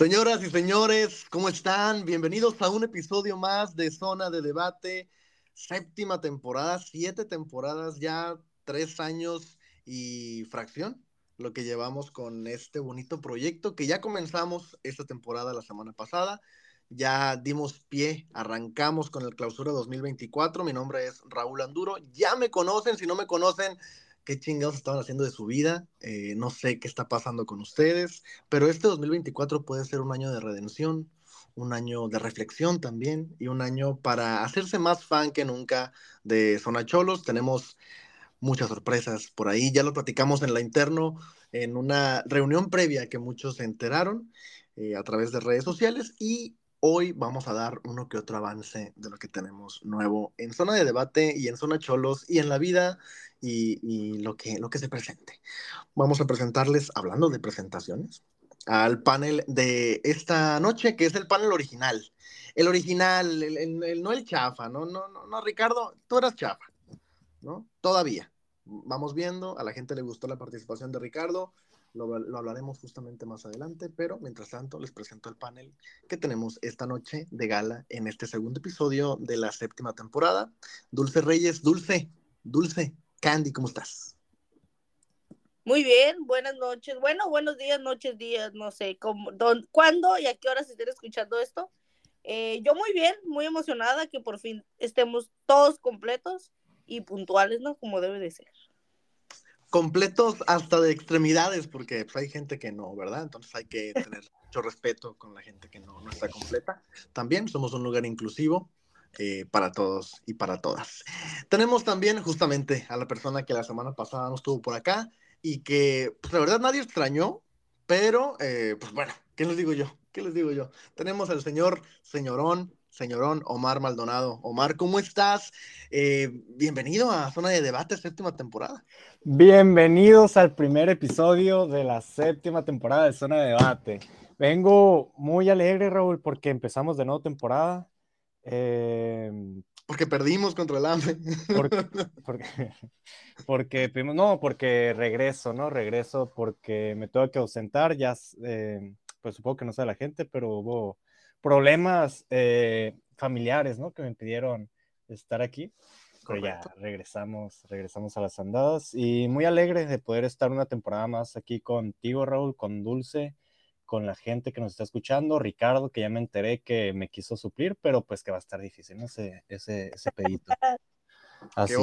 Señoras y señores, ¿cómo están? Bienvenidos a un episodio más de Zona de Debate, séptima temporada, siete temporadas ya, tres años y fracción, lo que llevamos con este bonito proyecto que ya comenzamos esta temporada la semana pasada. Ya dimos pie, arrancamos con el clausura 2024. Mi nombre es Raúl Anduro. Ya me conocen, si no me conocen, qué chingados estaban haciendo de su vida, eh, no sé qué está pasando con ustedes, pero este 2024 puede ser un año de redención, un año de reflexión también y un año para hacerse más fan que nunca de Zona Cholos. Tenemos muchas sorpresas por ahí, ya lo platicamos en la interno, en una reunión previa que muchos se enteraron eh, a través de redes sociales y Hoy vamos a dar uno que otro avance de lo que tenemos nuevo en zona de debate y en zona cholos y en la vida y, lo, que, se presente. Vamos a presentarles, hablando de presentaciones, al panel de esta noche, que es el panel original. El original, no el chafa, ¿no? No, no, no, Ricardo, tú eras chafa, ¿no? Todavía. Vamos viendo, a la gente le gustó la participación de Ricardo, lo, hablaremos justamente más adelante, pero mientras tanto les presento el panel que tenemos esta noche de gala en este segundo episodio de la séptima temporada. Dulce Reyes, Dulce, Dulce, Candy, ¿cómo estás? Muy bien, buenas noches. Bueno, buenos días, noches, días, no sé cómo, cuándo y a qué horas estén escuchando esto. Eh, yo muy bien, muy emocionada que por fin estemos todos completos y puntuales, ¿no? Como debe de ser completos hasta de extremidades, porque pues, hay gente que no, ¿verdad? Entonces hay que tener mucho respeto con la gente que no, no está completa. También somos un lugar inclusivo eh, para todos y para todas. Tenemos también justamente a la persona que la semana pasada no estuvo por acá y que, pues la verdad nadie extrañó, pero, eh, pues bueno, ¿qué les digo yo? ¿Qué les digo yo? Tenemos al señor, señorón, señorón Omar Maldonado. Omar, ¿cómo estás? Eh, bienvenido a Zona de Debate, séptima temporada. Bienvenidos al primer episodio de la séptima temporada de Zona de Debate. Vengo muy alegre, Raúl, porque empezamos de nueva temporada. Eh, porque perdimos contra el AME. Porque, no, porque regreso, ¿no? Regreso porque me tengo que ausentar, ya, eh, pues supongo que no sé la gente, pero hubo problemas eh, familiares, ¿no? Que me impidieron estar aquí. Pero ya regresamos, regresamos a las andadas y muy alegre de poder estar una temporada más aquí contigo, Raúl, con Dulce, con la gente que nos está escuchando, Ricardo, que ya me enteré que me quiso suplir, pero pues que va a estar difícil, ¿no? Ese, ese, ese pedito.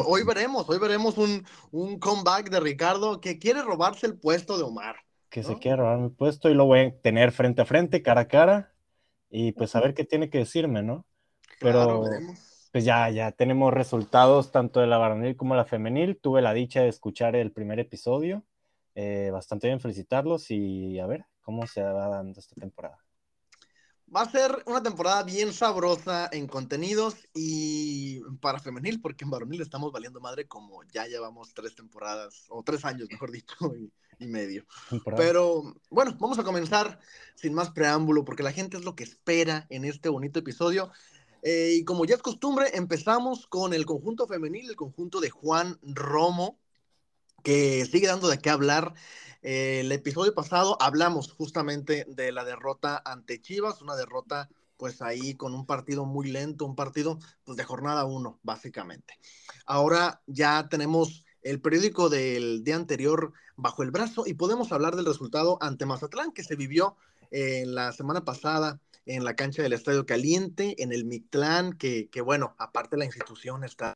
hoy veremos, hoy veremos un, un, comeback de Ricardo que quiere robarse el puesto de Omar. Que se quiere robar mi puesto y lo voy a tener frente a frente, cara a cara, y pues a ver qué tiene que decirme, ¿no? Pero pues ya, ya tenemos resultados tanto de la varonil como de la femenil. Tuve la dicha de escuchar el primer episodio. Eh, bastante bien felicitarlos y a ver cómo se va dando esta temporada. Va a ser una temporada bien sabrosa en contenidos y para femenil, porque en varonil estamos valiendo madre como ya llevamos tres temporadas, o tres años, mejor dicho, y y medio. Pero bueno, vamos a comenzar sin más preámbulo, porque la gente es lo que espera en este bonito episodio. Eh, y como ya es costumbre, empezamos con el conjunto femenil, el conjunto de Juan Romo, que sigue dando de qué hablar. Eh, el episodio pasado hablamos justamente de la derrota ante Chivas, una derrota pues ahí con un partido muy lento, un partido pues de jornada uno, básicamente. Ahora ya tenemos el periódico del día anterior bajo el brazo y podemos hablar del resultado ante Mazatlán que se vivió en la semana pasada en la cancha del Estadio Caliente, en el Mictlán, que, que bueno, aparte la institución está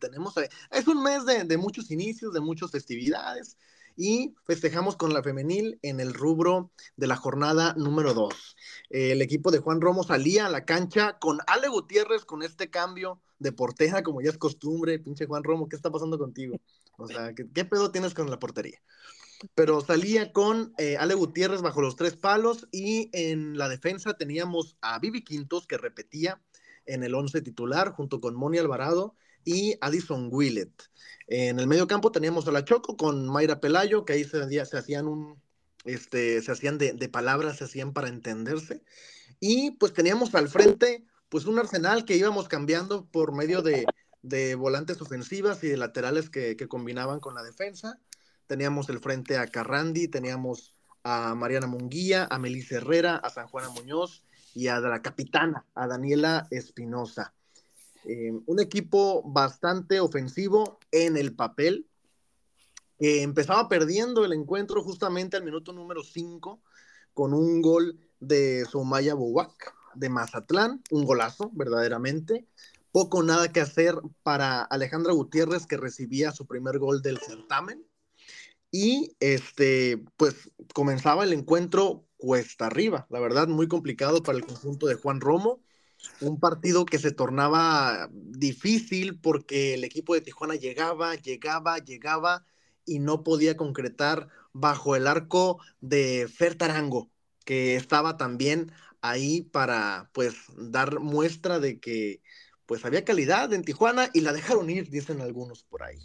tenemos, eh, es un mes de, de, muchos inicios, de muchas festividades y festejamos con la femenil en el rubro de la jornada número 2. el equipo de Juan Romo salía a la cancha con Ale Gutiérrez con este cambio de portera, como ya es costumbre. Pinche Juan Romo, ¿qué está pasando contigo? O sea, ¿qué, pedo tienes con la portería? Pero salía con eh, Ale Gutiérrez bajo los tres palos y en la defensa teníamos a Vivi Quintos que repetía en el once titular junto con Moni Alvarado y Addison Willett. En el medio campo teníamos a la Choco con Mayra Pelayo, que ahí se, hacían un, este, se hacían de, palabras, se hacían para entenderse. Y pues teníamos al frente, pues un arsenal que íbamos cambiando por medio de, de volantes ofensivas y de laterales que, que, combinaban con la defensa. Teníamos el frente a Carrandi, teníamos a Mariana Munguía, a Melissa Herrera, a San Juana Muñoz y a la capitana, a Daniela Espinosa. Eh, un equipo bastante ofensivo en el papel, que empezaba perdiendo el encuentro justamente al minuto número 5 con un gol de Somaya Bouac de Mazatlán, un golazo verdaderamente. Poco nada que hacer para Alejandra Gutiérrez que recibía su primer gol del certamen. Y este, pues comenzaba el encuentro cuesta arriba, la verdad, muy complicado para el conjunto de Juan Romo. Un partido que se tornaba difícil porque el equipo de Tijuana llegaba, llegaba, llegaba y no podía concretar bajo el arco de Fer Tarango, que estaba también ahí para pues dar muestra de que pues había calidad en Tijuana y la dejaron ir, dicen algunos por ahí.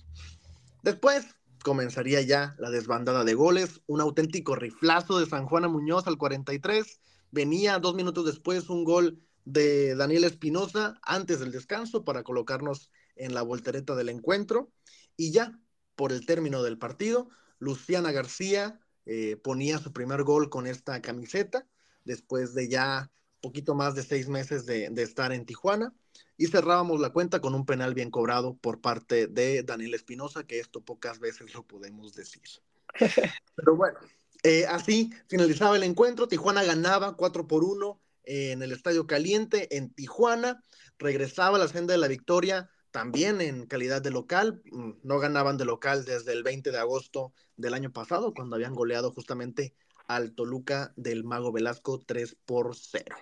Después comenzaría ya la desbandada de goles, un auténtico riflazo de San Juana Muñoz al 43, venía dos minutos después un gol de Daniel Espinosa antes del descanso para colocarnos en la voltereta del encuentro. Y ya por el término del partido, Luciana García eh, ponía su primer gol con esta camiseta después de ya poquito más de seis meses de, de estar en Tijuana. Y cerrábamos la cuenta con un penal bien cobrado por parte de Daniel Espinosa, que esto pocas veces lo podemos decir. Pero bueno, eh, así finalizaba el encuentro, Tijuana ganaba 4 por 1 en el Estadio Caliente en Tijuana, regresaba a la senda de la victoria también en calidad de local, mm, no ganaban de local desde el 20 de agosto del año pasado, cuando habían goleado justamente al Toluca del Mago Velasco 3 por 0.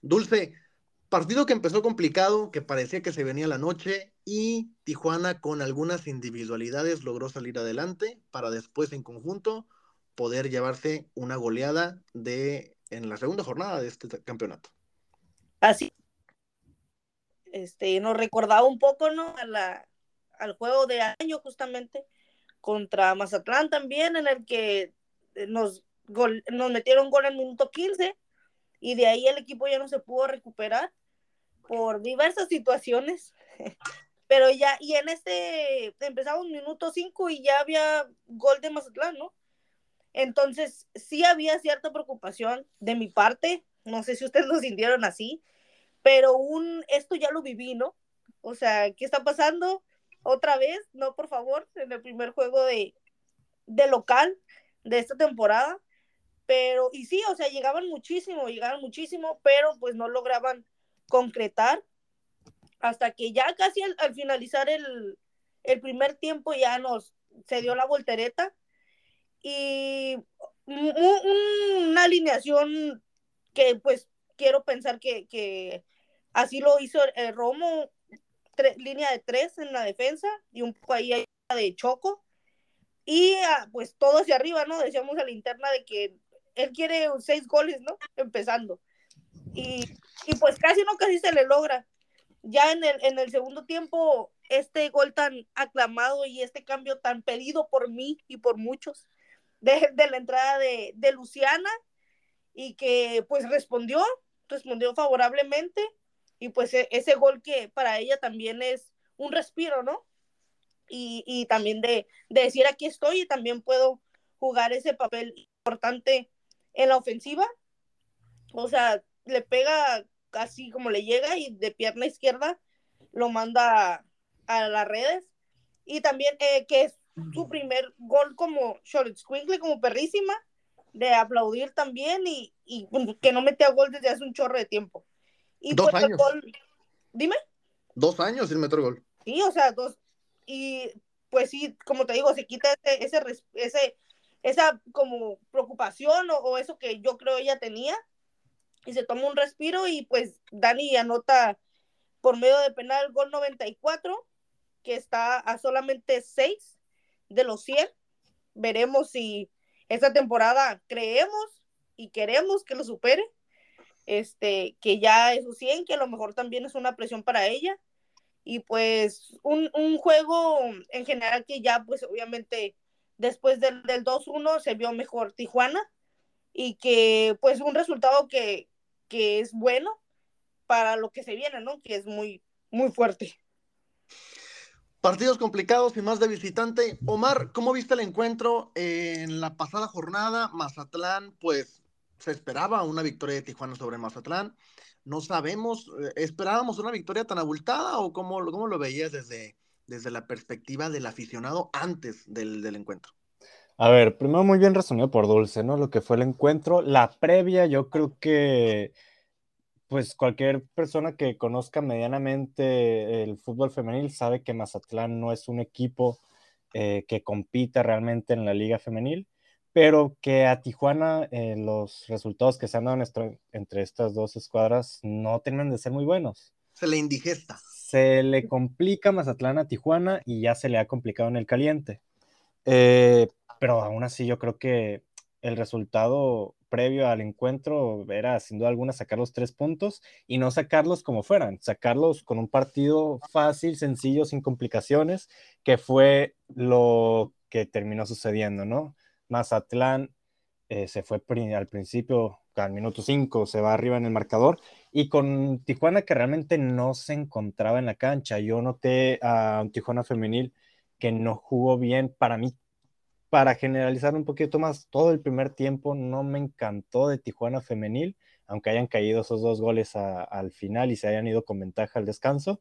Dulce, Partido que empezó complicado, que parecía que se venía la noche y Tijuana con algunas individualidades logró salir adelante para después en conjunto poder llevarse una goleada de en la segunda jornada de este campeonato. Así. Este, nos recordaba un poco, ¿no? A la, al juego de año justamente contra Mazatlán también, en el que nos, nos metieron gol en minuto 15 y de ahí el equipo ya no se pudo recuperar por diversas situaciones, pero ya, y en este, empezamos minuto 5 y ya había gol de Mazatlán, ¿no? Entonces, sí había cierta preocupación de mi parte, no sé si ustedes lo sintieron así, pero un, esto ya lo viví, ¿no? O sea, ¿qué está pasando? Otra vez, no, por favor, en el primer juego de, de local de esta temporada, pero, y sí, o sea, llegaban muchísimo, llegaban muchísimo, pero pues no lograban concretar hasta que ya casi al, finalizar el, primer tiempo ya nos se dio la voltereta y una alineación que pues quiero pensar que, así lo hizo Romo, línea de tres en la defensa y un poco ahí de Choco y ah, pues todo hacia arriba, ¿no? Decíamos a la interna de que él quiere seis goles, ¿no? Empezando. Y, pues casi no, casi se le logra. Ya en el, en el segundo tiempo, este gol tan aclamado y este cambio tan pedido por mí y por muchos de, la entrada de, Luciana y que pues respondió, respondió favorablemente y pues e, ese gol que para ella también es un respiro, ¿no? Y, también de, de, decir aquí estoy y también puedo jugar ese papel importante en la ofensiva. O sea, le pega así como le llega y de pierna izquierda lo manda a, las redes. Y también eh, que es su primer gol como short squinkle, como perrísima, de aplaudir también y, y, que no mete a gol desde hace un chorro de tiempo. Y dos pues, años. dime. Dos años sin meter gol. Sí, o sea, dos. Y pues sí, como te digo, se quita ese, ese, ese esa como preocupación o, o, eso que yo creo ella tenía y se toma un respiro y pues Dani anota por medio de penal gol 94, que está a solamente 6 de los 100. Veremos si esta temporada creemos y queremos que lo supere. Este, que ya es su 100, que a lo mejor también es una presión para ella. Y pues un, un juego en general que ya pues obviamente después del, del 2-1 se vio mejor Tijuana y que pues un resultado que, que es bueno para lo que se viene, ¿no? Que es muy, muy fuerte. Partidos complicados y más de visitante. Omar, ¿cómo viste el encuentro en la pasada jornada? Mazatlán, pues se esperaba una victoria de Tijuana sobre Mazatlán. No sabemos, eh, ¿esperábamos una victoria tan abultada o cómo, cómo lo veías desde, desde la perspectiva del aficionado antes del, del encuentro? A ver, primero muy bien resumido por Dulce, ¿no? Lo que fue el encuentro. La previa, yo creo que pues cualquier persona que conozca medianamente el fútbol femenil sabe que Mazatlán no es un equipo eh, que compita realmente en la liga femenil, pero que a Tijuana eh, los resultados que se han dado entre estas dos escuadras no terminan de ser muy buenos. Se le indigesta. Se le complica Mazatlán a Tijuana y ya se le ha complicado en el caliente. Eh, pero aún así yo creo que el resultado previo al encuentro era sin duda alguna sacar los tres puntos y no sacarlos como fueran, sacarlos con un partido fácil, sencillo, sin complicaciones, que fue lo que terminó sucediendo, ¿no? Mazatlán eh, se fue al principio, al minuto 5, se va arriba en el marcador, y con Tijuana que realmente no se encontraba en la cancha. Yo noté a un Tijuana femenil que no jugó bien, para mí para generalizar un poquito más, todo el primer tiempo no me encantó de Tijuana femenil, aunque hayan caído esos dos goles al final y se hayan ido con ventaja al descanso.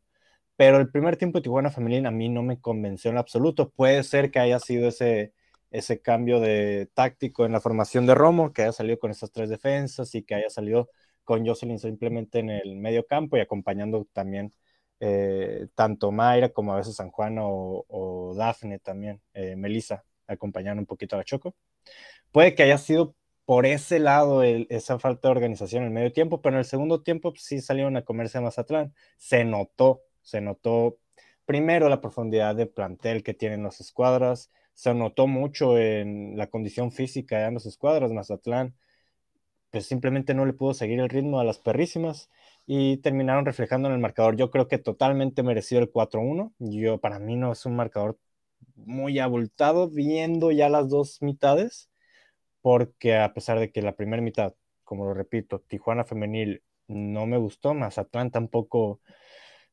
Pero el primer tiempo de Tijuana femenil a mí no me convenció en absoluto. Puede ser que haya sido ese, ese cambio de táctico en la formación de Romo, que haya salido con esas tres defensas y que haya salido con Jocelyn simplemente en el medio campo y acompañando también eh, tanto Mayra como a veces San Juan o, Dafne también, eh, Melissa acompañar un poquito a la Choco. Puede que haya sido por ese lado esa falta de organización en el medio tiempo, pero en el segundo tiempo pues, sí salieron a comerse a Mazatlán. Se notó, se notó primero la profundidad de plantel que tienen las escuadras, se notó mucho en la condición física de las escuadras. Mazatlán pues simplemente no le pudo seguir el ritmo a las perrísimas y terminaron reflejando en el marcador. Yo creo que totalmente merecido el 4-1. Yo para mí no es un marcador muy abultado viendo ya las dos mitades, porque a pesar de que la primera mitad, como lo repito, Tijuana femenil no me gustó, Mazatlán tampoco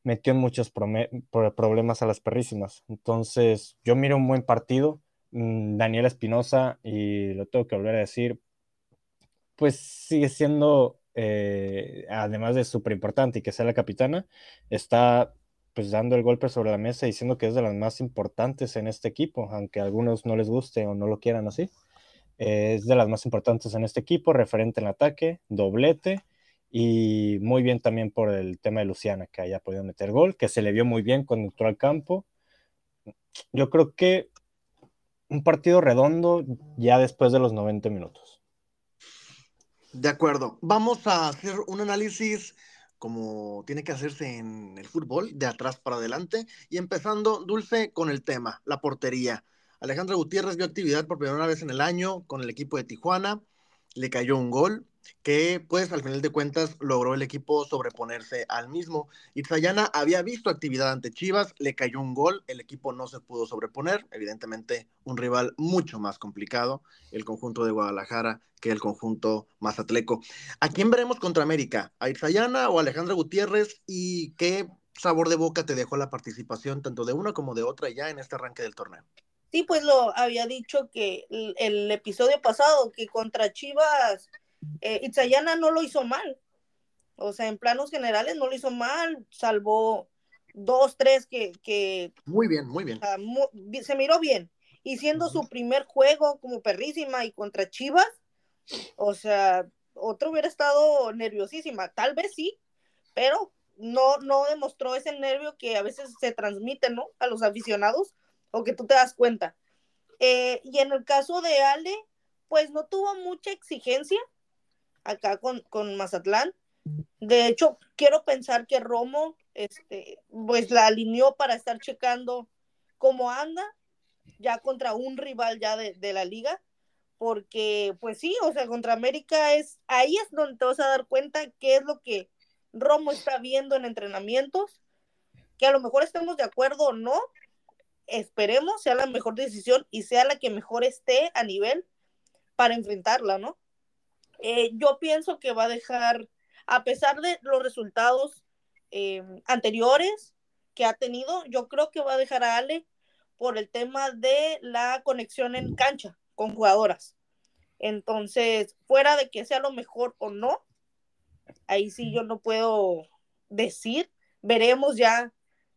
metió en muchos problemas a las perrísimas. Entonces, yo miro un buen partido. Mm, Daniela Espinosa, y lo tengo que volver a decir, pues sigue siendo, eh, además de súper importante y que sea la capitana, está pues dando el golpe sobre la mesa diciendo que es de las más importantes en este equipo, aunque a algunos no les guste o no lo quieran así. es de las más importantes en este equipo, referente en ataque, doblete y muy bien también por el tema de Luciana, que haya podido meter gol, que se le vio muy bien cuando entró al campo. Yo creo que un partido redondo ya después de los 90 minutos. De acuerdo. Vamos a hacer un análisis como tiene que hacerse en el fútbol, de atrás para adelante. Y empezando, Dulce, con el tema, la portería. Alejandra Gutiérrez vio actividad por primera vez en el año con el equipo de Tijuana, le cayó un gol, que pues al final de cuentas logró el equipo sobreponerse al mismo. Itzayana había visto actividad ante Chivas, le cayó un gol, el equipo no se pudo sobreponer, evidentemente un rival mucho más complicado, el conjunto de Guadalajara que el conjunto mazatleco. ¿A quién veremos contra América? ¿A Itzayana o a Alejandra Gutiérrez? ¿Y qué sabor de boca te dejó la participación tanto de una como de otra ya en este arranque del torneo? Sí, pues lo había dicho que el episodio pasado, que contra Chivas eh, Itzayana no lo hizo mal. O sea, en planos generales no lo hizo mal, salvó dos, tres que... muy bien, muy bien. se miró bien. Y siendo su primer juego como perrísima y contra Chivas, o sea, otro hubiera estado nerviosísima. Tal vez sí, pero no, no demostró ese nervio que a veces se transmite, ¿no? A los aficionados o que tú te das cuenta. Eh, y en el caso de Ale, pues no tuvo mucha exigencia, acá con, con Mazatlán. De hecho, quiero pensar que Romo, este, pues la alineó para estar checando cómo anda, ya contra un rival ya de, de, la liga, porque pues sí, o sea, contra América es, ahí es donde te vas a dar cuenta qué es lo que Romo está viendo en entrenamientos, que a lo mejor estemos de acuerdo o no, esperemos sea la mejor decisión y sea la que mejor esté a nivel para enfrentarla, ¿no? Eh, yo pienso que va a dejar, a pesar de los resultados eh, anteriores, que ha tenido. Yo creo que va a dejar a Ale por el tema de la conexión en cancha con jugadoras. Entonces, fuera de que sea lo mejor o no, ahí sí yo no puedo decir. Veremos ya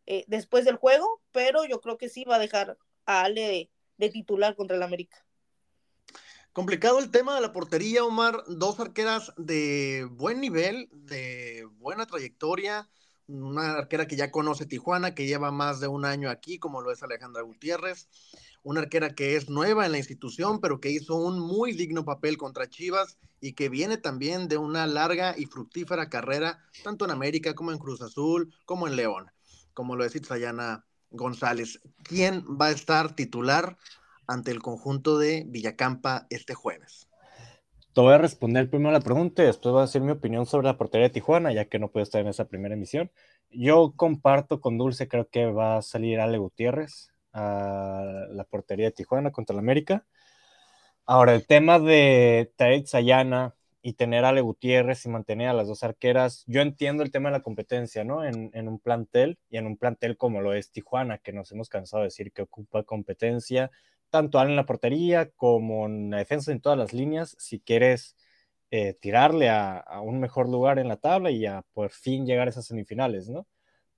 eh, después del juego, pero yo creo que sí va a dejar a Ale de, titular contra el América. Complicado el tema de la portería, Omar. Dos arqueras de buen nivel, de buena trayectoria. Una arquera que ya conoce Tijuana, que lleva más de un año aquí, como lo es Alejandra Gutiérrez. Una arquera que es nueva en la institución, pero que hizo un muy digno papel contra Chivas y que viene también de una larga y fructífera carrera, tanto en América como en Cruz Azul, como en León como lo decía Sayana González. ¿Quién va a estar titular ante el conjunto de Villacampa este jueves? Te voy a responder primero la pregunta y después voy a decir mi opinión sobre la portería de Tijuana, ya que no puedo estar en esa primera emisión. Yo comparto con Dulce, creo que va a salir Ale Gutiérrez a la portería de Tijuana contra el América. Ahora, el tema de Tarik Sayana, y tener a Ale Gutiérrez y mantener a las dos arqueras. Yo entiendo el tema de la competencia, ¿no? En, un plantel y en un plantel como lo es Tijuana, que nos hemos cansado de decir que ocupa competencia, tanto en la portería como en la defensa en todas las líneas, si quieres eh, tirarle a, un mejor lugar en la tabla y a por fin llegar a esas semifinales, ¿no?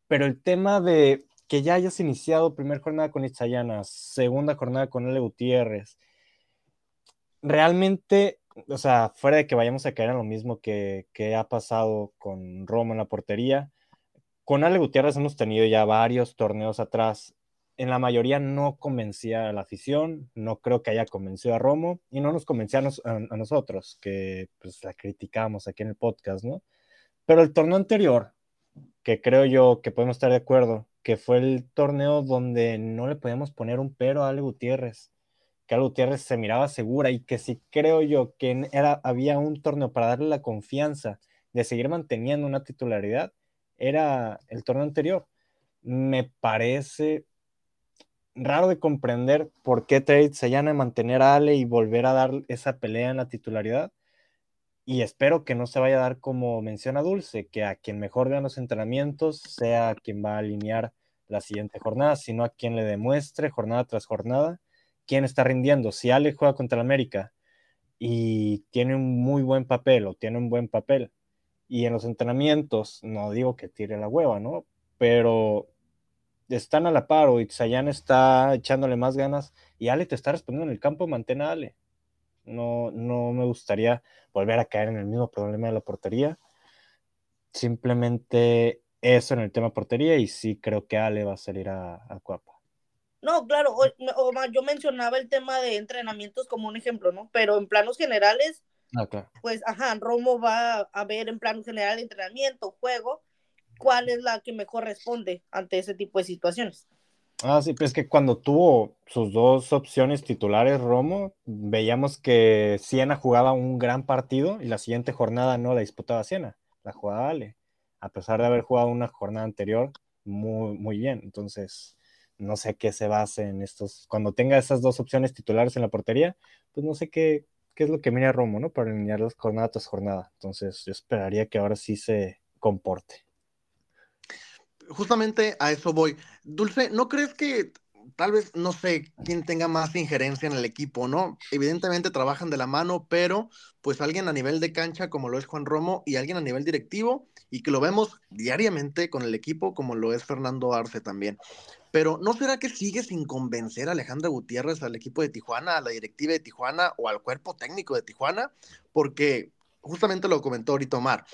Pero el tema de que ya hayas iniciado primera jornada con Itzayana, segunda jornada con Ale Gutiérrez, realmente o sea, fuera de que vayamos a caer en lo mismo que, ha pasado con Romo en la portería, con Ale Gutiérrez hemos tenido ya varios torneos atrás. En la mayoría no convencía a la afición, no creo que haya convencido a Romo y no nos convencía a, nosotros, que pues la criticamos aquí en el podcast, ¿no? Pero el torneo anterior, que creo yo que podemos estar de acuerdo, que fue el torneo donde no le podíamos poner un pero a Ale Gutiérrez que Gutiérrez se miraba segura y que si creo yo que era, había un torneo para darle la confianza de seguir manteniendo una titularidad, era el torneo anterior. Me parece raro de comprender por qué Trade se llana mantener a Ale y volver a dar esa pelea en la titularidad. Y espero que no se vaya a dar como menciona Dulce, que a quien mejor vean los entrenamientos sea quien va a alinear la siguiente jornada, sino a quien le demuestre jornada tras jornada quién está rindiendo. Si Ale juega contra el América y tiene un muy buen papel o tiene un buen papel, y en los entrenamientos, no digo que tire la hueva, ¿no? Pero están a la par o Itzayan está echándole más ganas y Ale te está respondiendo en el campo, mantén a Ale. No, no me gustaría volver a caer en el mismo problema de la portería. Simplemente eso en el tema portería y sí creo que Ale va a salir a, a Cuapa. No, claro, o, yo mencionaba el tema de entrenamientos como un ejemplo, ¿no? Pero en planos generales, ah, pues, ajá, Romo va a ver en plano general entrenamiento, juego, cuál es la que mejor responde ante ese tipo de situaciones. Ah, sí, pues que cuando tuvo sus dos opciones titulares, Romo, veíamos que Siena jugaba un gran partido y la siguiente jornada no la disputaba Siena, la jugaba Ale, a pesar de haber jugado una jornada anterior muy, muy bien. Entonces, no sé qué se base en estos, cuando tenga esas dos opciones titulares en la portería, pues no sé qué, qué es lo que mira Romo, ¿no? Para alinear las jornada tras jornada. Entonces yo esperaría que ahora sí se comporte. Justamente a eso voy. Dulce, ¿no crees que tal vez, no sé quién tenga más injerencia en el equipo, ¿no? Evidentemente trabajan de la mano, pero pues alguien a nivel de cancha como lo es Juan Romo y alguien a nivel directivo y que lo vemos diariamente con el equipo como lo es Fernando Arce también. Pero ¿no será que sigue sin convencer a Alejandra Gutiérrez al equipo de Tijuana, a la directiva de Tijuana o al cuerpo técnico de Tijuana? Porque justamente lo comentó ahorita Omar.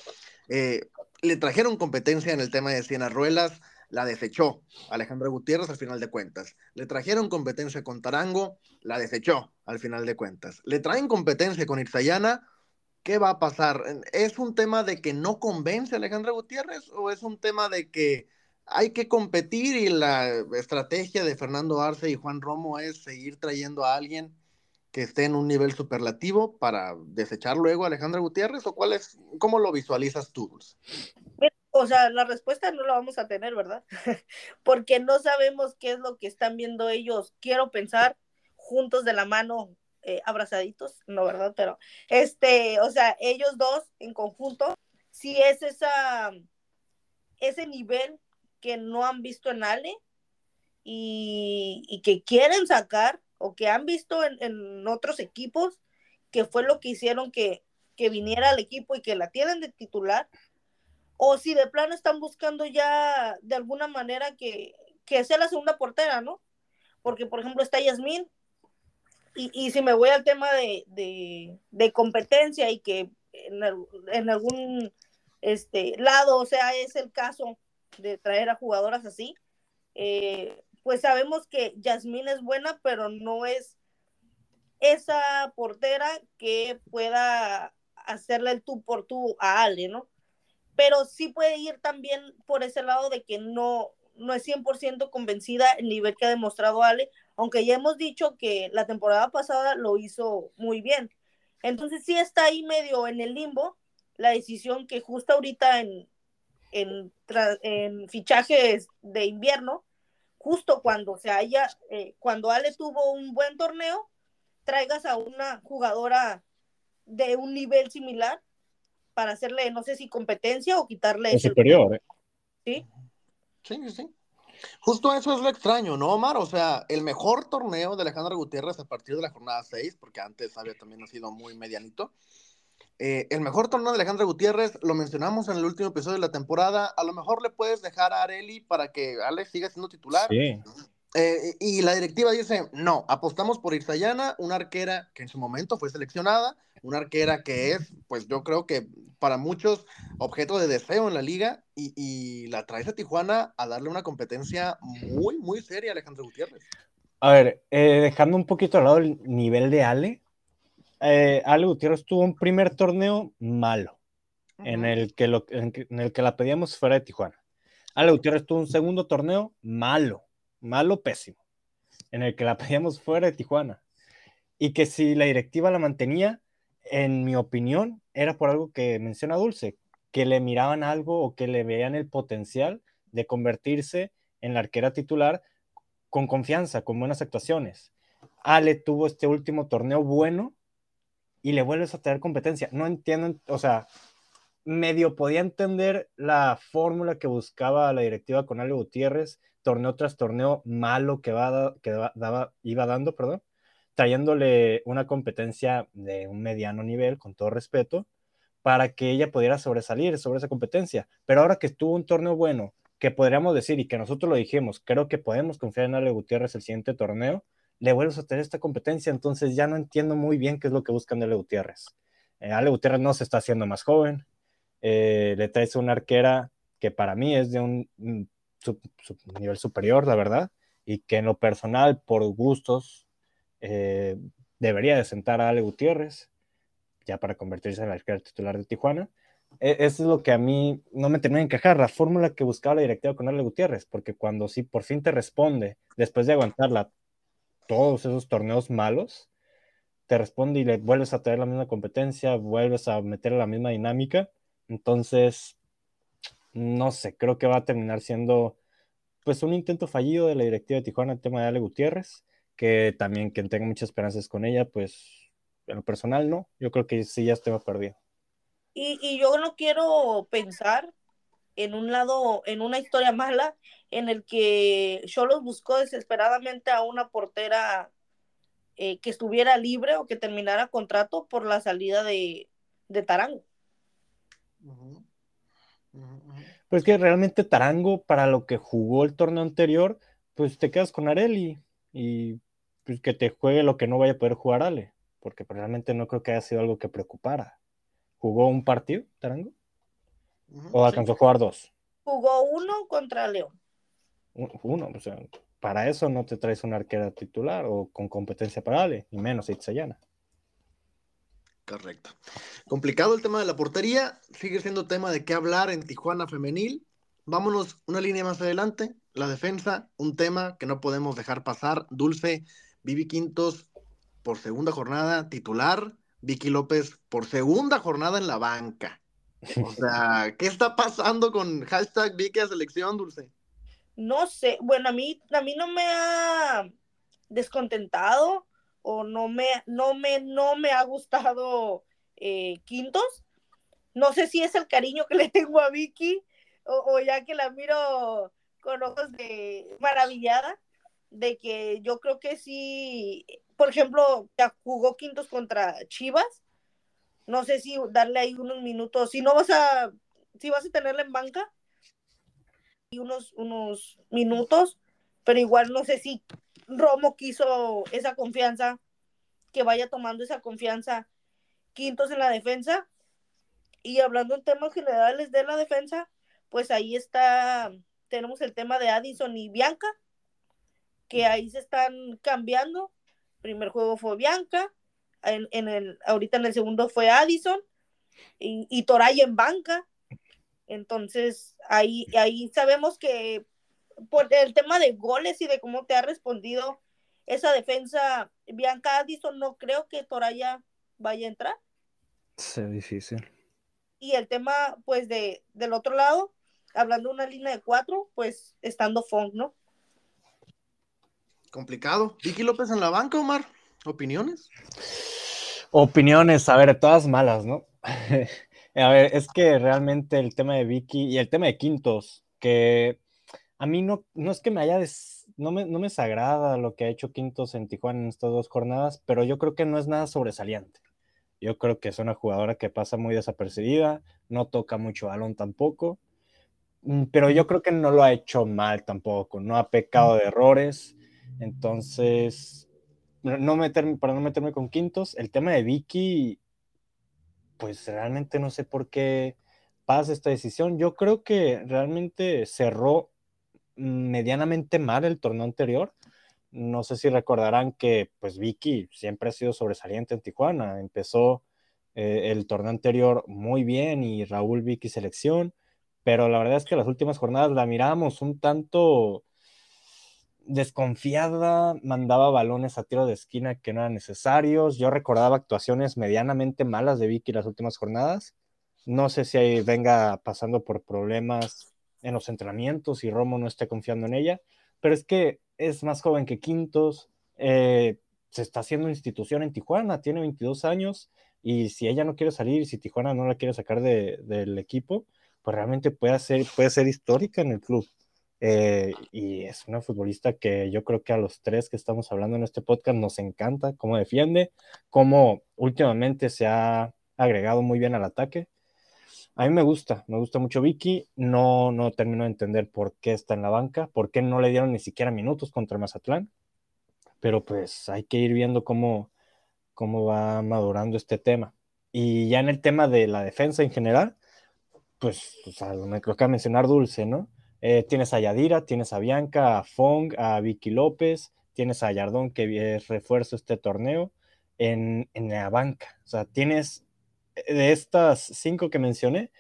Eh, le trajeron competencia en el tema de Siena Ruelas, la desechó Alejandra Gutiérrez al final de cuentas. Le trajeron competencia con Tarango, la desechó al final de cuentas. Le traen competencia con Irzayana, ¿qué va a pasar? ¿Es un tema de que no convence a Alejandra Gutiérrez o es un tema de que hay que competir y la estrategia de Fernando Arce y Juan Romo es seguir trayendo a alguien que esté en un nivel superlativo para desechar luego a Alejandra Gutiérrez o cuál es, cómo lo visualizas tú? O sea, la respuesta no la vamos a tener, ¿verdad? Porque no sabemos qué es lo que están viendo ellos. Quiero pensar juntos de la mano, eh, abrazaditos, no, ¿verdad? Pero, este, o sea, ellos dos en conjunto, si es esa, ese nivel que no han visto en Ale y, que quieren sacar o que han visto en, otros equipos, que fue lo que hicieron que, que viniera al equipo y que la tienen de titular, o si de plano están buscando ya de alguna manera que, que sea la segunda portera, ¿no? Porque, por ejemplo, está Yasmín, y, y si me voy al tema de, de, de competencia y que en, en, algún este, lado, o sea, es el caso de traer a jugadoras así, eh, pues sabemos que Yasmín es buena, pero no es esa portera que pueda hacerle el tú por tú a Ale, ¿no? pero sí puede ir también por ese lado de que no, no es 100% convencida el nivel que ha demostrado Ale, aunque ya hemos dicho que la temporada pasada lo hizo muy bien. Entonces sí está ahí medio en el limbo la decisión que justo ahorita en, en, en fichajes de invierno, justo cuando se haya, eh, cuando Ale tuvo un buen torneo, traigas a una jugadora de un nivel similar para hacerle, no sé si competencia o quitarle. Es superior, ¿eh? Sí. Sí, sí. Justo eso es lo extraño, ¿no, Omar? O sea, el mejor torneo de Alejandra Gutiérrez a partir de la jornada 6, porque antes había también sido muy medianito. Eh, el mejor torneo de Alejandra Gutiérrez, lo mencionamos en el último episodio de la temporada. A lo mejor le puedes dejar a Areli para que Alex siga siendo titular. Sí. Eh, y la directiva dice: no, apostamos por Irzayana, una arquera que en su momento fue seleccionada, una arquera que es, pues yo creo que para muchos objeto de deseo en la liga y, la traes a Tijuana a darle una competencia muy, muy seria a Alejandro Gutiérrez. A ver, eh, dejando un poquito al lado el nivel de Ale, eh, Ale Gutiérrez tuvo un primer torneo malo, en, el que lo, en, el que la pedíamos fuera de Tijuana. Ale Gutiérrez tuvo un segundo torneo malo, malo, pésimo, en el que la pedíamos fuera de Tijuana. Y que si la directiva la mantenía, en mi opinión, era por algo que menciona Dulce, que le miraban algo o que le veían el potencial de convertirse en la arquera titular con confianza, con buenas actuaciones. Ale tuvo este último torneo bueno y le vuelves a tener competencia. No entiendo, o sea, medio podía entender la fórmula que buscaba la directiva con Ale Gutiérrez, torneo tras torneo malo que, va, que daba, iba dando, perdón, trayéndole una competencia de un mediano nivel, con todo respeto, para que ella pudiera sobresalir sobre esa competencia. Pero ahora que tuvo un torneo bueno, que podríamos decir y que nosotros lo dijimos, creo que podemos confiar en Ale Gutiérrez el siguiente torneo, le vuelves a tener esta competencia, entonces ya no entiendo muy bien qué es lo que buscan de Ale Gutiérrez. Eh, Ale Gutiérrez no se está haciendo más joven, eh, le traes una arquera que para mí es de un, nivel superior, la verdad, y que en lo personal, por gustos, eh, debería de sentar a Ale Gutiérrez, ya para convertirse en el titular de Tijuana. E, eso es lo que a mí no me termina de encajar, la fórmula que buscaba la directiva con Ale Gutiérrez, porque cuando sí por fin te responde, después de aguantarla todos esos torneos malos, te responde y le vuelves a traer la misma competencia, vuelves a meter la misma dinámica, entonces, no sé, creo que va a terminar siendo pues un intento fallido de la directiva de Tijuana el tema de Ale Gutiérrez que también quien tenga muchas esperanzas con ella, pues en lo personal no, yo creo que sí ya estaba perdido. Y, y yo no quiero pensar en un lado, en una historia mala, en el que Cholos buscó desesperadamente a una portera eh, que estuviera libre o que terminara contrato por la salida de, de Tarango. Pues que realmente Tarango, para lo que jugó el torneo anterior, pues te quedas con Areli y pues, que te juegue lo que no vaya a poder jugar Ale, porque realmente no creo que haya sido algo que preocupara. ¿Jugó un partido, Tarango? ¿O alcanzó a jugar dos? Jugó uno contra León. Uno, o sea, para eso no te traes una arquera titular o con competencia para Ale, y menos Itzayana. Correcto. Complicado el tema de la portería, sigue siendo tema de qué hablar en Tijuana femenil. Vámonos una línea más adelante, la defensa, un tema que no podemos dejar pasar. Dulce, Vivi Quintos por segunda jornada titular, Vicky López por segunda jornada en la banca. O sea, ¿qué está pasando con hashtag Vicky a selección, Dulce? No sé, bueno, a mí, a mí no me ha descontentado o no me, no me, no me ha gustado eh, Quintos. No sé si es el cariño que le tengo a Vicky o, o ya que la miro con ojos de maravillada de que yo creo que sí, por ejemplo, ya jugó quintos contra Chivas. No sé si darle ahí unos minutos, si no vas a, si vas a tenerla en banca y unos, unos minutos, pero igual no sé si Romo quiso esa confianza, que vaya tomando esa confianza quintos en la defensa. Y hablando en temas generales de la defensa, pues ahí está, tenemos el tema de Addison y Bianca, que ahí se están cambiando. primer juego fue Bianca, en, el, ahorita en el segundo fue Addison y, y Toray en banca. Entonces, ahí, ahí sabemos que por el tema de goles y de cómo te ha respondido esa defensa, Bianca Addison, no creo que Toraya vaya a entrar. Sí, difícil. Y el tema, pues, de, del otro lado, hablando de una línea de cuatro, pues, estando Fong, ¿no? Complicado. Vicky López en la banca, Omar. ¿Opiniones? Opiniones, a ver, todas malas, ¿no? a ver, es que realmente el tema de Vicky y el tema de Quintos, que a mí no, no es que me haya, no, me, no me desagrada lo que ha hecho Quintos en Tijuana en estas dos jornadas, pero yo creo que no es nada sobresaliente. Yo creo que es una jugadora que pasa muy desapercibida, no toca mucho balón tampoco, mm, pero yo creo que no lo ha hecho mal tampoco, no ha pecado de errores, entonces, no meterme, para no meterme con quintos, el tema de Vicky, pues realmente no sé por qué pasa esta decisión. Yo creo que realmente cerró medianamente mal el torneo anterior. No sé si recordarán que pues Vicky siempre ha sido sobresaliente en Tijuana. Empezó eh, el torneo anterior muy bien y Raúl Vicky selección, pero la verdad es que las últimas jornadas la miramos un tanto desconfiada, mandaba balones a tiro de esquina que no eran necesarios. Yo recordaba actuaciones medianamente malas de Vicky las últimas jornadas. No sé si ahí venga pasando por problemas en los entrenamientos y Romo no esté confiando en ella, pero es que es más joven que Quintos, eh, se está haciendo institución en Tijuana, tiene 22 años y si ella no quiere salir, si Tijuana no la quiere sacar del equipo, pues realmente puede ser, puede ser histórica en el club. Eh, y es una futbolista que yo creo que a los tres que estamos hablando en este podcast nos encanta cómo defiende, cómo últimamente se ha agregado muy bien al ataque. A mí me gusta, me gusta mucho Vicky. No, no termino de entender por qué está en la banca, por qué no le dieron ni siquiera minutos contra Mazatlán. Pero pues hay que ir viendo cómo, cómo va madurando este tema. Y ya en el tema de la defensa en general, pues, o sea, me creo que mencionar Dulce, ¿no? Eh, tienes a Yadira, tienes a Bianca, a Fong, a Vicky López, tienes a Yardón, que es refuerzo este torneo, en, en la banca. O sea, tienes eh, de estas cinco que mencioné,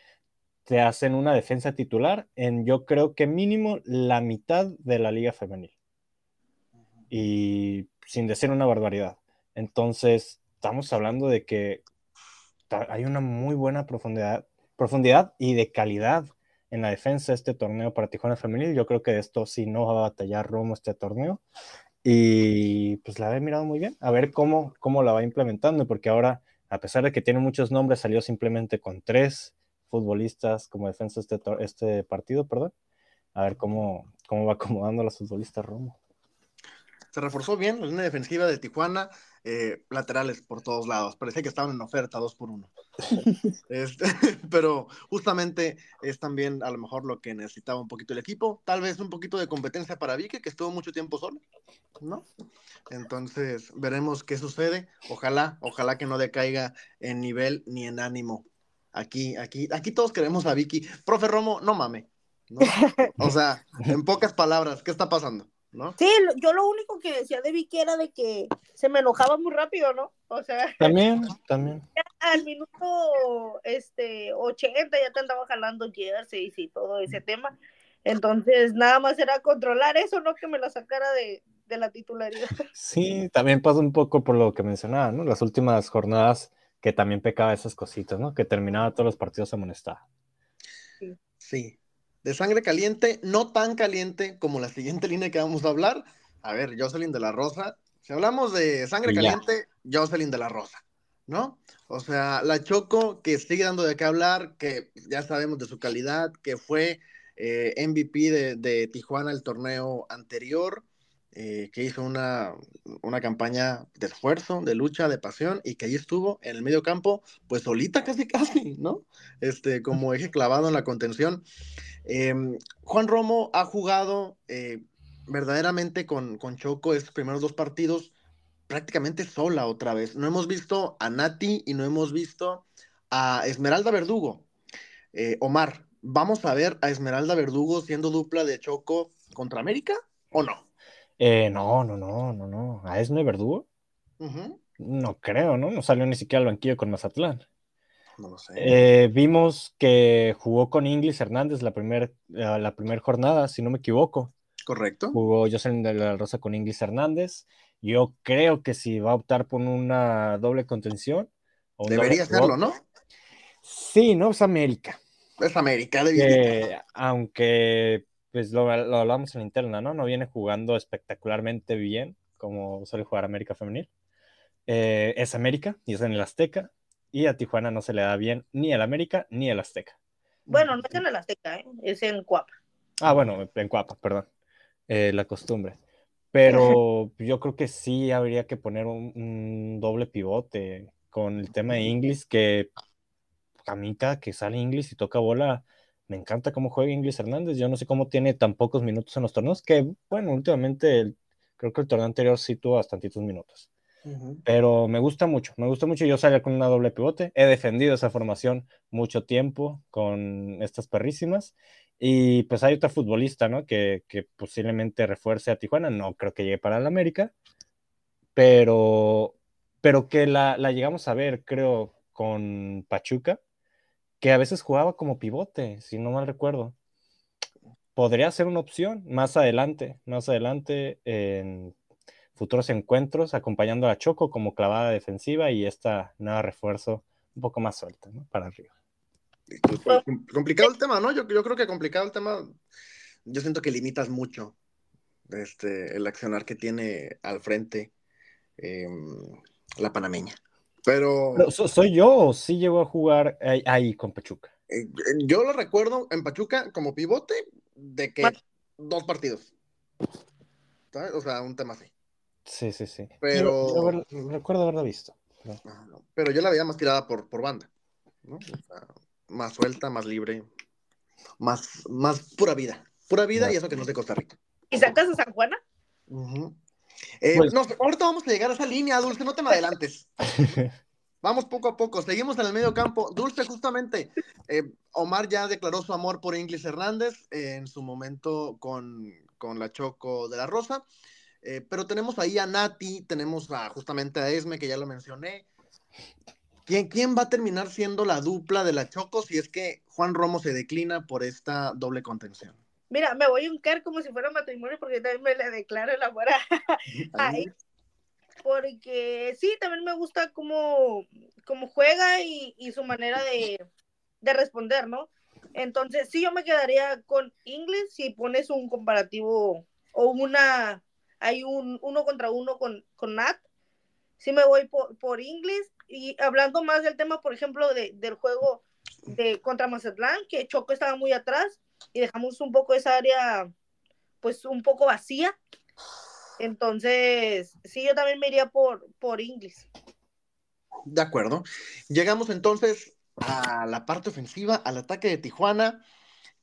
te hacen una defensa titular en yo creo que mínimo la mitad de la liga femenil. Y sin decir una barbaridad. Entonces, estamos hablando de que hay una muy buena profundidad, profundidad y de calidad en la defensa de este torneo para Tijuana Femenil. Yo creo que esto sí no va a batallar Romo este torneo. Y pues la he mirado muy bien, a ver cómo, cómo la va implementando, porque ahora, a pesar de que tiene muchos nombres, salió simplemente con tres futbolistas como defensa este, este partido, perdón. A ver cómo, cómo va acomodando a los futbolistas Romo. Se reforzó bien la línea defensiva de Tijuana, eh, laterales por todos lados. Parecía que estaban en oferta dos por uno. Este, pero justamente es también a lo mejor lo que necesitaba un poquito el equipo. Tal vez un poquito de competencia para Vicky, que estuvo mucho tiempo solo, ¿no? Entonces veremos qué sucede. Ojalá, ojalá que no decaiga en nivel ni en ánimo. Aquí, aquí, aquí todos queremos a Vicky. Profe Romo, no mame. ¿no? O sea, en pocas palabras, ¿qué está pasando? ¿No? Sí, yo lo único que decía de Vicky era de que se me enojaba muy rápido, ¿no? O sea, también, también. Al minuto este 80 ya te andaba jalando jerseys y todo ese tema. Entonces, nada más era controlar eso, no que me lo sacara de, de la titularidad. Sí, también pasa un poco por lo que mencionaba, ¿no? Las últimas jornadas que también pecaba esas cositas, ¿no? Que terminaba todos los partidos amonestados. Sí. sí de sangre caliente, no tan caliente como la siguiente línea que vamos a hablar. A ver, Jocelyn de la Rosa. Si hablamos de sangre caliente, Jocelyn de la Rosa, ¿no? O sea, la Choco que sigue dando de qué hablar, que ya sabemos de su calidad, que fue eh, MVP de, de, Tijuana el torneo anterior, eh, que hizo una, una, campaña de esfuerzo, de lucha, de pasión, y que ahí estuvo en el medio campo, pues solita casi casi, ¿no? Este, como eje clavado en la contención. Em, Juan Romo ha jugado eh, verdaderamente con, con Choco estos primeros dos partidos prácticamente sola otra vez. No hemos visto a Nati y no hemos visto a Esmeralda Verdugo. Eh, Omar, ¿vamos a ver a Esmeralda Verdugo siendo dupla de Choco contra América o no? Eh, no, no, no, no, no. ¿A Esme Verdugo? No creo, ¿no? No salió ni siquiera al banquillo con Mazatlán. No lo sé. Eh, vimos que jugó con Inglis Hernández la primera la primer jornada, si no me equivoco. Correcto. Jugó Jocelyn de la Rosa con Inglis Hernández. Yo creo que si va a optar por una doble contención. Debería hacerlo, ¿no? Sí, no, es América. Es América, de Aunque, pues lo, hablamos en la interna, ¿no? No viene jugando espectacularmente bien, como suele jugar América Femenil. Eh, es América y es en el Azteca. Y a Tijuana no se le da bien ni el América ni el Azteca. Bueno, no es en el Azteca, ¿eh? es en Cuapa. Ah, bueno, en Cuapa, perdón. Eh, la costumbre. Pero yo creo que sí habría que poner un, doble pivote con el tema de Inglis, que a mí cada que sale Inglis y toca bola, me encanta cómo juega Inglis Hernández. Yo no sé cómo tiene tan pocos minutos en los torneos, que bueno, últimamente creo que el torneo anterior sí tuvo bastantitos minutos. Pero me gusta mucho, me gusta mucho. Yo salía con una doble pivote. He defendido esa formación mucho tiempo con estas perrísimas y pues hay otra futbolista, ¿no? Que, posiblemente refuerce a Tijuana. No creo que llegue para el América, pero, pero que la, llegamos a ver, creo, con Pachuca, que a veces jugaba como pivote, si no mal recuerdo. Podría ser una opción más adelante, más adelante en futuros encuentros, acompañando a Choco como clavada defensiva y esta nueva refuerzo un poco más suelta, ¿no? Para arriba. Pues, complicado el tema, ¿no? Yo, yo creo que complicado el tema. Yo siento que limitas mucho este, el accionar que tiene al frente em, la panameña. Pero. ¿Soy yo o sí llegó a jugar ahí, con Pachuca? Eh, yo lo recuerdo en Pachuca como pivote de que dos partidos. ¿Sabes? O sea, un tema así. Sí, sí, sí. Pero. recuerdo haberlo visto. Pero... yo la veía más tirada por, por banda. ¿no? O sea, más suelta, más libre, más, más pura vida. Pura vida y eso que no es de Costa Rica. ¿Y sacas a San Juana? Eh, pues no, ahorita vamos a llegar a esa línea, Dulce, no te me adelantes. Vamos poco a poco, seguimos en el medio campo. Dulce, justamente, eh, Omar ya declaró su amor por Inglis Hernández en su momento con, con, la Choco de la Rosa, eh, pero tenemos ahí a Nati, tenemos a, justamente a Esme, que ya lo mencioné, ¿Quién, va a terminar siendo la dupla de la Choco si es que Juan Romo se declina por esta doble contención? Mira, me voy a uncar como si fuera matrimonio porque también me le declaro el amor a, Porque sí, también me gusta cómo, cómo juega y, su manera de, responder, ¿no? Entonces, sí, yo me quedaría con Inglis si pones un comparativo o una, hay un uno contra uno con, con Nat. Sí me voy por, por Inglis y hablando más del tema, por ejemplo, de, del juego de contra Mazatlán, que Choco estaba muy atrás y dejamos un poco esa área, pues un poco vacía. Entonces, sí, yo también me iría por, por Inglis. De acuerdo. Llegamos entonces a la parte ofensiva, al ataque de Tijuana,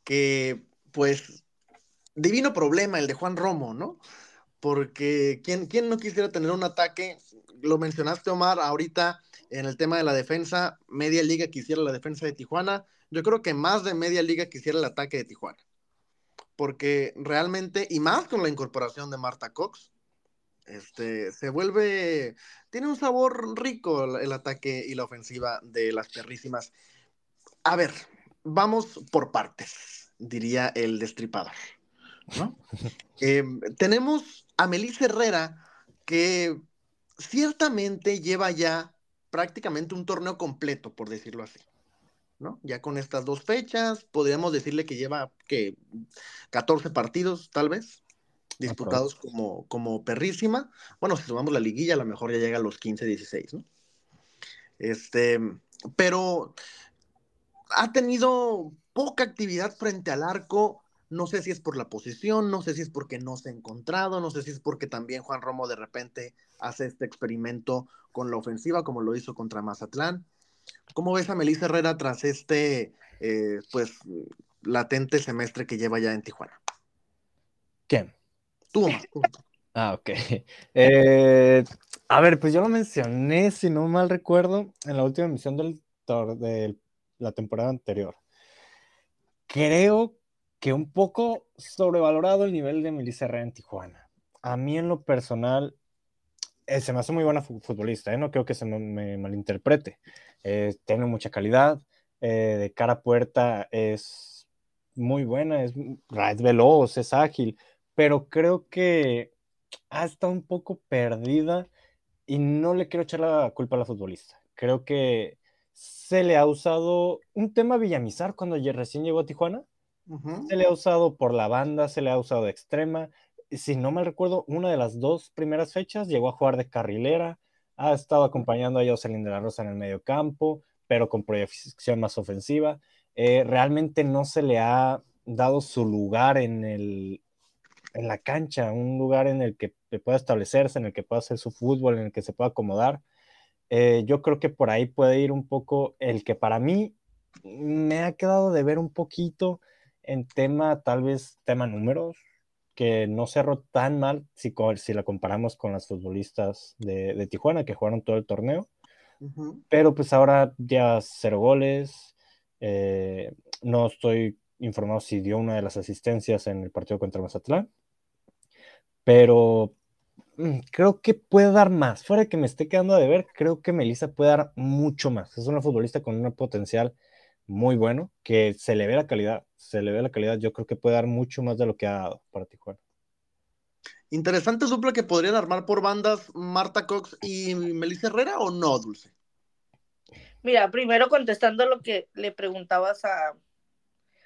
que pues divino problema el de Juan Romo, ¿no? Porque ¿quién, quién no quisiera tener un ataque? Lo mencionaste, Omar, ahorita en el tema de la defensa, media liga quisiera la defensa de Tijuana. Yo creo que más de media liga quisiera el ataque de Tijuana. Porque realmente, y más con la incorporación de Marta Cox, este, se vuelve, tiene un sabor rico el, ataque y la ofensiva de las perrísimas. A ver, vamos por partes, diría el destripador. Em, tenemos a Melissa Herrera, que ciertamente lleva ya prácticamente un torneo completo, por decirlo así. ¿no? Ya con estas dos fechas, podríamos decirle que lleva que 14 partidos, tal vez, disputados como, como perrísima. Bueno, si sumamos la liguilla, a lo mejor ya llega a los 15, 16, ¿no? Este, pero ha tenido poca actividad frente al arco No sé si es por la posición, no sé si es porque no se ha encontrado, no sé si es porque también Juan Romo de repente hace este experimento con la ofensiva como lo hizo contra Mazatlán. ¿Cómo ves a Melissa Herrera tras este, eh, pues, latente semestre que lleva ya en Tijuana? ¿Quién? Tú, Ah, ok. Eh, a ver, pues yo lo mencioné, si no mal recuerdo, en la última emisión del, de la temporada anterior. Creo que un poco sobrevalorado el nivel de Melissa Herrera en Tijuana. A mí en lo personal, eh, se me hace muy buena futbolista, ¿eh? no creo que se me, malinterprete. Eh, tiene mucha calidad, de cara a puerta es muy buena, es, es veloz, es ágil, pero creo que ha estado un poco perdida y no le quiero echar la culpa a la futbolista. Creo que se le ha usado un tema Villamizar cuando recién llegó a Tijuana. Se le ha usado por la banda, se le ha usado de extrema. Si no me recuerdo, una de las dos primeras fechas llegó a jugar de carrilera. Ha estado acompañando a Jocelyn de la Rosa en el medio campo, pero con proyección más ofensiva. Eh, realmente no se le ha dado su lugar en, el, en la cancha, un lugar en el que pueda establecerse, en el que pueda hacer su fútbol, en el que se pueda acomodar. Eh, yo creo que por ahí puede ir un poco el que para mí me ha quedado de ver un poquito en tema, tal vez tema números, que no cerró tan mal si, si la comparamos con las futbolistas de, Tijuana que jugaron todo el torneo. Pero pues ahora ya cero goles. Eh, no estoy informado si dio una de las asistencias en el partido contra Mazatlán pero mm, creo que puede dar más. Fuera de que me esté quedando de ver, creo que Melissa puede dar mucho más. Es una futbolista con un potencial muy bueno, que se le ve la calidad, se le ve la calidad. Yo creo que puede dar mucho más de lo que ha dado para Tijuana. Interesante dupla que podrían armar por bandas Marta Cox y Melissa Herrera o no, Dulce. Mira, primero contestando lo que le preguntabas a,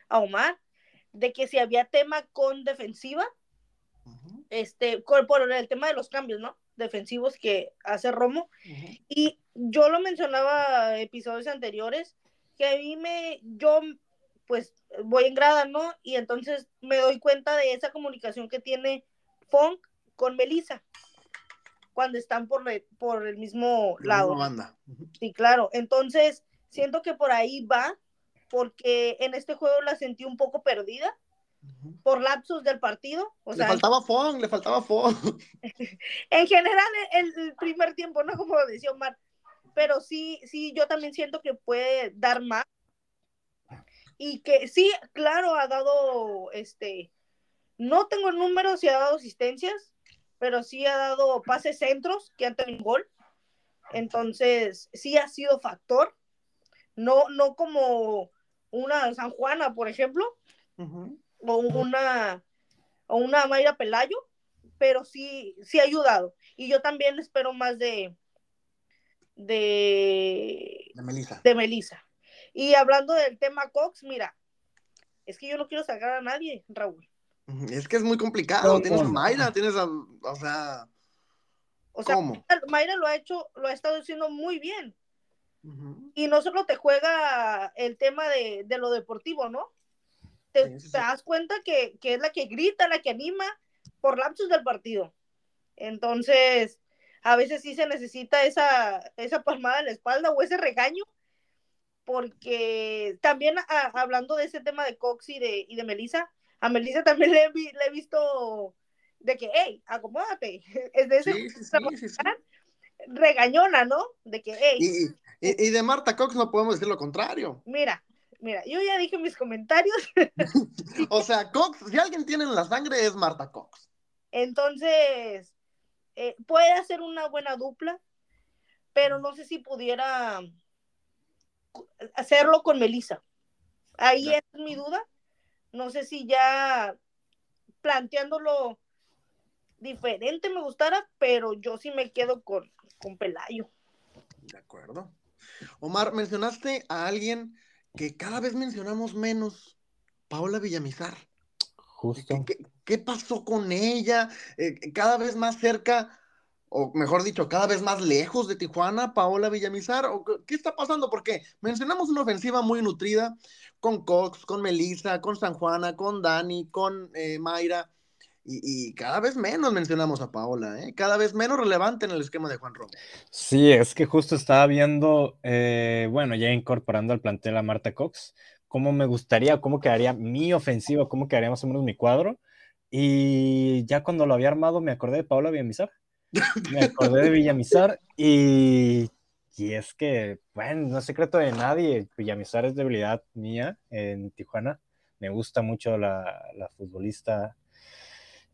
a Omar, de que si había tema con defensiva, este, por el tema de los cambios, ¿no? Defensivos que hace Romo. Y yo lo mencionaba episodios anteriores, que a mí me, yo pues voy en grada, ¿no? Y entonces me doy cuenta de esa comunicación que tiene Funk con Melissa cuando están por, por el mismo lado. Banda. Sí, claro. Entonces, siento que por ahí va, porque en este juego la sentí un poco perdida por lapsos del partido. O le faltaba Fong, le faltaba Fong. en general, el, primer tiempo, ¿no? Como decía Omar. Pero sí, sí, yo también siento que puede dar más. Y que sí, claro, ha dado, este, no tengo números si ha dado asistencias, pero sí ha dado pases centros que han tenido gol. Entonces, sí ha sido factor. No, no como una San Juana, por ejemplo, o una, o una Mayra Pelayo, pero sí, sí ha ayudado. Y yo también espero más de, de, de Melissa. Y hablando del tema Cox, mira, es que yo no quiero sacar a nadie, Raúl. Es que es muy complicado. tienes a Mayra, tienes a, o sea, o sea, Mayra lo ha hecho, lo ha estado haciendo muy bien. Y no solo te juega el tema de, de, lo deportivo, ¿no? te, das cuenta que, es la que grita, la que anima por lapsos del partido. Entonces, a veces sí se necesita esa, esa palmada en la espalda o ese regaño, porque también hablando de ese tema de Cox y de, y de Melissa, a Melissa también le, he visto de que, hey, acomódate. Es de ese regañona, ¿no? De que, hey. Y, y, de Marta Cox no podemos decir lo contrario. Mira, Mira, yo ya dije mis comentarios. o sea, Cox, si alguien tiene en la sangre es Marta Cox. Entonces, eh, puede hacer una buena dupla, pero no sé si pudiera hacerlo con Melissa. Ahí es mi duda. No sé si ya planteándolo diferente me gustara, pero yo sí me quedo con, con Pelayo. De acuerdo. Omar, mencionaste a alguien que cada vez mencionamos menos, Paola Villamizar. Justo. ¿Qué, pasó con ella? Eh, cada vez más cerca, o mejor dicho, cada vez más lejos de Tijuana, Paola Villamizar? ¿O qué está pasando? Porque mencionamos una ofensiva muy nutrida con Cox, con Melissa, con San Juana, con Dani, con eh, Mayra, y, cada vez menos mencionamos a Paola, ¿eh? cada vez menos relevante en el esquema de Juan Romo. Sí, es que justo estaba viendo, eh, bueno, ya incorporando al plantel a Marta Cox, cómo me gustaría, cómo quedaría mi ofensiva, cómo quedaría más o menos mi cuadro. Y ya cuando lo había armado me acordé de Paola Villamizar. Me acordé de Villamizar y, y es que, bueno, no es secreto de nadie, Villamizar es debilidad mía en Tijuana. Me gusta mucho la, la futbolista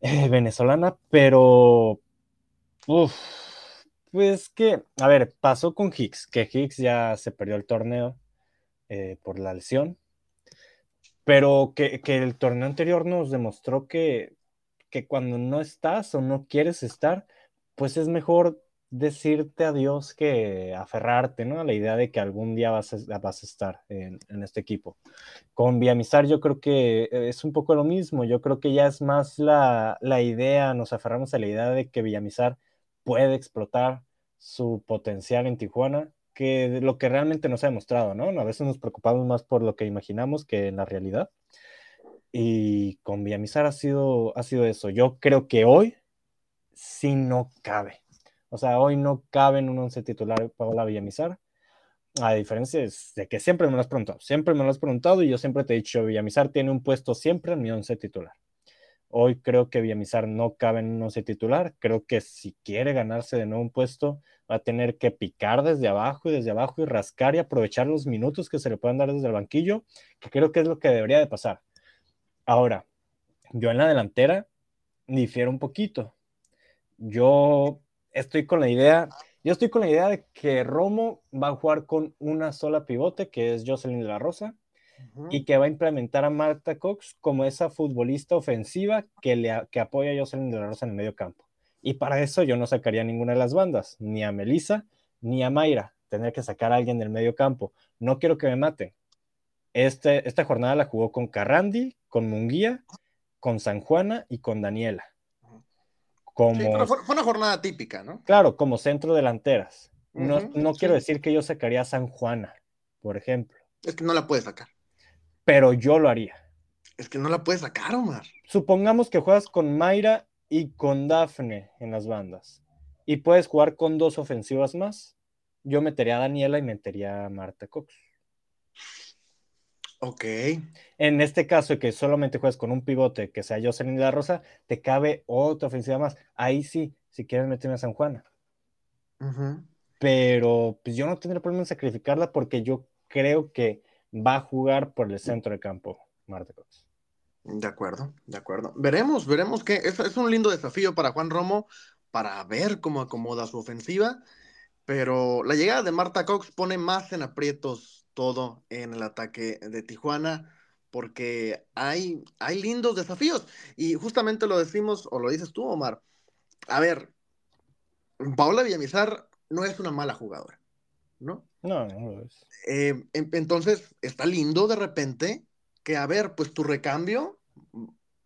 eh, venezolana, pero, uf, pues que, a ver, pasó con Hicks, que Hicks ya se perdió el torneo eh, por la lesión, pero que, que, el torneo anterior nos demostró que, que cuando no estás o no quieres estar, pues es mejor decirte adiós que aferrarte, ¿no? A la idea de que algún día vas a, vas a estar en, este equipo. Con Villamizar yo creo que es un poco lo mismo, yo creo que ya es más la, la idea, nos aferramos a la idea de que Villamizar puede explotar su potencial en Tijuana, que lo que realmente nos ha demostrado, ¿no? A veces nos preocupamos más por lo que imaginamos que en la realidad. Y con Villamizar ha sido, ha sido eso. Yo creo que hoy sí no cabe o sea, hoy no cabe en un once titular Paola Villamizar. A diferencia de que siempre me lo has preguntado, siempre me lo has preguntado y yo siempre te he dicho, Villamizar tiene un puesto siempre en mi once titular. Hoy creo que Villamizar no cabe en un once titular. Creo que si quiere ganarse de nuevo un puesto, va a tener que picar desde abajo y desde abajo y rascar y aprovechar los minutos que se le puedan dar desde el banquillo, que creo que es lo que debería de pasar. Ahora, yo en la delantera difiero un poquito. Yo estoy con la idea, yo estoy con la idea de que Romo va a jugar con una sola pivote, que es Jocelyn de la Rosa, y que va a implementar a Marta Cox como esa futbolista ofensiva que, le, que apoya a Jocelyn de la Rosa en el medio campo. Y para eso yo no sacaría ninguna de las bandas, ni a Melissa, ni a Mayra. Tendría que sacar a alguien del medio campo. No quiero que me maten. Este, esta jornada la jugó con Carrandi, con Munguía, con San Juana y con Daniela fue, una jornada típica, ¿no? Claro, como centro delanteras. No, no quiero decir que yo sacaría a San Juana, por ejemplo. Es que no la puedes sacar. Pero yo lo haría. Es que no la puedes sacar, Omar. Supongamos que juegas con Mayra y con Dafne en las bandas. Y puedes jugar con dos ofensivas más. Yo metería a Daniela y metería a Marta Cox. Ok. En este caso, que solamente juegas con un pivote que sea Jocelyn de la Rosa, te cabe otra ofensiva más. Ahí sí, si quieres meterme a San Juana. Pero pues yo no tendré problema en sacrificarla porque yo creo que va a jugar por el centro de campo, Marta Cox. De acuerdo, de acuerdo. Veremos, veremos que es, es un lindo desafío para Juan Romo para ver cómo acomoda su ofensiva. Pero la llegada de Marta Cox pone más en aprietos todo en el ataque de Tijuana, porque hay, hay lindos desafíos. Y justamente lo decimos, o lo dices tú, Omar. A ver, Paola Villamizar no es una mala jugadora, ¿no? No, no lo es. Eh, entonces, está lindo de repente que, a ver, pues tu recambio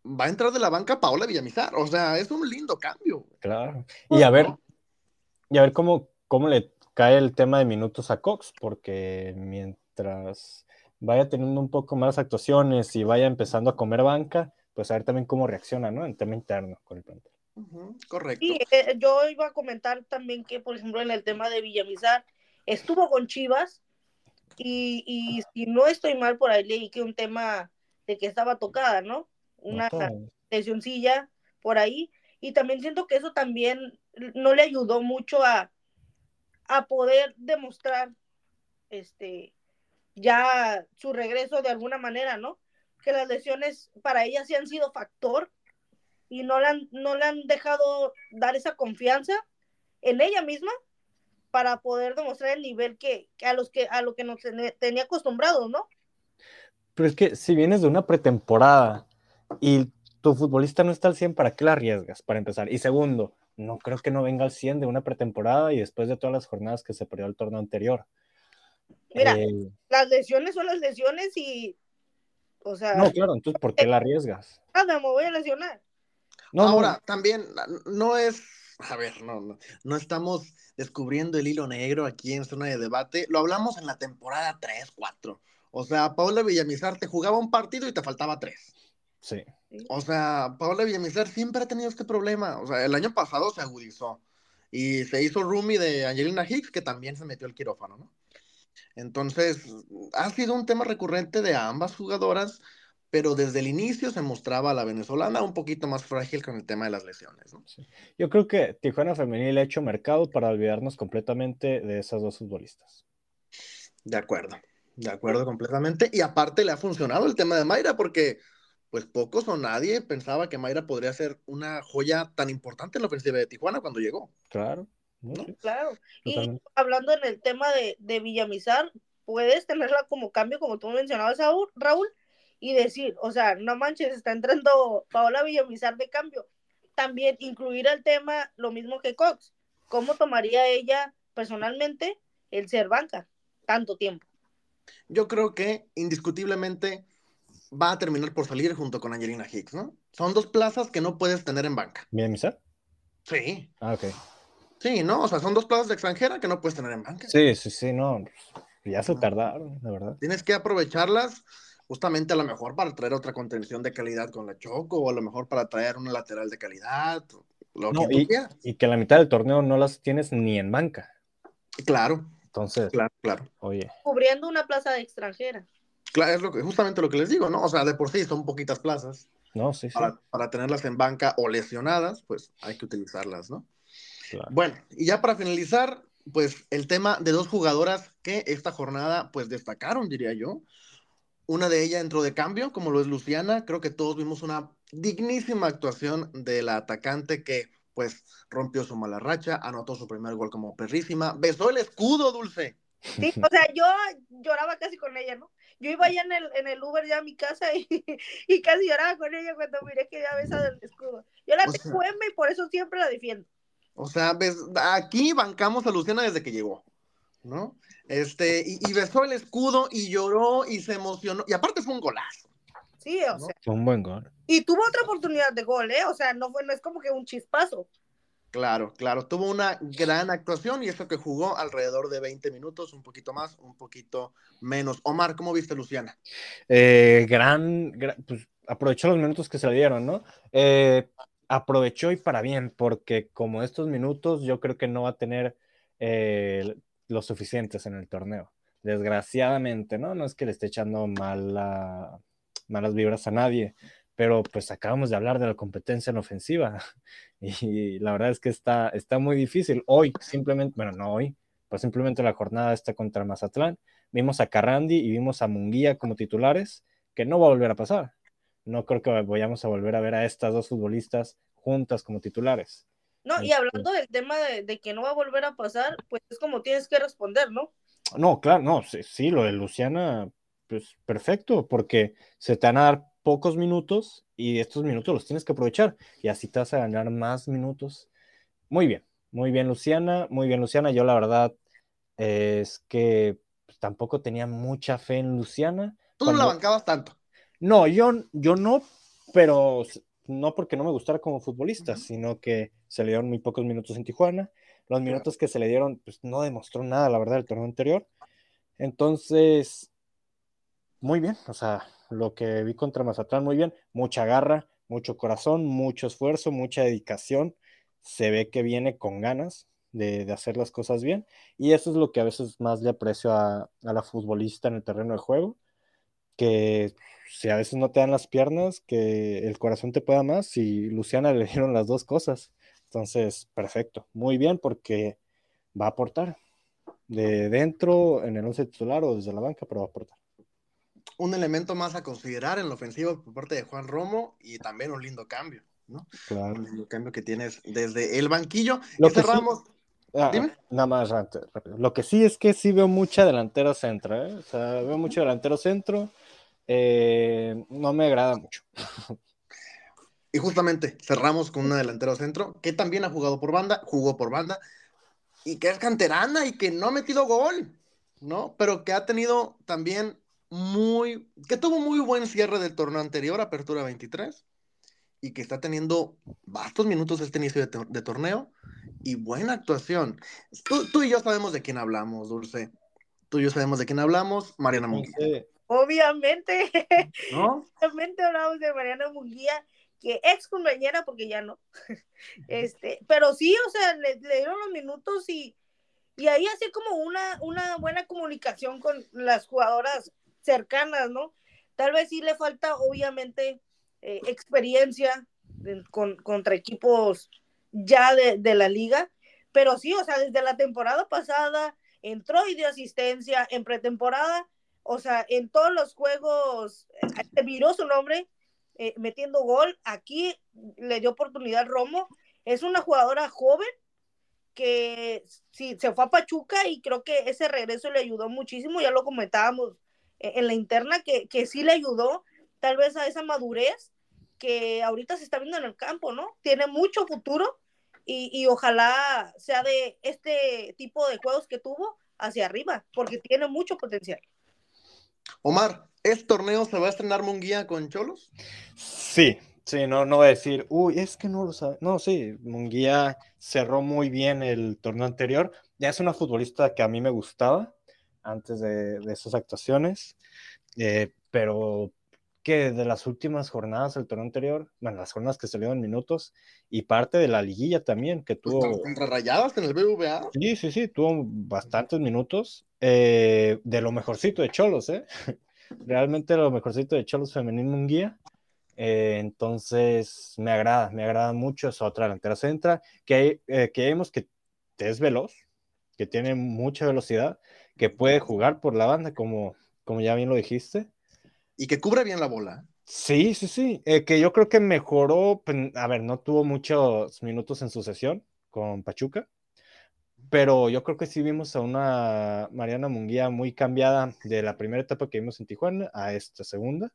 va a entrar de la banca Paola Villamizar. O sea, es un lindo cambio. Claro. Y a ver, y a ver cómo, cómo le cae el tema de minutos a Cox, porque mientras vaya teniendo un poco más actuaciones y vaya empezando a comer banca, pues a ver también cómo reacciona, ¿no? En tema interno con el plantel. correcto. Sí, eh, yo iba a comentar también que, por ejemplo, en el tema de Villamizar, estuvo con Chivas y, y si no estoy mal por ahí leí que un tema de que estaba tocada, ¿no? Una lesioncilla por ahí. Y también siento que eso también no le ayudó mucho a, a poder demostrar este ya su regreso de alguna manera, ¿no? Que las lesiones para ella sí han sido factor y no le han, no le han dejado dar esa confianza en ella misma para poder demostrar el nivel que, a los que a lo que nos tenía acostumbrados, ¿no? Pero es que si vienes de una pretemporada y tu futbolista no está al 100, ¿para qué la arriesgas? Para empezar. Y segundo, no creo que no venga al 100 de una pretemporada y después de todas las jornadas que se perdió el torneo anterior. Mira, eh, las lesiones son las lesiones y, o sea... No, claro, entonces, ¿por qué la arriesgas? Nada, me voy a lesionar. No, Ahora, también, no es, a ver, no, no, no estamos descubriendo el hilo negro aquí en zona de debate. Lo hablamos en la temporada 3, 4. O sea, Paula Villamizar te jugaba un partido y te faltaba tres. Sí. O sea, Paula Villamizar siempre ha tenido este problema. O sea, el año pasado se agudizó y se hizo roomie de Angelina Hicks, que también se metió al quirófano, ¿no? Entonces, ha sido un tema recurrente de ambas jugadoras, pero desde el inicio se mostraba a la venezolana un poquito más frágil con el tema de las lesiones, ¿no? Sí. Yo creo que Tijuana Femenil ha hecho mercado para olvidarnos completamente de esas dos futbolistas. De acuerdo, de acuerdo completamente. Y aparte le ha funcionado el tema de Mayra, porque pues pocos o nadie pensaba que Mayra podría ser una joya tan importante en la ofensiva de Tijuana cuando llegó. Claro. ¿no? Claro. Y hablando en el tema de, de, Villamizar, puedes tenerla como cambio, como tú mencionabas, Raúl, y decir, o sea, no manches, está entrando Paola Villamizar de cambio. También incluir el tema, lo mismo que Cox. ¿Cómo tomaría ella personalmente el ser banca tanto tiempo? Yo creo que indiscutiblemente va a terminar por salir junto con Angelina Hicks, ¿no? Son dos plazas que no puedes tener en banca. ¿Villamizar? Sí. Ah, ok. Sí, ¿no? O sea, son dos plazas de extranjera que no puedes tener en banca. Sí, sí, sí, no. Ya se tardaron, la verdad. Tienes que aprovecharlas justamente a lo mejor para traer otra contención de calidad con la Choco, o a lo mejor para traer una lateral de calidad, lo no, que y, y, que la mitad del torneo no las tienes ni en banca. Claro. Entonces, claro, claro. Oye. Cubriendo una plaza de extranjera. Claro, es lo que, justamente lo que les digo, ¿no? O sea, de por sí son poquitas plazas. No, sí, sí. Para, para tenerlas en banca o lesionadas, pues hay que utilizarlas, ¿no? Claro. Bueno, y ya para finalizar, pues el tema de dos jugadoras que esta jornada pues destacaron, diría yo. Una de ellas entró de cambio, como lo es Luciana. Creo que todos vimos una dignísima actuación de la atacante que pues rompió su mala racha, anotó su primer gol como perrísima, besó el escudo, Dulce. Sí, o sea, yo lloraba casi con ella, ¿no? Yo iba allá en el, en el Uber ya a mi casa y, y casi lloraba con ella cuando miré que había besado el escudo. Yo la tengo M y por eso siempre la defiendo. O sea, ves, aquí bancamos a Luciana desde que llegó, ¿no? Este, y, y, besó el escudo y lloró y se emocionó. Y aparte fue un golazo. Sí, o ¿no? sea. Fue un buen gol. Y tuvo otra oportunidad de gol, ¿eh? O sea, no, fue, no es como que un chispazo. Claro, claro, tuvo una gran actuación y eso que jugó alrededor de 20 minutos, un poquito más, un poquito menos. Omar, ¿cómo viste Luciana? Eh, gran, gran pues aprovechó los minutos que se le dieron, ¿no? Eh, aprovechó y para bien, porque como estos minutos yo creo que no va a tener eh, los suficientes en el torneo. Desgraciadamente, ¿no? No es que le esté echando mala, malas vibras a nadie, pero pues acabamos de hablar de la competencia en ofensiva y la verdad es que está, está muy difícil. Hoy simplemente, bueno, no hoy, pues simplemente la jornada está contra Mazatlán. Vimos a Carrandi y vimos a Munguía como titulares, que no va a volver a pasar. No creo que vayamos a volver a ver a estas dos futbolistas juntas como titulares. No, y hablando del tema de, de, que no va a volver a pasar, pues es como tienes que responder, ¿no? No, claro, no, sí, sí, lo de Luciana, pues perfecto, porque se te van a dar pocos minutos y estos minutos los tienes que aprovechar y así te vas a ganar más minutos. Muy bien, muy bien Luciana, muy bien Luciana. Yo la verdad es que pues, tampoco tenía mucha fe en Luciana. Tú Cuando... no la bancabas tanto. No, yo, yo no, pero no porque no me gustara como futbolista, uh -huh. sino que se le dieron muy pocos minutos en Tijuana. Los minutos que se le dieron, pues no demostró nada, la verdad, el torneo anterior. Entonces, muy bien, o sea, lo que vi contra Mazatlán, muy bien, mucha garra, mucho corazón, mucho esfuerzo, mucha dedicación. Se ve que viene con ganas de, de hacer las cosas bien. Y eso es lo que a veces más le aprecio a, a la futbolista en el terreno de juego que si a veces no te dan las piernas, que el corazón te pueda más, y Luciana le dieron las dos cosas. Entonces, perfecto, muy bien, porque va a aportar de dentro, en el once titular o desde la banca, pero va a aportar. Un elemento más a considerar en la ofensiva por parte de Juan Romo y también un lindo cambio, ¿no? Claro. Un lindo cambio que tienes desde el banquillo. Lo y cerramos. Sí... Ah, Dime. Nada más rápido. Lo que sí es que sí veo mucha delantero centro, ¿eh? O sea, veo mucho delantero centro eh, no me agrada mucho. Y justamente cerramos con una delantero centro que también ha jugado por banda, jugó por banda y que es canterana y que no ha metido gol, ¿no? Pero que ha tenido también muy, que tuvo muy buen cierre del torneo anterior, Apertura 23, y que está teniendo vastos minutos este inicio de, de torneo y buena actuación. Tú, y yo sabemos de quién hablamos, Dulce. Tú y yo sabemos de quién hablamos, Mariana Munguía. Obviamente, ¿No? obviamente hablamos de Mariana Munguía, que ex compañera, porque ya no. Este, pero sí, o sea, le, dieron los minutos y, y ahí hace como una, una buena comunicación con las jugadoras cercanas, ¿no? Tal vez sí le falta, obviamente, eh, experiencia con, contra equipos ya de, la liga, pero sí, o sea, desde la temporada pasada entró y dio asistencia en pretemporada, o sea, en todos los juegos eh, se miró su nombre eh, metiendo gol, aquí le dio oportunidad Romo, es una jugadora joven que sí, se fue a Pachuca y creo que ese regreso le ayudó muchísimo, ya lo comentábamos en la interna, que, que sí le ayudó tal vez a esa madurez que ahorita se está viendo en el campo, ¿no? Tiene mucho futuro y, ojalá sea de este tipo de juegos que tuvo hacia arriba, porque tiene mucho potencial. Omar, ¿este torneo se va a estrenar Munguía con Cholos? Sí, sí, no, no voy a decir, uy, es que no lo sabe. No, sí, Munguía cerró muy bien el torneo anterior. Ya es una futbolista que a mí me gustaba antes de, de esas actuaciones, eh, pero que de las últimas jornadas del torneo anterior, bueno, las jornadas que salieron en minutos y parte de la liguilla también, que pues, tuvo... ¿Contra Rayadas en el BVA? Sí, sí, sí, tuvo bastantes minutos eh, de lo mejorcito de Cholos, ¿eh? Realmente lo mejorcito de Cholos femenino Munguía. Eh, entonces, me agrada, me agrada mucho esa otra delantera centra, que, eh, que vemos que es veloz, que tiene mucha velocidad, que puede jugar por la banda, como, como ya bien lo dijiste y que cubre bien la bola. Sí, sí, sí. Eh, que yo creo que mejoró. A ver, no tuvo muchos minutos en su sesión con Pachuca, pero yo creo que sí vimos a una Mariana Munguía muy cambiada de la primera etapa que vimos en Tijuana a esta segunda.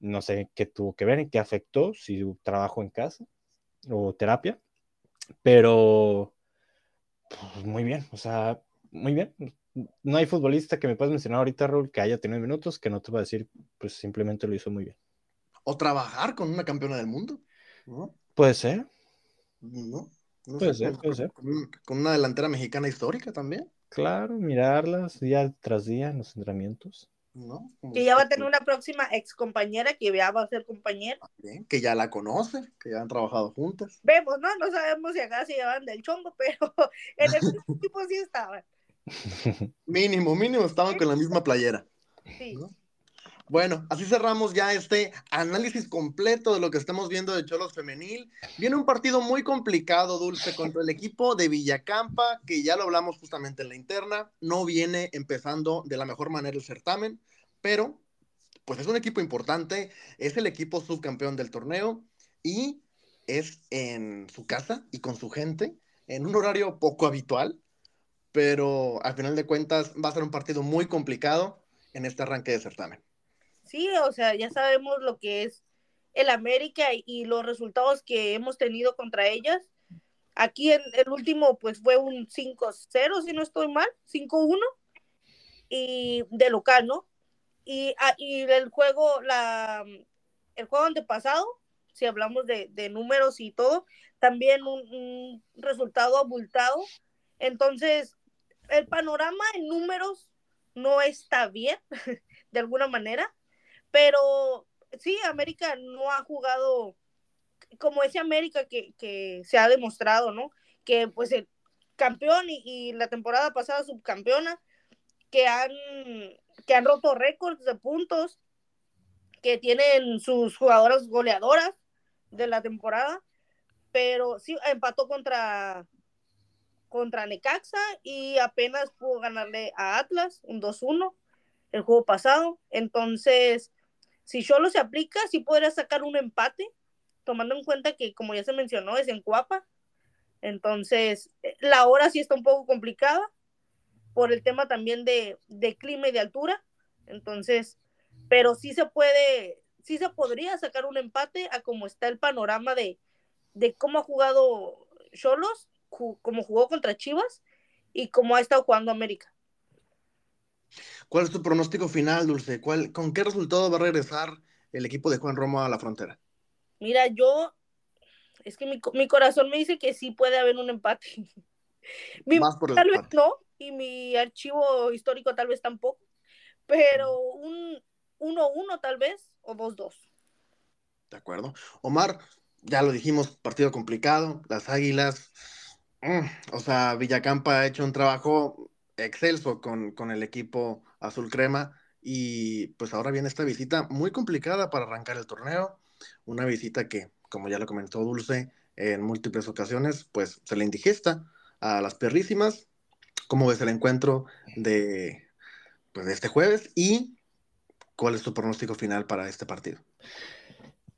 No sé qué tuvo que ver, en qué afectó, si trabajo en casa o terapia, pero pues, muy bien, o sea, muy bien no hay futbolista que me puedas mencionar ahorita, Raúl, que haya tenido minutos, que no te va a decir, pues simplemente lo hizo muy bien. O trabajar con una campeona del mundo. Puede ser. No. puede ser, puede ser. Con, una delantera mexicana histórica también. Claro, mirarlas día tras día en los entrenamientos. ¿No? Que ya va a tener una próxima ex compañera que ya va a ser compañera. que ya la conoce, que ya han trabajado juntas. Vemos, ¿no? No sabemos si acá se llevan del chongo, pero en el equipo sí estaban. Mínimo, mínimo estaban con la misma playera. Bueno, así cerramos ya este análisis completo de lo que estamos viendo de Cholos Femenil. Viene un partido muy complicado, Dulce, contra el equipo de Villacampa, que ya lo hablamos justamente en la interna. No viene empezando de la mejor manera el certamen, pero pues es un equipo importante, es el equipo subcampeón del torneo y es en su casa y con su gente, en un horario poco habitual pero al final de cuentas va a ser un partido muy complicado en este arranque de certamen. Sí, o sea, ya sabemos lo que es el América y los resultados que hemos tenido contra ellas. Aquí en el último, pues fue un 5-0, si no estoy mal, 5-1, y de local, ¿no? Y, ah, y el juego, la, el juego antepasado, si hablamos de, números y todo, también un resultado abultado. Entonces, el panorama en números no está bien, de alguna manera, pero sí, América no ha jugado como ese América que, se ha demostrado, ¿no? Que pues el campeón y, la temporada pasada subcampeona, que han, que han roto récords de puntos, que tienen sus jugadoras goleadoras de la temporada, pero sí empató contra contra Necaxa y apenas pudo ganarle a Atlas un 2-1 el juego pasado. Entonces, si solo se aplica, sí podría sacar un empate, tomando en cuenta que, como ya se mencionó, es en Cuapa. Entonces, la hora sí está un poco complicada por el tema también de, de clima y de altura. Entonces, pero sí se puede, sí se podría sacar un empate a cómo está el panorama de, de cómo ha jugado Cholos como jugó contra Chivas y como ha estado jugando América. ¿Cuál es tu pronóstico final, Dulce? ¿Cuál, ¿Con qué resultado va a regresar el equipo de Juan Romo a la frontera? Mira, yo es que mi, mi, corazón me dice que sí puede haber un empate. mi, Más por el tal vez no, y mi archivo histórico tal vez tampoco, pero un 1-1 tal vez, o 2-2. De acuerdo. Omar, ya lo dijimos, partido complicado, las Águilas, o sea, Villacampa ha hecho un trabajo excelso con, con el equipo azul crema y pues ahora viene esta visita muy complicada para arrancar el torneo, una visita que, como ya lo comentó Dulce en múltiples ocasiones, pues se le indigesta a las perrísimas. ¿Cómo ves el encuentro de, pues, de este jueves y cuál es tu pronóstico final para este partido?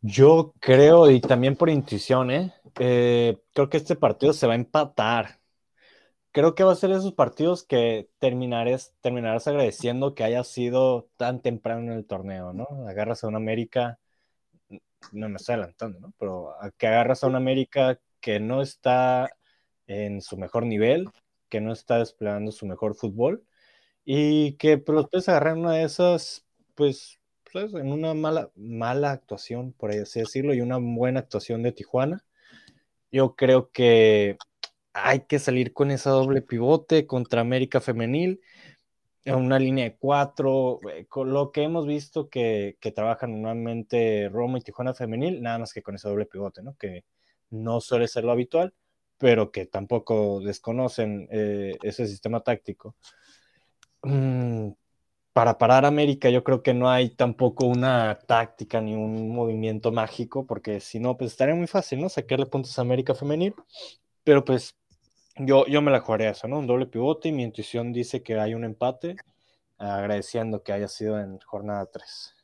Yo creo, y también por intuición, ¿eh? Eh, creo que este partido se va a empatar. Creo que va a ser esos partidos que terminarás, terminarás agradeciendo que haya sido tan temprano en el torneo, ¿no? Agarras a un América, no me estoy adelantando, ¿no? Pero que agarras a un América que no está en su mejor nivel, que no está desplegando su mejor fútbol y que pues, puedes agarrar una de esas, pues, en una mala, mala actuación, por así decirlo, y una buena actuación de Tijuana. Yo creo que hay que salir con esa doble pivote contra América Femenil, en una línea de cuatro, eh, con lo que hemos visto que, que trabajan normalmente Roma y Tijuana Femenil, nada más que con ese doble pivote, ¿no? Que no suele ser lo habitual, pero que tampoco desconocen eh, ese sistema táctico. Mm, para parar a América yo creo que no hay tampoco una táctica ni un movimiento mágico, porque si no, pues estaría muy fácil, ¿no? Sacarle puntos a América femenil, pero pues yo, yo me la jugaría eso, ¿no? Un doble pivote y mi intuición dice que hay un empate, agradeciendo que haya sido en jornada 3.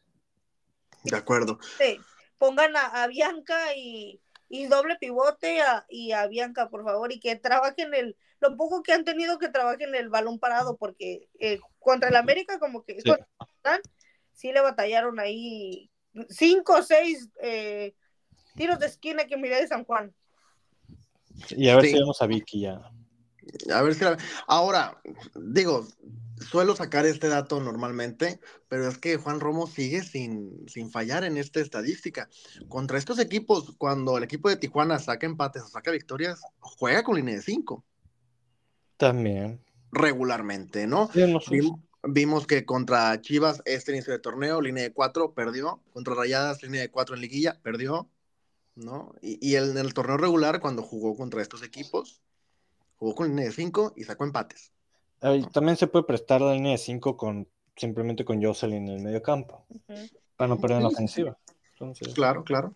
De acuerdo. Sí, pongan a, a Bianca y, y, doble pivote a, y a Bianca, por favor, y que trabajen el, lo poco que han tenido que trabajen el balón parado, porque eh, contra el América, como que sí, sí le batallaron ahí cinco o seis eh, tiros de esquina que miré de San Juan. Y a ver sí. si vemos a Vicky ya. A ver si la... Ahora, digo, suelo sacar este dato normalmente, pero es que Juan Romo sigue sin, sin fallar en esta estadística. Contra estos equipos, cuando el equipo de Tijuana saca empates o saca victorias, juega con línea de 5. También. Regularmente, ¿no? Sí. Vimos, vimos que contra Chivas, este inicio de torneo, línea de 4, perdió. Contra Rayadas, línea de 4 en liguilla, perdió. ¿no? Y, y el, en el torneo regular, cuando jugó contra estos equipos, jugó con línea de 5 y sacó empates. Eh, también se puede prestar la línea de 5 con simplemente con Jocelyn en el medio campo, uh -huh. para no perder en la ofensiva. Entonces... Claro, claro.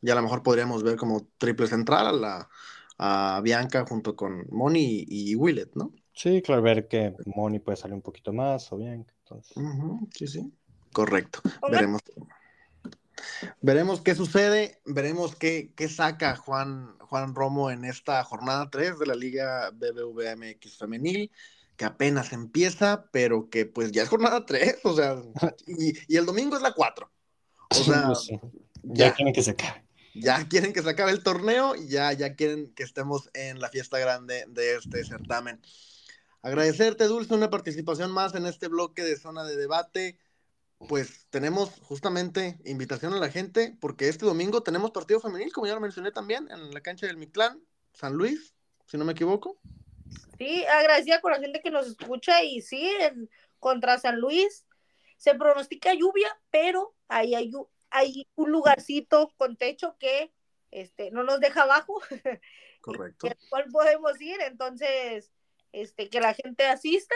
Y a lo mejor podríamos ver como triple central a, la, a Bianca junto con Moni y, y Willet, ¿no? Sí, claro, ver que Moni puede salir un poquito más o Bianca. Entonces... Uh -huh, sí, sí. Correcto. Veremos. Veremos qué sucede, veremos qué, qué saca Juan, Juan Romo en esta jornada 3 de la Liga BBVA MX Femenil, que apenas empieza, pero que pues ya es jornada 3, o sea, y, y el domingo es la 4. O sea, sí, sí. Ya, ya, quieren que se acabe. Ya quieren que se acabe el torneo y ya, ya quieren que estemos en la fiesta grande de este certamen. Agradecerte, Dulce, una participación más en este bloque de zona de debate pues tenemos justamente invitación a la gente, porque este domingo tenemos partido femenil, como ya lo mencioné también, en la cancha del Mictlán, San Luis, si no me equivoco. Sí, agradecida con la gente que nos escucha y sí, en, contra San Luis se pronostica lluvia, pero ahí hay, hay un lugarcito con techo que este, no nos deja abajo. Correcto. ¿Al cual podemos ir? Entonces, este, que la gente asista.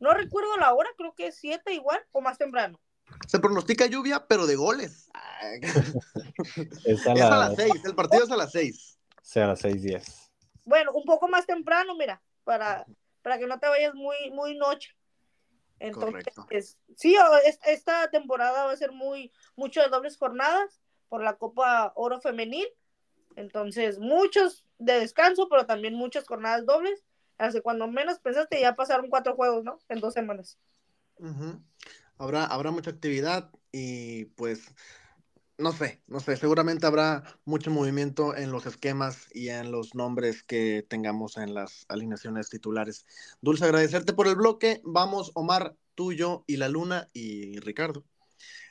No recuerdo la hora, creo que es 7 igual o más temprano. Se pronostica lluvia, pero de goles. es a, las 6, el partido es a las 6. Sí, a las 6:10. Bueno, un poco más temprano, mira, para, para que no te vayas muy, muy noche. Entonces, es, sí, esta temporada va a ser muy, mucho de dobles jornadas por la Copa Oro Femenil. Entonces, muchos de descanso, pero también muchas jornadas dobles. Hace cuando menos pensaste, ya pasaron cuatro juegos, ¿no? En dos semanas. Uh -huh habrá, habrá mucha actividad y pues no sé, no sé, seguramente habrá mucho movimiento en los esquemas y en los nombres que tengamos en las alineaciones titulares. Dulce, agradecerte por el bloque. Vamos, Omar, tuyo y la Luna y Ricardo.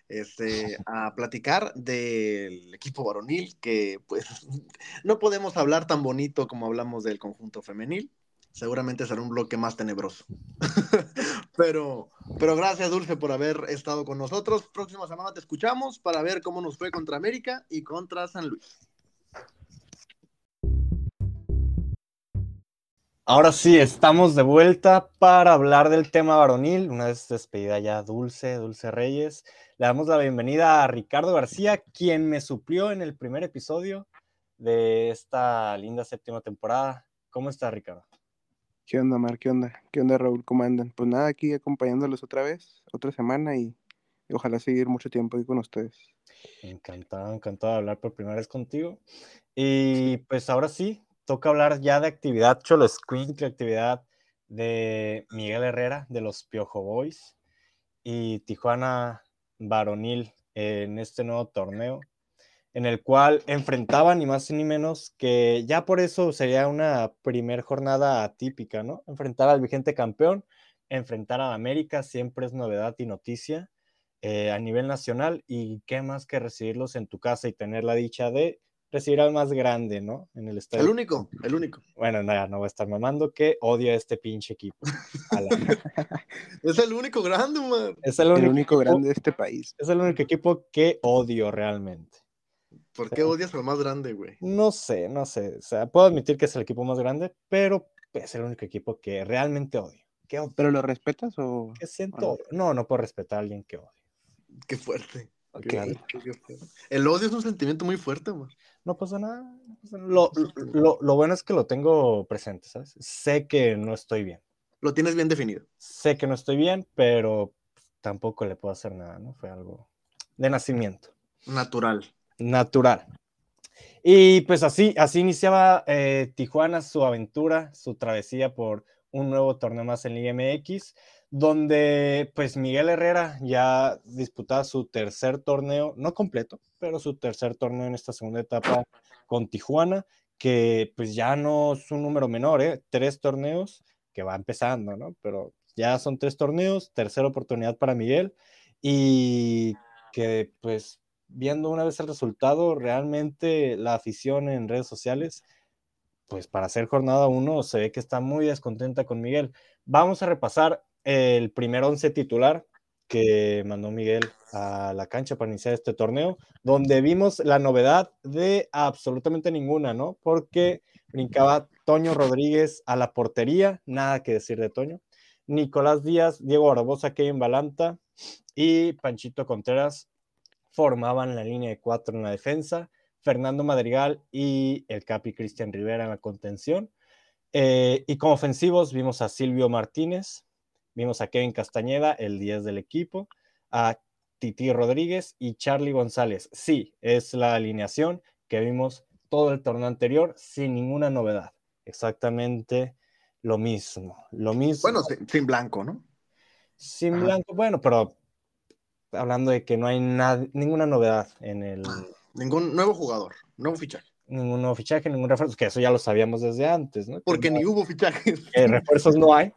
este, a platicar del equipo varonil, que pues no podemos hablar tan bonito como hablamos del conjunto femenil. Seguramente será un bloque más tenebroso. pero, pero gracias, Dulce, por haber estado con nosotros. Próxima semana te escuchamos para ver cómo nos fue contra América y contra San Luis. Ahora sí, estamos de vuelta para hablar del tema varonil. Una vez despedida ya Dulce, Dulce Reyes. Le damos la bienvenida a Ricardo García, quien me suplió en el primer episodio de esta linda séptima temporada. ¿Cómo está, Ricardo? ¿Qué onda, Mar? ¿Qué onda? ¿Qué onda, Raúl? ¿Cómo andan? Pues nada, aquí acompañándolos otra vez, otra semana y, ojalá seguir mucho tiempo aquí con ustedes. Encantado, encantado de hablar por primera vez contigo. Y pues ahora sí, toca hablar ya de actividad Cholo Squink, actividad de Miguel Herrera, de los Piojo Boys, y Tijuana varonil en este nuevo torneo, en el cual enfrentaban ni más ni menos que ya por eso sería una primer jornada atípica, ¿no? Enfrentar al vigente campeón, enfrentar a América siempre es novedad y noticia eh, a nivel nacional y qué más que recibirlos en tu casa y tener la dicha de recibir al más grande, ¿no? En el estadio. El único, el único. Bueno, nada, no voy a estar mamando que odio a este pinche equipo. es el único grande, man. Es el único, grande de este país. Es el único equipo que odio realmente. ¿Por qué odias al más grande, güey? No sé, no sé. O sea, puedo admitir que es el equipo más grande, pero es el único equipo que realmente odio. ¿Pero lo respetas o...? ¿Qué siento? No, no puedo respetar a alguien que odio. Qué fuerte. el odio es un sentimiento muy fuerte, man no pasa nada. Lo, lo, bueno es que lo tengo presente, ¿sabes? Sé que no estoy bien. Lo tienes bien definido. Sé que no estoy bien, pero tampoco le puedo hacer nada, ¿no? Fue algo de nacimiento. Natural. Natural. Y pues así, así iniciaba eh, Tijuana su aventura, su travesía por un nuevo torneo más en Liga MX donde pues Miguel Herrera ya disputaba su tercer torneo, no completo, pero su tercer torneo en esta segunda etapa con Tijuana, que pues ya no es un número menor, ¿eh? tres torneos que va empezando, ¿no? Pero ya son tres torneos, tercera oportunidad para Miguel y que pues viendo una vez el resultado, realmente la afición en redes sociales, pues para hacer jornada uno se ve que está muy descontenta con Miguel. Vamos a repasar el primer once titular que mandó Miguel a la cancha para iniciar este torneo, donde vimos la novedad de absolutamente ninguna, ¿no? Porque brincaba Toño Rodríguez a la portería, nada que decir de Toño. Nicolás Díaz, Diego Barbosa, Kevin Balanta y Panchito Contreras formaban la línea de cuatro en la defensa. Fernando Madrigal y el Capi Cristian Rivera en la contención. Eh, y como ofensivos vimos a Silvio Martínez, Vimos a Kevin Castañeda, el 10 del equipo, a Titi Rodríguez y Charlie González. Sí, es la alineación que vimos todo el torneo anterior sin ninguna novedad. Exactamente lo mismo. Lo mismo. Bueno, sin, blanco, ¿no? Sin blanco, bueno, pero hablando de que no hay ninguna novedad en el. Ah, ningún nuevo jugador, nuevo fichaje. Ningún nuevo fichaje, ningún refuerzo, que eso ya lo sabíamos desde antes, ¿no? Porque ni hubo fichajes. refuerzos no hay,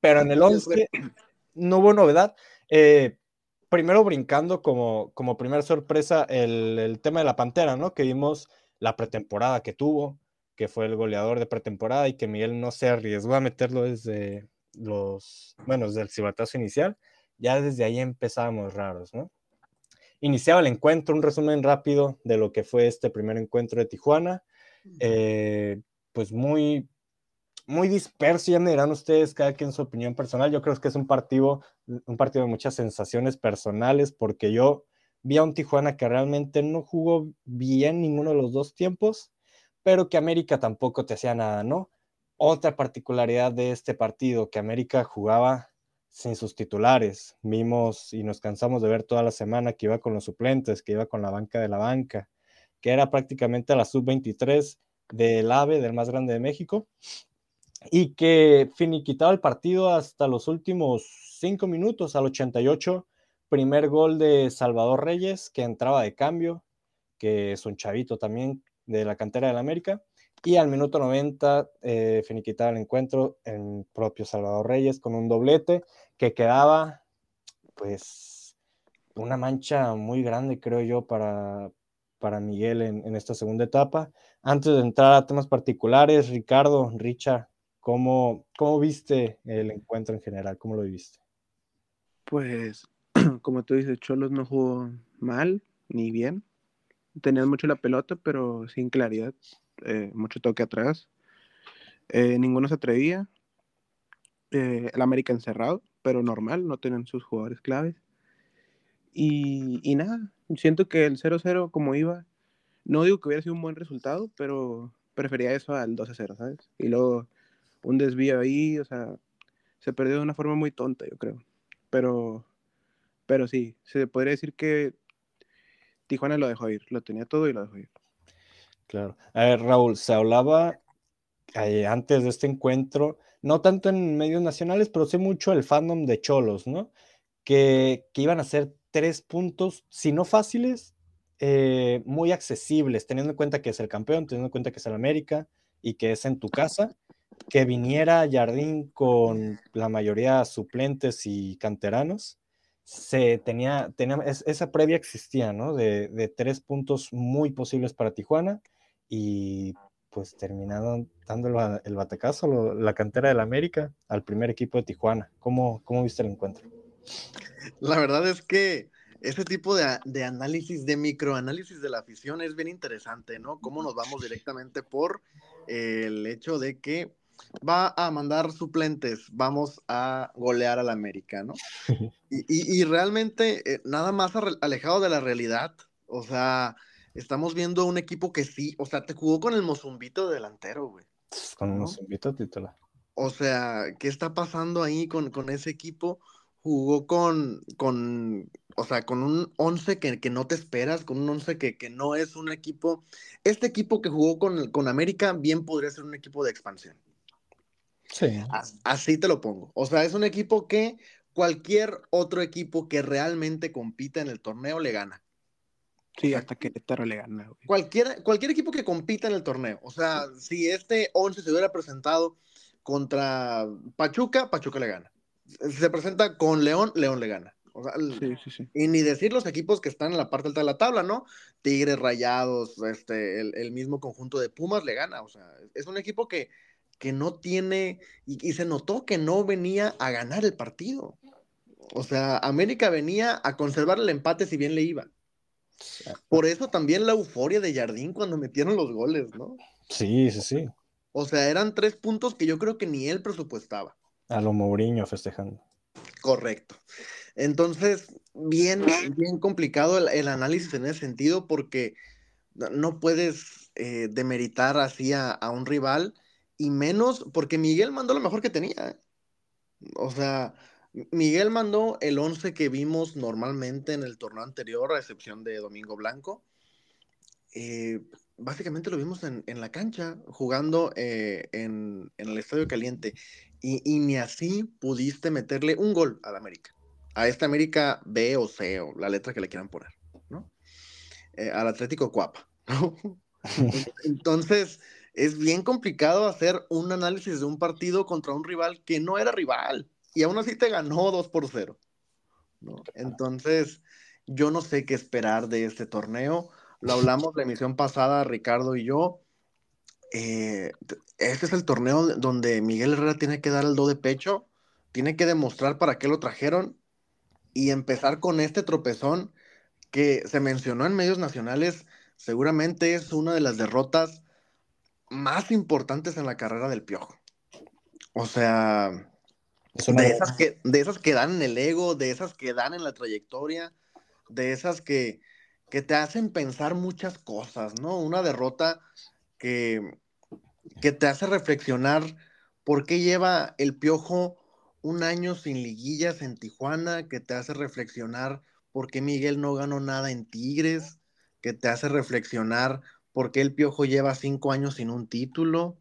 pero en el 11 no hubo novedad. Eh, primero brincando como, como primera sorpresa el, tema de la Pantera, ¿no? Que vimos la pretemporada que tuvo, que fue el goleador de pretemporada y que Miguel no se arriesgó a meterlo desde los, bueno, desde el cibatazo inicial. Ya desde ahí empezábamos raros, ¿no? Iniciaba el encuentro, un resumen rápido de lo que fue este primer encuentro de Tijuana. Eh, pues muy, muy disperso, ya me dirán ustedes cada quien su opinión personal. Yo creo que es un partido, un partido de muchas sensaciones personales, porque yo vi a un Tijuana que realmente no jugó bien ninguno de los dos tiempos, pero que América tampoco te hacía nada, ¿no? Otra particularidad de este partido, que América jugaba sin sus titulares. Vimos y nos cansamos de ver toda la semana que iba con los suplentes, que iba con la banca de la banca, que era prácticamente la sub-23 del AVE, del más grande de México, y que finiquitaba el partido hasta los últimos cinco minutos, al 88, primer gol de Salvador Reyes, que entraba de cambio, que es un chavito también de la cantera del América, y al minuto 90 eh, finiquitaba el encuentro en propio Salvador Reyes con un doblete que quedaba, pues, una mancha muy grande, creo yo, para, para Miguel en, esta segunda etapa. Antes de entrar a temas particulares, Ricardo, Richard, ¿cómo, ¿cómo viste el encuentro en general? ¿Cómo lo viste? Pues, como tú dices, Cholos no jugó mal ni bien. Tenían mucho la pelota, pero sin claridad. Eh, mucho toque atrás. Eh, ninguno se atrevía. Eh, el América encerrado, pero normal, no tienen sus jugadores claves. Y, y nada, siento que el 0-0 como iba, no digo que hubiera sido un buen resultado, pero prefería eso al 2-0, ¿sabes? Y luego un desvío ahí, o sea, se perdió de una forma muy tonta, yo creo. Pero, pero sí, se podría decir que Tijuana lo dejó ir, lo tenía todo y lo dejó ir. Claro. A ver, Raúl, se hablaba eh, antes de este encuentro, no tanto en medios nacionales, pero sí mucho el fandom de Cholos, ¿no? Que, que iban a ser tres puntos, si no fáciles, eh, muy accesibles, teniendo en cuenta que es el campeón, teniendo en cuenta que es el América y que es en tu casa, que viniera Jardín con la mayoría suplentes y canteranos, se tenía, tenía esa previa existía, ¿no? De, de, tres puntos muy posibles para Tijuana y pues terminaron dándolo el batacazo, la cantera del América al primer equipo de Tijuana. ¿Cómo, cómo viste el encuentro? La verdad es que ese tipo de, de, análisis, de microanálisis de la afición es bien interesante, ¿no? Cómo nos vamos directamente por el hecho de que va a mandar suplentes, vamos a golear al América, ¿no? Y, y, realmente eh, nada más alejado de la realidad, o sea, estamos viendo un equipo que sí, o sea, te jugó con el Mozumbito delantero, güey. Con el Mozumbito titular. O sea, ¿qué está pasando ahí con, con ese equipo? jugó con, con, o sea, con un 11 que, que, no te esperas, con un 11 que, que, no es un equipo. Este equipo que jugó con, con América bien podría ser un equipo de expansión. Sí. Así te lo pongo. O sea, es un equipo que cualquier otro equipo que realmente compita en el torneo le gana. Sí, hasta que Querétaro le gana. Cualquier, cualquier equipo que compita en el torneo. O sea, si este 11 se hubiera presentado contra Pachuca, Pachuca le gana se presenta con León, León le gana. sí, sí, sí. Y ni decir los equipos que están en la parte alta de la tabla, ¿no? Tigres, Rayados, este, el, mismo conjunto de Pumas le gana. O sea, es un equipo que, que no tiene, y, se notó que no venía a ganar el partido. O sea, América venía a conservar el empate si bien le iba. Por eso también la euforia de Jardín cuando metieron los goles, ¿no? Sí, sí, sí. O sea, eran tres puntos que yo creo que ni él presupuestaba. A lo Mourinho festejando. Correcto. Entonces, bien, bien complicado el, análisis en ese sentido porque no puedes eh, demeritar así a, un rival y menos porque Miguel mandó lo mejor que tenía. ¿eh? O sea, Miguel mandó el 11 que vimos normalmente en el torneo anterior, a excepción de Domingo Blanco. Eh, básicamente lo vimos en, la cancha, jugando en, en, el Estadio Caliente y, ni así pudiste meterle un gol al América. A esta América B o C o la letra que le quieran poner, ¿no? Eh, al Atlético Cuapa, ¿no? Entonces, es bien complicado hacer un análisis de un partido contra un rival que no era rival y aún así te ganó 2 por 0. ¿no? Entonces, yo no sé qué esperar de este torneo. Lo hablamos la emisión pasada, Ricardo y yo. Eh, este es el torneo donde Miguel Herrera tiene que dar el do de pecho, tiene que demostrar para qué lo trajeron y empezar con este tropezón que se mencionó en medios nacionales, seguramente es una de las derrotas más importantes en la carrera del Piojo. O sea, de esas, que, de esas que dan en el ego, de esas que dan en la trayectoria, de esas que, que te hacen pensar muchas cosas, ¿no? Una derrota que, que te hace reflexionar por qué lleva el Piojo un año sin liguillas en Tijuana, que te hace reflexionar por qué Miguel no ganó nada en Tigres, que te hace reflexionar por qué el Piojo lleva cinco años sin un título,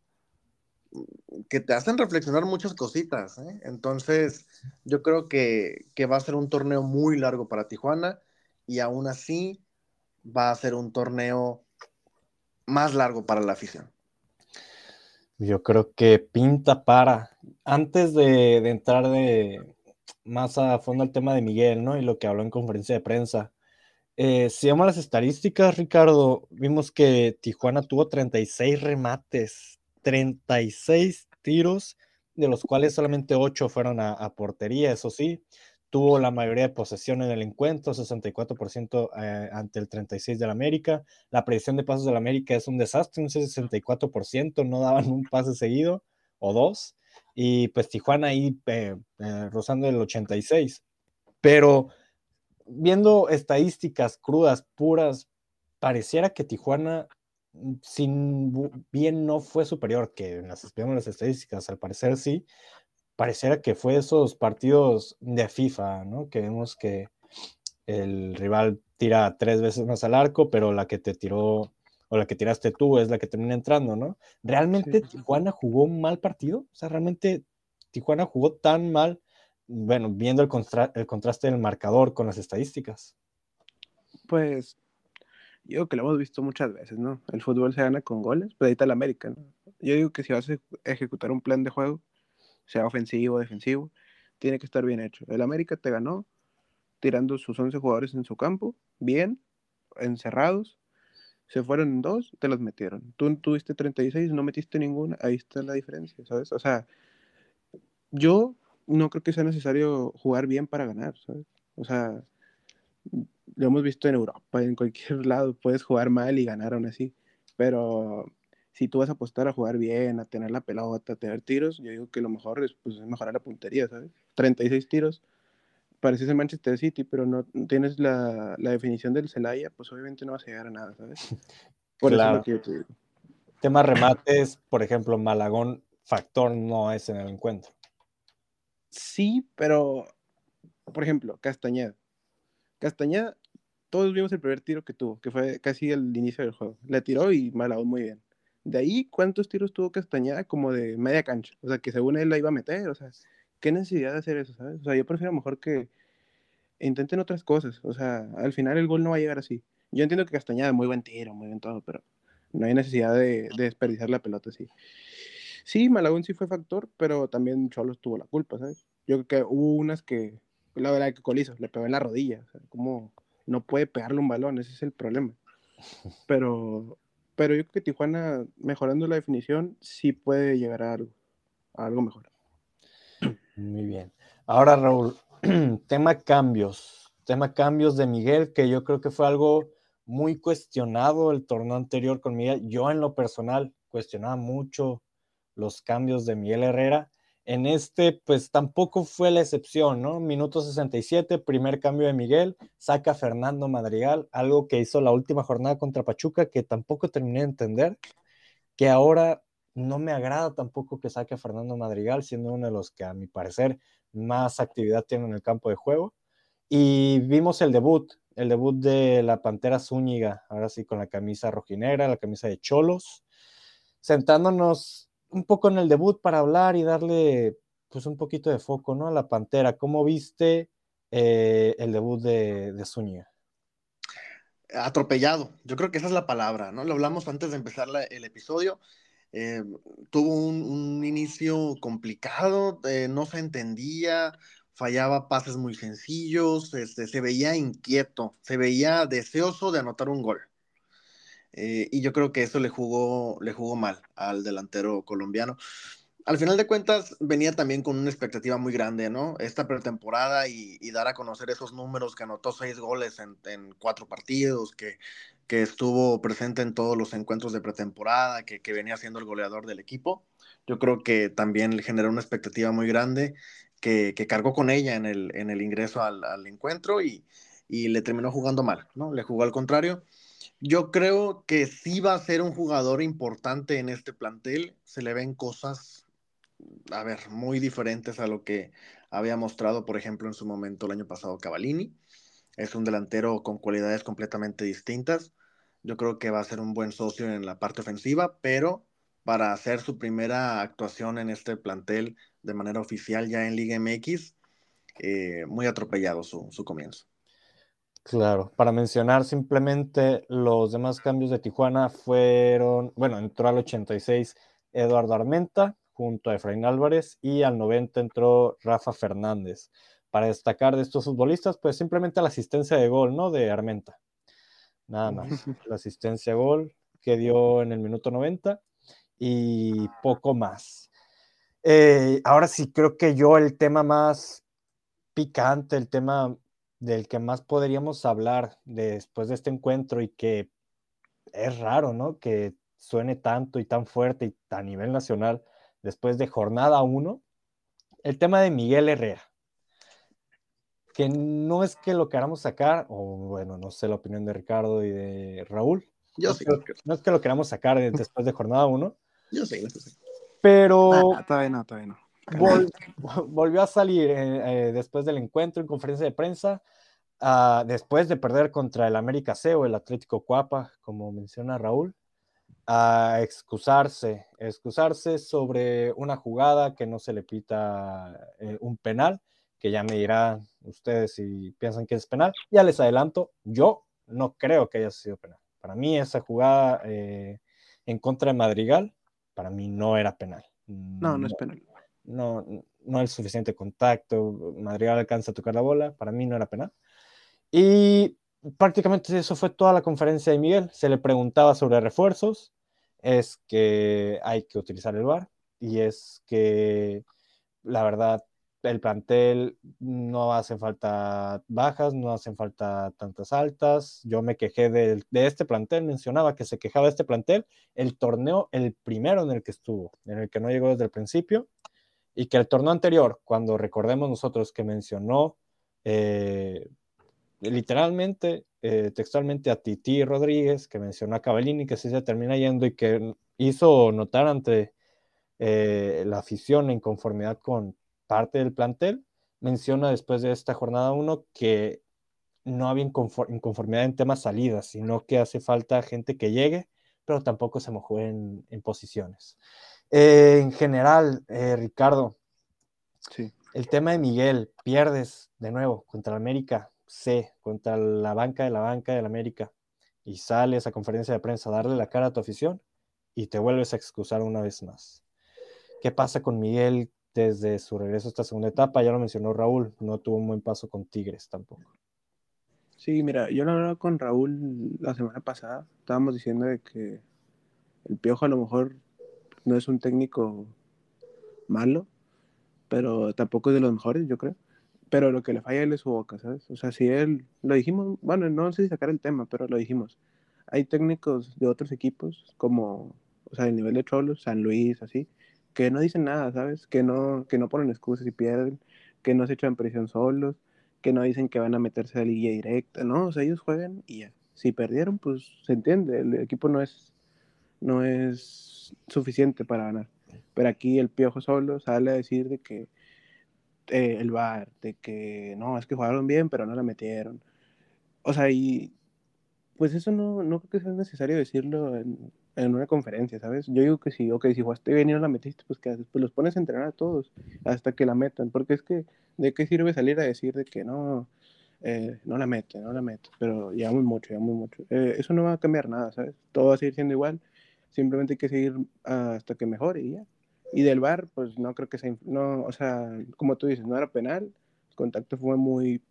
que te hacen reflexionar muchas cositas. ¿eh? Entonces, yo creo que, que va a ser un torneo muy largo para Tijuana y aún así va a ser un torneo más largo para la afición. Yo creo que pinta para, antes de, entrar de, más a fondo el tema de Miguel, ¿no? Y lo que habló en conferencia de prensa. Eh, si vemos las estadísticas, Ricardo, vimos que Tijuana tuvo 36 remates, 36 tiros, de los cuales solamente 8 fueron a, portería, eso sí tuvo la mayoría de posesión en el encuentro, 64% eh, ante el 36% del América. La predicción de pasos del América es un desastre, un 64%, no daban un pase seguido o dos. Y pues Tijuana ahí eh, eh, rozando el 86%. Pero viendo estadísticas crudas, puras, pareciera que Tijuana, sin bien no fue superior, que en las, las estadísticas al parecer sí, pareciera que fue esos partidos de FIFA, ¿no? Que vemos que el rival tira tres veces más al arco, pero la que te tiró o la que tiraste tú es la que termina entrando, ¿no? ¿Realmente Tijuana jugó un mal partido? O sea, ¿realmente Tijuana jugó tan mal? Bueno, viendo el, el contraste del marcador con las estadísticas. Pues yo digo que lo hemos visto muchas veces, ¿no? El fútbol se gana con goles, pero ahí está el América, ¿no? Yo digo que si vas a ejecutar un plan de juego, sea ofensivo o defensivo, tiene que estar bien hecho. El América te ganó tirando sus 11 jugadores en su campo, bien, encerrados, se fueron dos, te los metieron. Tú tuviste 36, no metiste ninguna, ahí está la diferencia, ¿sabes? O sea, yo no creo que sea necesario jugar bien para ganar, ¿sabes? O sea, lo hemos visto en Europa, en cualquier lado, puedes jugar mal y ganar aún así, pero si tú vas a apostar a jugar bien, a tener la pelota, a tener tiros, yo digo que lo mejor es, pues, mejorar la puntería, ¿sabes? 36 tiros, pareces el Manchester City, pero no tienes la, definición del Celaya, pues obviamente no vas a llegar a nada, ¿sabes? Por claro. eso lo que Tema remates, por ejemplo, Malagón, factor no es en el encuentro. Sí, pero, por ejemplo, Castañeda. Castañeda, todos vimos el primer tiro que tuvo, que fue casi el inicio del juego. Le tiró y Malagón muy bien. De ahí, ¿cuántos tiros tuvo Castañeda? Como de media cancha. O sea, que según él la iba a meter. O sea, ¿qué necesidad de hacer eso, sabes? O sea, yo prefiero mejor que intenten otras cosas. O sea, al final el gol no va a llegar así. Yo entiendo que Castañeda es muy buen tiro, muy bien todo, pero no hay necesidad de, desperdiciar la pelota así. Sí, Malagón sí fue factor, pero también Cholos tuvo la culpa, ¿sabes? Yo creo que hubo unas que, la verdad que Colizo le pegó en la rodilla. O sea, como no puede pegarle un balón, ese es el problema. Pero pero yo creo que Tijuana, mejorando la definición, sí puede llegar a algo, a algo mejor. Muy bien. Ahora, Raúl, tema cambios. Tema cambios de Miguel, que yo creo que fue algo muy cuestionado el torneo anterior con Miguel. Yo en lo personal cuestionaba mucho los cambios de Miguel Herrera en este, pues tampoco fue la excepción, ¿no? Minuto 67, primer cambio de Miguel, saca Fernando Madrigal, algo que hizo la última jornada contra Pachuca, que tampoco terminé de entender, que ahora no me agrada tampoco que saque a Fernando Madrigal, siendo uno de los que a mi parecer más actividad tiene en el campo de juego. Y vimos el debut, el debut de la Pantera Zúñiga, ahora sí con la camisa rojinegra, la camisa de Cholos, sentándonos un poco en el debut para hablar y darle pues un poquito de foco, ¿no? A la Pantera. ¿Cómo viste eh, el debut de, de? Atropellado, yo creo que esa es la palabra, ¿no? Lo hablamos antes de empezar el episodio. Eh, tuvo un, inicio complicado, eh, no se entendía, fallaba pases muy sencillos, este, se veía inquieto, se veía deseoso de anotar un gol. Eh, y yo creo que eso le jugó, le jugó mal al delantero colombiano. Al final de cuentas, venía también con una expectativa muy grande, ¿no? Esta pretemporada y, dar a conocer esos números que anotó seis goles en, cuatro partidos, que, que, estuvo presente en todos los encuentros de pretemporada, que, venía siendo el goleador del equipo. Yo creo que también le generó una expectativa muy grande que, que cargó con ella en el, en el ingreso al, al encuentro y, y le terminó jugando mal, ¿no? Le jugó al contrario yo creo que sí va a ser un jugador importante en este plantel. Se le ven cosas, a ver, muy diferentes a lo que había mostrado, por ejemplo, en su momento el año pasado Cavallini. Es un delantero con cualidades completamente distintas. Yo creo que va a ser un buen socio en la parte ofensiva, pero para hacer su primera actuación en este plantel de manera oficial ya en Liga MX, eh, muy atropellado su comienzo. Claro, para mencionar simplemente los demás cambios de Tijuana fueron, bueno, entró al 86 Eduardo Armenta junto a Efraín Álvarez y al 90 entró Rafa Fernández. para destacar de estos futbolistas, pues simplemente la asistencia de gol, ¿no? De Armenta. Nada más. La asistencia de gol que dio en el minuto 90 y poco más. Eh, ahora sí, creo que yo el tema más picante, el tema del que más podríamos hablar después de este encuentro y que es raro, ¿no? Que suene tanto y tan fuerte y a nivel nacional después de jornada 1, el tema de Miguel Herrera. Que no es que lo queramos sacar, o bueno, no sé la opinión de Ricardo y de Raúl. Yo no, sí. es que, no es que lo queramos sacar después de jornada 1, Yo sí, yo sí. pero Ah, todavía no, todavía no. Vol- volvió a salir eh, eh, después del encuentro en conferencia de prensa, ah, después de perder contra el América C o el Atlético Cuapa, como menciona Raúl, a excusarse, excusarse sobre una jugada que no se le pita eh, un penal, que ya me dirán ustedes si piensan que es penal. Ya les adelanto, yo no creo que haya sido penal. Para mí esa jugada eh, en contra de Madrigal, para mí no era penal. No, no es penal. No, no el suficiente contacto, Madrigal alcanza a tocar la bola, para mí no era penal. Y prácticamente eso fue toda la conferencia de Miguel. Se le preguntaba sobre refuerzos, es que hay que utilizar el VAR y es que la verdad el plantel no hace falta bajas, no hacen falta tantas altas. Yo me quejé de, de, este plantel, mencionaba que se quejaba de este plantel, el torneo, el primero en el que estuvo, en el que no llegó desde el principio, y que el torneo anterior, cuando recordemos nosotros que mencionó eh, literalmente, eh, textualmente a Titi Rodríguez, que mencionó a Cavallini, que se termina yendo y que hizo notar ante eh, la afición en conformidad con parte del plantel, menciona después de esta jornada 1 que no había inconformidad en temas salidas, sino que hace falta gente que llegue, pero tampoco se mojó en posiciones. Eh, en general, eh, Ricardo, sí. el tema de Miguel, pierdes de nuevo contra el América C, contra la banca de la banca del América, y sales a conferencia de prensa a darle la cara a tu afición y te vuelves a excusar una vez más. ¿Qué pasa con Miguel desde su regreso a esta segunda etapa? Ya lo mencionó Raúl, no tuvo un buen paso con Tigres tampoco. Sí, mira, yo lo hablaba con Raúl la semana pasada, estábamos diciendo de que el Piojo a lo mejor no es un técnico malo, pero tampoco es de los mejores, yo creo. Pero lo que le falla a él es su boca, ¿sabes? O sea, si él, lo dijimos, bueno, no sé si sacar el tema, pero lo dijimos. Hay técnicos de otros equipos, como, o sea, el nivel de Cholos, San Luis, así, que no dicen nada, ¿sabes? Que no, que no ponen excusas y pierden, que no se echan presión solos, que no dicen que van a meterse a la liguilla directa, ¿no? O sea, ellos juegan y ya. Si perdieron, pues se entiende, el equipo no es, no es suficiente para ganar. Pero aquí el Piojo solo sale a decir de que eh, el VAR, de que no, es que jugaron bien, pero no la metieron. O sea, y pues eso no, no creo que sea necesario decirlo en, en, una conferencia, ¿sabes? Yo digo que sí, ok, si jugaste bien y no la metiste, pues que haces, pues los pones a entrenar a todos hasta que la metan, porque es que, ¿de qué sirve salir a decir de que no, eh, no la mete, no la mete? Pero ya mucho, ya mucho. Eh, eso no va a cambiar nada, ¿sabes? Todo va a seguir siendo igual, simplemente hay que seguir hasta que mejore y ya. Y del VAR, pues no creo que sea, no, o sea, como tú dices, no era penal, el contacto fue muy,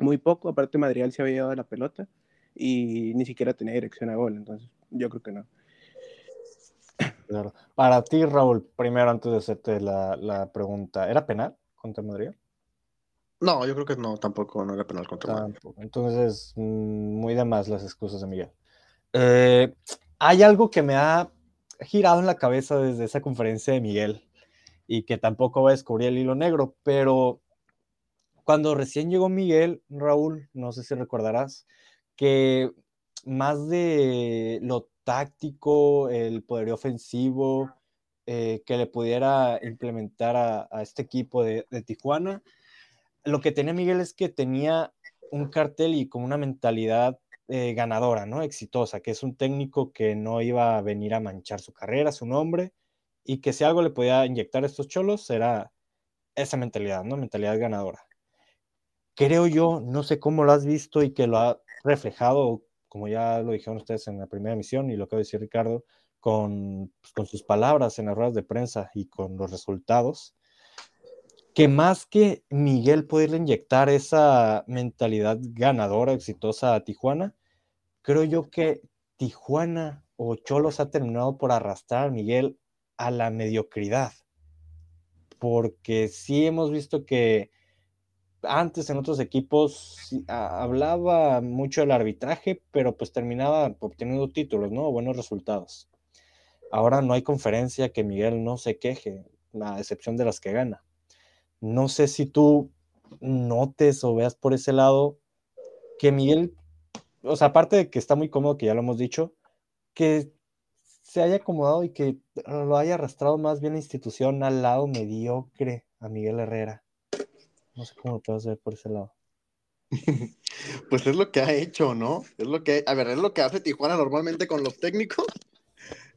muy poco, aparte Madrigal se había llevado la pelota y ni siquiera tenía dirección a gol, entonces yo creo que no. Claro. Para ti, Raúl, primero antes de hacerte la, la pregunta, ¿era penal contra Madrigal? No, yo creo que no, tampoco, no era penal contra Madrid. Entonces, muy de más las excusas de Miguel. Eh, hay algo que me ha girado en la cabeza desde esa conferencia de Miguel y que tampoco va a descubrir el hilo negro, pero cuando recién llegó Miguel, Raúl, no sé si recordarás, que más de lo táctico, el poderío ofensivo eh, que le pudiera implementar a, a este equipo de, de, Tijuana, lo que tenía Miguel es que tenía un cartel y como una mentalidad eh, ganadora, ¿no? Exitosa, que es un técnico que no iba a venir a manchar su carrera, su nombre, y que si algo le podía inyectar a estos cholos era esa mentalidad, ¿no? Mentalidad ganadora. Creo yo, no sé cómo lo has visto y que lo ha reflejado, como ya lo dijeron ustedes en la primera emisión y lo que va a decir Ricardo, con, pues, con sus palabras en las ruedas de prensa y con los resultados. Que más que Miguel poderle inyectar esa mentalidad ganadora, exitosa a Tijuana, creo yo que Tijuana o Cholos ha terminado por arrastrar a Miguel a la mediocridad. Porque sí hemos visto que antes en otros equipos hablaba mucho del arbitraje, pero pues terminaba obteniendo títulos, ¿no? Buenos resultados. Ahora no hay conferencia que Miguel no se queje, la excepción de las que gana. No sé si tú notes o veas por ese lado que Miguel, o sea, aparte de que está muy cómodo, que ya lo hemos dicho, que se haya acomodado y que lo haya arrastrado más bien la institución al lado mediocre a Miguel Herrera. No sé cómo lo puedes ver por ese lado. Pues es lo que ha hecho, ¿no? Es lo que, a ver, es lo que hace Tijuana normalmente con los técnicos.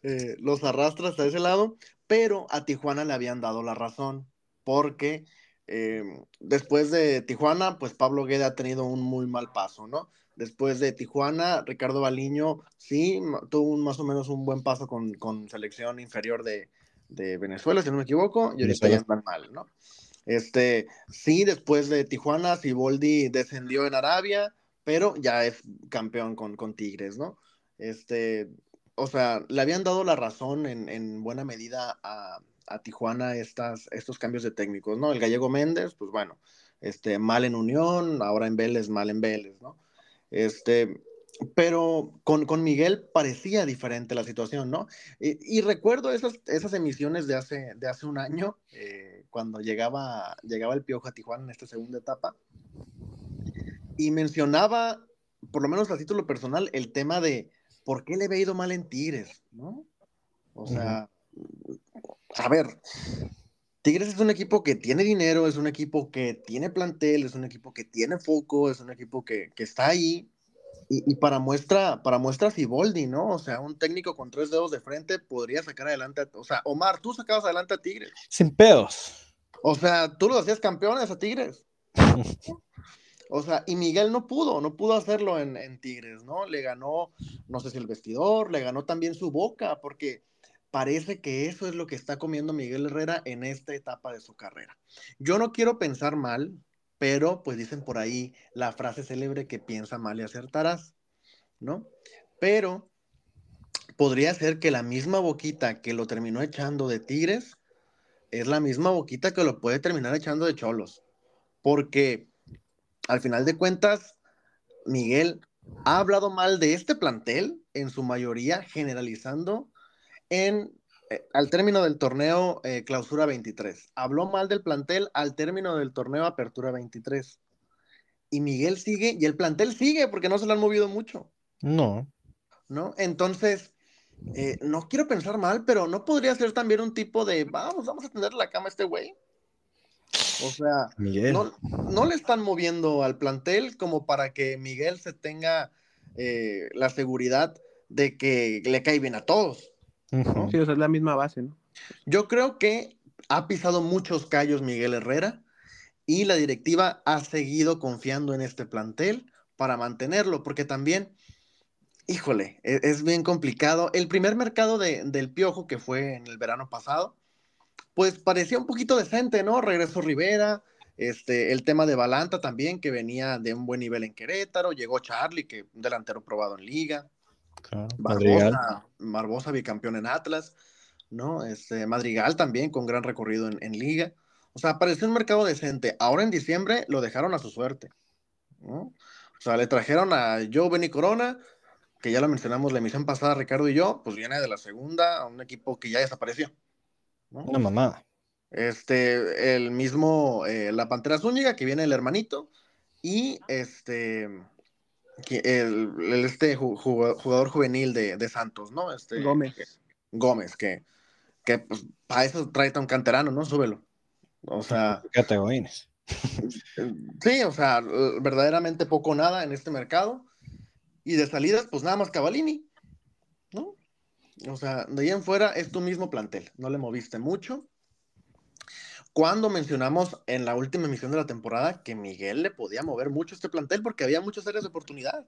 Eh, los arrastra hasta ese lado, pero a Tijuana le habían dado la razón, porque eh, después de Tijuana, pues Pablo Guede ha tenido un muy mal paso, ¿no? Después de Tijuana, Ricardo Baliño sí tuvo más o menos un buen paso con, con selección inferior de, de, Venezuela, si no me equivoco, y ahorita ya están mal, ¿no? Este, sí, después de Tijuana, Siboldi descendió en Arabia, pero ya es campeón con, con Tigres, ¿no? Este, o sea, le habían dado la razón en, en buena medida a, a, Tijuana estas, estos cambios de técnicos, ¿no? El gallego Méndez, pues bueno, este, mal en Unión, ahora en Vélez, mal en Vélez, ¿no? Este, pero con, con, Miguel parecía diferente la situación, ¿no? Y, y recuerdo esas, esas, emisiones de hace, de hace un año, eh, cuando llegaba, llegaba el Piojo a Tijuana en esta segunda etapa, y mencionaba, por lo menos a título personal, el tema de por qué le había ido mal en Tigres, ¿no? O sea, a ver, Tigres es un equipo que tiene dinero, es un equipo que tiene plantel, es un equipo que tiene foco, es un equipo que, que está ahí, y, para muestra, para muestra Fiboldi, ¿no? O sea, un técnico con tres dedos de frente podría sacar adelante, o sea, Omar, tú sacabas adelante a Tigres. Sin pedos. O sea, tú lo hacías campeones a Tigres. o sea, y Miguel no pudo, no pudo hacerlo en, en, Tigres, ¿no? Le ganó, no sé si el vestidor, le ganó también su boca, porque parece que eso es lo que está comiendo Miguel Herrera en esta etapa de su carrera. Yo no quiero pensar mal, pero pues dicen por ahí la frase célebre que piensa mal y acertarás, ¿no? Pero podría ser que la misma boquita que lo terminó echando de Tigres es la misma boquita que lo puede terminar echando de Cholos, porque al final de cuentas, Miguel ha hablado mal de este plantel, en su mayoría generalizando en eh, al término del torneo eh, Clausura 23. Habló mal del plantel al término del torneo Apertura 23. Y Miguel sigue, y el plantel sigue, porque no se lo han movido mucho. No. ¿No? Entonces, eh, no quiero pensar mal, pero no podría ser también un tipo de, vamos, vamos a tener la cama a este güey. O sea, no, no, le están moviendo al plantel como para que Miguel se tenga la seguridad de que le cae bien a todos. Sí, o sea, es la misma base, ¿no? Yo creo que ha pisado muchos callos Miguel Herrera y la directiva ha seguido confiando en este plantel para mantenerlo, porque también, híjole, e-, es, bien complicado. El primer mercado de, del Piojo, que fue en el verano pasado, pues parecía un poquito decente, ¿no? Regresó Rivera, este, el tema de Balanta también, que venía de un buen nivel en Querétaro, llegó Charlie, que un delantero probado en liga, Barbosa, bicampeón en Atlas, ¿no? Este, Madrigal también con gran recorrido en, liga. O sea, pareció un mercado decente. Ahora en diciembre lo dejaron a su suerte. O sea, le trajeron a Joe Benny Corona, que ya lo mencionamos la emisión pasada, Ricardo y yo, pues viene de la segunda, a un equipo que ya desapareció. Una mamada. Este, el mismo, eh, la Pantera Zúñiga, que viene el hermanito, y este, el, este jugador juvenil de, Santos, ¿no? Este, Gómez. Gómez, que, que pues, para eso trae un canterano, ¿no? Súbelo. O sea. Categorías. Sí, o sea, verdaderamente poco nada en este mercado. Y de salidas, pues nada más Cavalini, ¿no? O sea, de ahí en fuera es tu mismo plantel, no le moviste mucho cuando mencionamos en la última emisión de la temporada que Miguel le podía mover mucho este plantel porque había muchas áreas de oportunidad.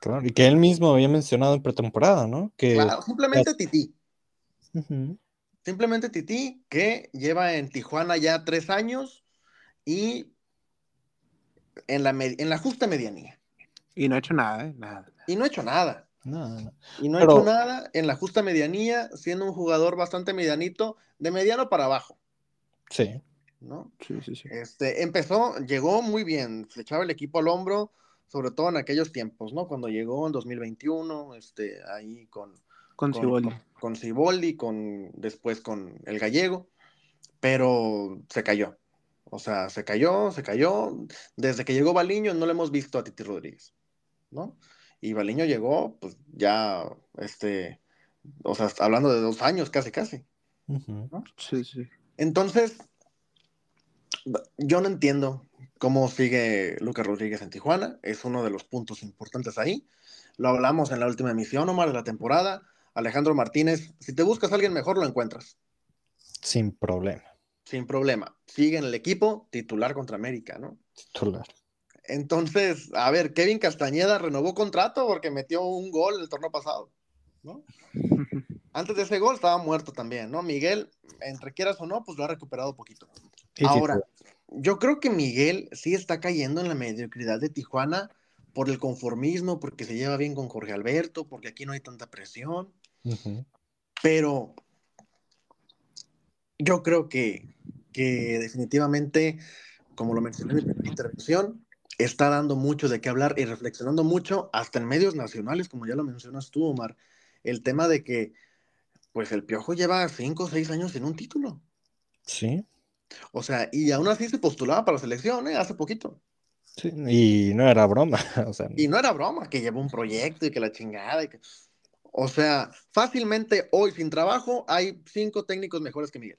Claro, y que él mismo había mencionado en pretemporada, ¿no? Que... Claro, simplemente Titi. Simplemente Titi, que lleva en Tijuana ya tres años, y en la, en la justa medianía. Y no ha hecho nada, ¿eh? Nada. Y no ha hecho nada. No, no. Y no ha Pero- hecho nada en la justa medianía, siendo un jugador bastante medianito, de mediano para abajo, Sí. ¿no? Sí, sí, sí. Este, empezó, llegó muy bien, se echaba el equipo al hombro, sobre todo en aquellos tiempos, ¿no? Cuando llegó en 2021, este, ahí con, Con con, Siboldi. con, con con, después con el gallego, pero se cayó. O sea, se cayó, se cayó. Desde que llegó Baliño no le hemos visto a Titi Rodríguez, ¿no? Y Baliño llegó, pues ya, este, o sea, hablando de dos años, casi, casi. Sí, sí. Entonces, yo no entiendo cómo sigue Lucas Rodríguez en Tijuana. Es uno de los puntos importantes ahí. Lo hablamos en la última emisión, Omar, de la temporada. Alejandro Martínez, si te buscas a alguien mejor, lo encuentras. Sin problema. Sin problema. Sigue en el equipo, titular contra América, ¿no? Titular. Entonces, a ver, Kevin Castañeda renovó contrato porque metió un gol el torneo pasado, ¿no? Antes de ese gol estaba muerto también, ¿no? Miguel, entre quieras o no, pues lo ha recuperado poquito. Ahora, yo creo que Miguel sí está cayendo en la mediocridad de Tijuana por el conformismo, porque se lleva bien con Jorge Alberto, porque aquí no hay tanta presión, pero yo creo que, que definitivamente, como lo mencioné en mi primera intervención, está dando mucho de qué hablar y reflexionando mucho hasta en medios nacionales, como ya lo mencionas tú, Omar, el tema de que, pues el Piojo lleva cinco o seis años sin un título. Sí. O sea, y aún así se postulaba para la selección, ¿eh? Hace poquito. Sí, Y no era broma. O sea, Y no era broma, que llevó un proyecto y que la chingada. y que- O sea, fácilmente hoy sin trabajo hay cinco técnicos mejores que Miguel.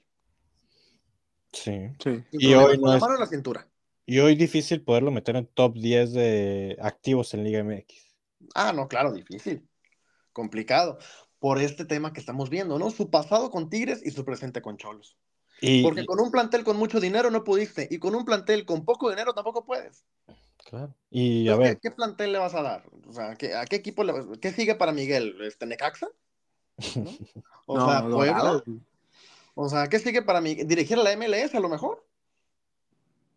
sí. Sí. Y hoy no la es- mano en la cintura. Y hoy difícil poderlo meter en top 10 de activos en Liga MX. Ah, no, claro, difícil. Complicado. Por este tema que estamos viendo, ¿no? Su pasado con Tigres y su presente con Cholos. Y, Porque con un plantel con mucho dinero no pudiste. Y con un plantel con poco dinero tampoco puedes. claro. Y a ver, ¿qué, qué plantel le vas a dar? O sea, ¿qué- ¿a qué equipo le vas- ¿Qué sigue para Miguel? ¿Este Necaxa? ¿No? O No, sea, Puebla. O sea, ¿qué sigue para mí? ¿Dirigir a la MLS a lo mejor?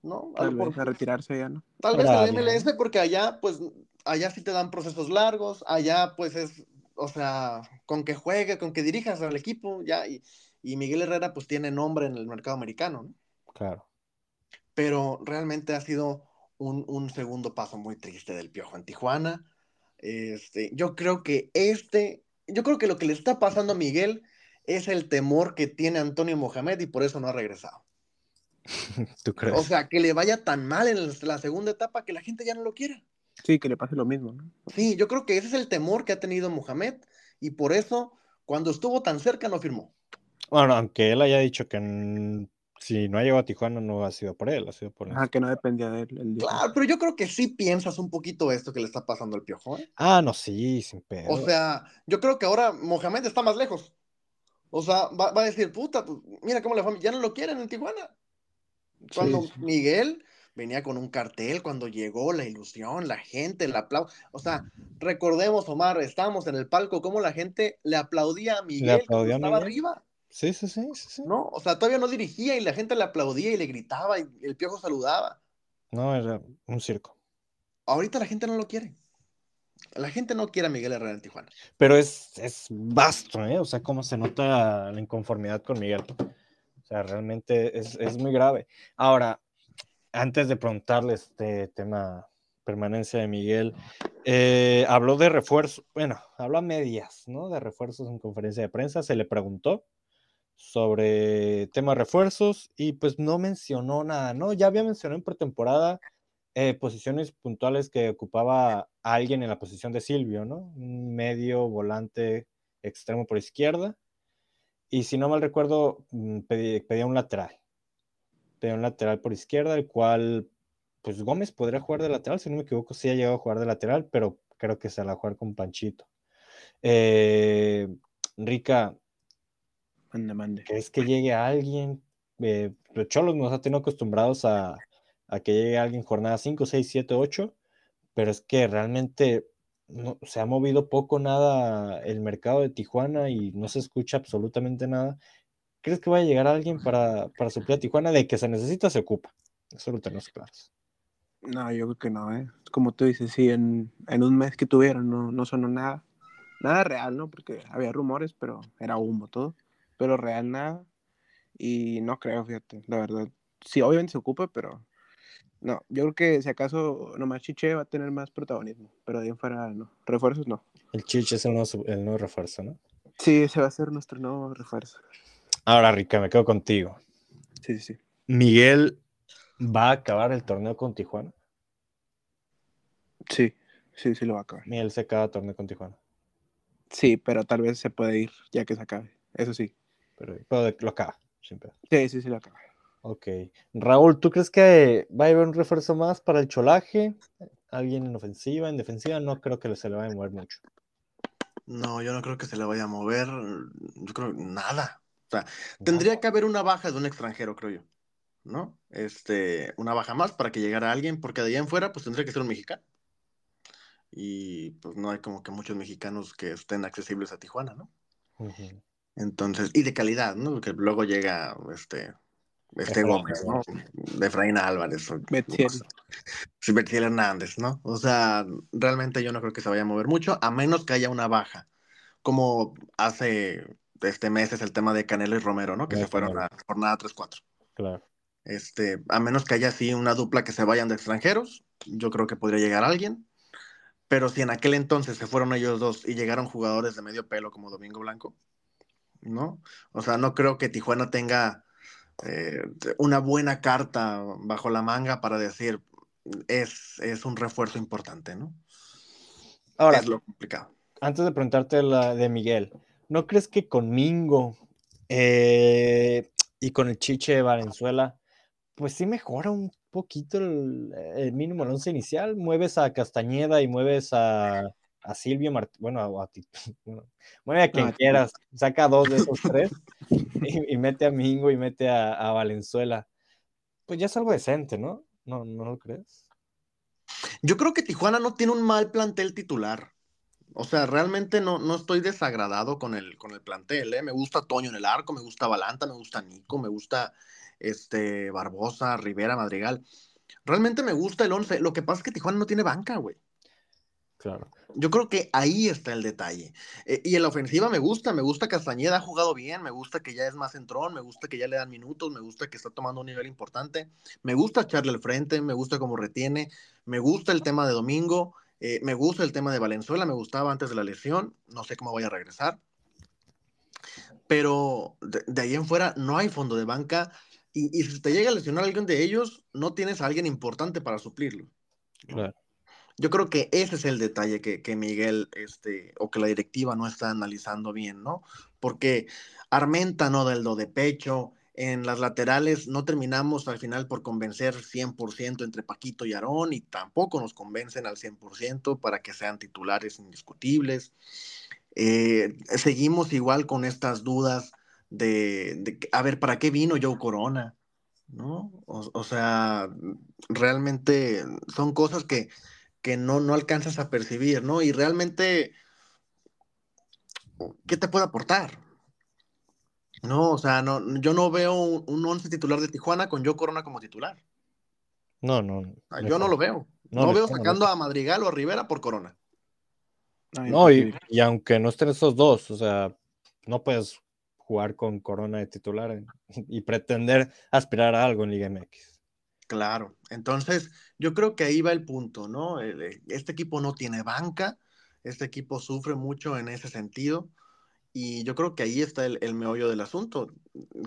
¿No? A Tal vez por- a retirarse ya, ¿no? tal vez a la Arabia, MLS porque allá, pues, allá sí te dan procesos largos, allá, pues, es, o sea, con que juegue, con que dirijas al equipo, ya, y, y Miguel Herrera, pues, tiene nombre en el mercado americano, ¿no? claro. Pero realmente ha sido un, un segundo paso muy triste del Piojo en Tijuana. Este, yo creo que este, yo creo que lo que le está pasando a Miguel es el temor que tiene Antonio Mohamed y por eso no ha regresado. ¿Tú crees? O sea, que le vaya tan mal en la segunda etapa que la gente ya no lo quiera. Sí, que le pase lo mismo, ¿no? Sí, yo creo que ese es el temor que ha tenido Mohamed y por eso, cuando estuvo tan cerca, no firmó. Bueno, aunque él haya dicho que si no ha llegado a Tijuana no ha sido por él, ha sido por Ajá, que no dependía de él. él. Claro, pero yo creo que sí piensas un poquito esto que le está pasando al piojo. ¿eh? Ah, no, sí, sin pedo. O sea, yo creo que ahora Mohamed está más lejos. O sea, va, va a decir, puta, pues, mira cómo le fue. Ya no lo quieren en Tijuana. Cuando Sí, sí. Miguel venía con un cartel, cuando llegó la ilusión, la gente, el aplauso. O sea, recordemos, Omar, estábamos en el palco, cómo la gente le aplaudía a Miguel aplaudía cuando estaba Miguel. arriba, Sí, sí, sí, sí, sí. ¿no? O sea, todavía no dirigía y la gente le aplaudía y le gritaba y el piojo saludaba. No, era un circo. Ahorita la gente no lo quiere. La gente no quiere a Miguel Herrera en Tijuana. Pero es, es vasto, ¿eh? O sea, cómo se nota la inconformidad con Miguel. O sea, realmente es, es muy grave. Ahora, antes de preguntarle este tema permanencia de Miguel, eh, habló de refuerzo, bueno, habló a medias, ¿no? De refuerzos en conferencia de prensa, se le preguntó sobre tema refuerzos y pues no mencionó nada, ¿no? Ya había mencionado en pretemporada eh, posiciones puntuales que ocupaba alguien en la posición de Silvio, ¿no? Un medio volante extremo por izquierda. Y si no mal recuerdo, mm, pedí- pedía un lateral. Pedía un lateral por izquierda, el cual, pues Gómez podría jugar de lateral, si no me equivoco, sí ha llegado a jugar de lateral, pero creo que se la va a jugar con Panchito. Eh, Rica, Mande, mande. ¿crees que llegue alguien? Eh, los Cholos nos ha tenido acostumbrados a, a que llegue alguien jornada 5, 6, 7, 8, pero es que realmente no, se ha movido poco nada el mercado de Tijuana y no se escucha absolutamente nada. ¿Crees que va a llegar alguien para, para suplir a Tijuana? De que se necesita, se ocupa. Eso lo tenemos claros. No, yo creo que no, ¿eh? Como tú dices, sí, en, en un mes que tuvieron no, no sonó nada. Nada real, ¿no? Porque había rumores, pero era humo todo. Pero real nada. Y no creo, fíjate, la verdad. Sí, obviamente se ocupa, pero no. Yo creo que si acaso nomás Chiche va a tener más protagonismo, pero de fuera no. Refuerzos no. El Chiche es el nuevo, el nuevo refuerzo, ¿no? Sí, ese va a ser nuestro nuevo refuerzo. Ahora, Rica, me quedo contigo. Sí, sí, sí. Miguel va a acabar el torneo con Tijuana. Sí, sí, sí lo va a acabar. Miguel se acaba el torneo con Tijuana. Sí, pero tal vez se puede ir ya que se acabe. Eso sí. Pero, pero lo acaba, pedo. Sí, sí, sí lo acaba. Ok. Raúl, ¿tú crees que va a haber un refuerzo más para el cholaje? ¿Alguien en ofensiva? En defensiva no creo que se le vaya a mover mucho. No, yo no creo que se le vaya a mover. Yo creo nada. O sea, tendría que haber una baja de un extranjero, creo yo. ¿No? Este, una baja más para que llegara alguien, porque de allá en fuera, pues tendría que ser un mexicano. Y pues no hay como que muchos mexicanos que estén accesibles a Tijuana, ¿no? Entonces, y de calidad, ¿no? Porque luego llega este, este Efraín Gómez, ¿no? De Efraín Álvarez. o-. Sí, Betziel Hernández, ¿no? O sea, realmente yo no creo que se vaya a mover mucho, a menos que haya una baja, como hace este mes es el tema de Canelo y Romero, ¿no? Que se fueron a jornada 3-4. Claro. Este, a menos que haya así una dupla que se vayan de extranjeros, yo creo que podría llegar alguien. Pero si en aquel entonces se fueron ellos dos y llegaron jugadores de medio pelo como Domingo Blanco, ¿no? O sea, no creo que Tijuana tenga eh, una buena carta bajo la manga para decir es, es un refuerzo importante, ¿no? Ahora, es lo complicado. antes de preguntarte la de Miguel, ¿no crees que con Mingo eh, y con el Chiche de Valenzuela, pues sí mejora un poquito el, el mínimo, el once inicial? Mueves a Castañeda y mueves a, a Silvio Martínez, bueno, a, a ti- bueno, mueve a quien a ti. quieras, saca dos de esos tres y, y mete a Mingo y mete a, a Valenzuela. Pues ya es algo decente, ¿no? ¿No, no lo crees? Yo creo que Tijuana no tiene un mal plantel titular. O sea, realmente no, no estoy desagradado con el, con el plantel. ¿eh? Me gusta Toño en el arco, me gusta Balanta, me gusta Nico, me gusta este, Barbosa, Rivera, Madrigal. Realmente me gusta el 11. Lo que pasa es que Tijuana no tiene banca, güey. Claro. Yo creo que ahí está el detalle. Eh, y en la ofensiva me gusta, me gusta Castañeda, ha jugado bien, me gusta que ya es más centrón, me gusta que ya le dan minutos, me gusta que está tomando un nivel importante, me gusta echarle al frente, me gusta cómo retiene, me gusta el tema de Domingo, eh, me gusta el tema de Valenzuela, me gustaba antes de la lesión, no sé cómo vaya a regresar. Pero de, de ahí en fuera no hay fondo de banca y, y si te llega a lesionar alguien de ellos, no tienes a alguien importante para suplirlo. Claro. Yo creo que ese es el detalle que, que, Miguel, este, o que la directiva no está analizando bien, ¿no? Porque Armenta no del do de pecho, en las laterales no terminamos al final por convencer 100% entre Paquito y Aarón y tampoco nos convencen al 100% para que sean titulares indiscutibles. Eh, seguimos igual con estas dudas de, a ver, ¿para qué vino Joe Corona? ¿No? O, o sea, realmente son cosas que que no, no alcanzas a percibir, ¿no? Y realmente, ¿qué te puede aportar? No, o sea, no, yo no veo un, un once titular de Tijuana con Joe Corona como titular. No, no. Yo no lo veo. No, no veo sacando no. a Madrigal o a Rivera por Corona. Ay, no, y, y, aunque no estén esos dos, o sea, no puedes jugar con Corona de titular y pretender aspirar a algo en Liga MX. Claro, entonces yo creo que ahí va el punto, ¿no? Este equipo no tiene banca, este equipo sufre mucho en ese sentido y yo creo que ahí está el, el meollo del asunto.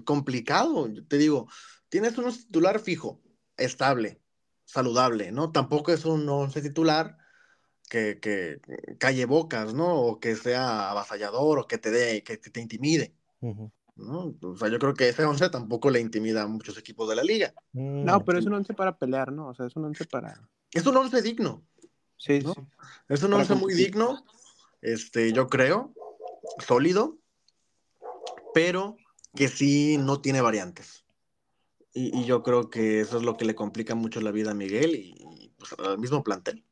Complicado, te digo, tienes un titular fijo, estable, saludable, ¿no? Tampoco es un once titular que, que calle bocas, ¿no? O que sea avasallador o que te dé, que te intimide. Uh -huh. ¿no? O sea, yo creo que ese 11 tampoco le intimida a muchos equipos de la liga. No, pero es un 11 para pelear, ¿no? O sea, es un 11 para... Es un 11 digno. Sí, ¿no? sí. Es un 11 muy digno, este, yo creo, sólido, pero que sí no tiene variantes. Y, y, yo creo que eso es lo que le complica mucho la vida a Miguel y, y pues, al mismo plantel.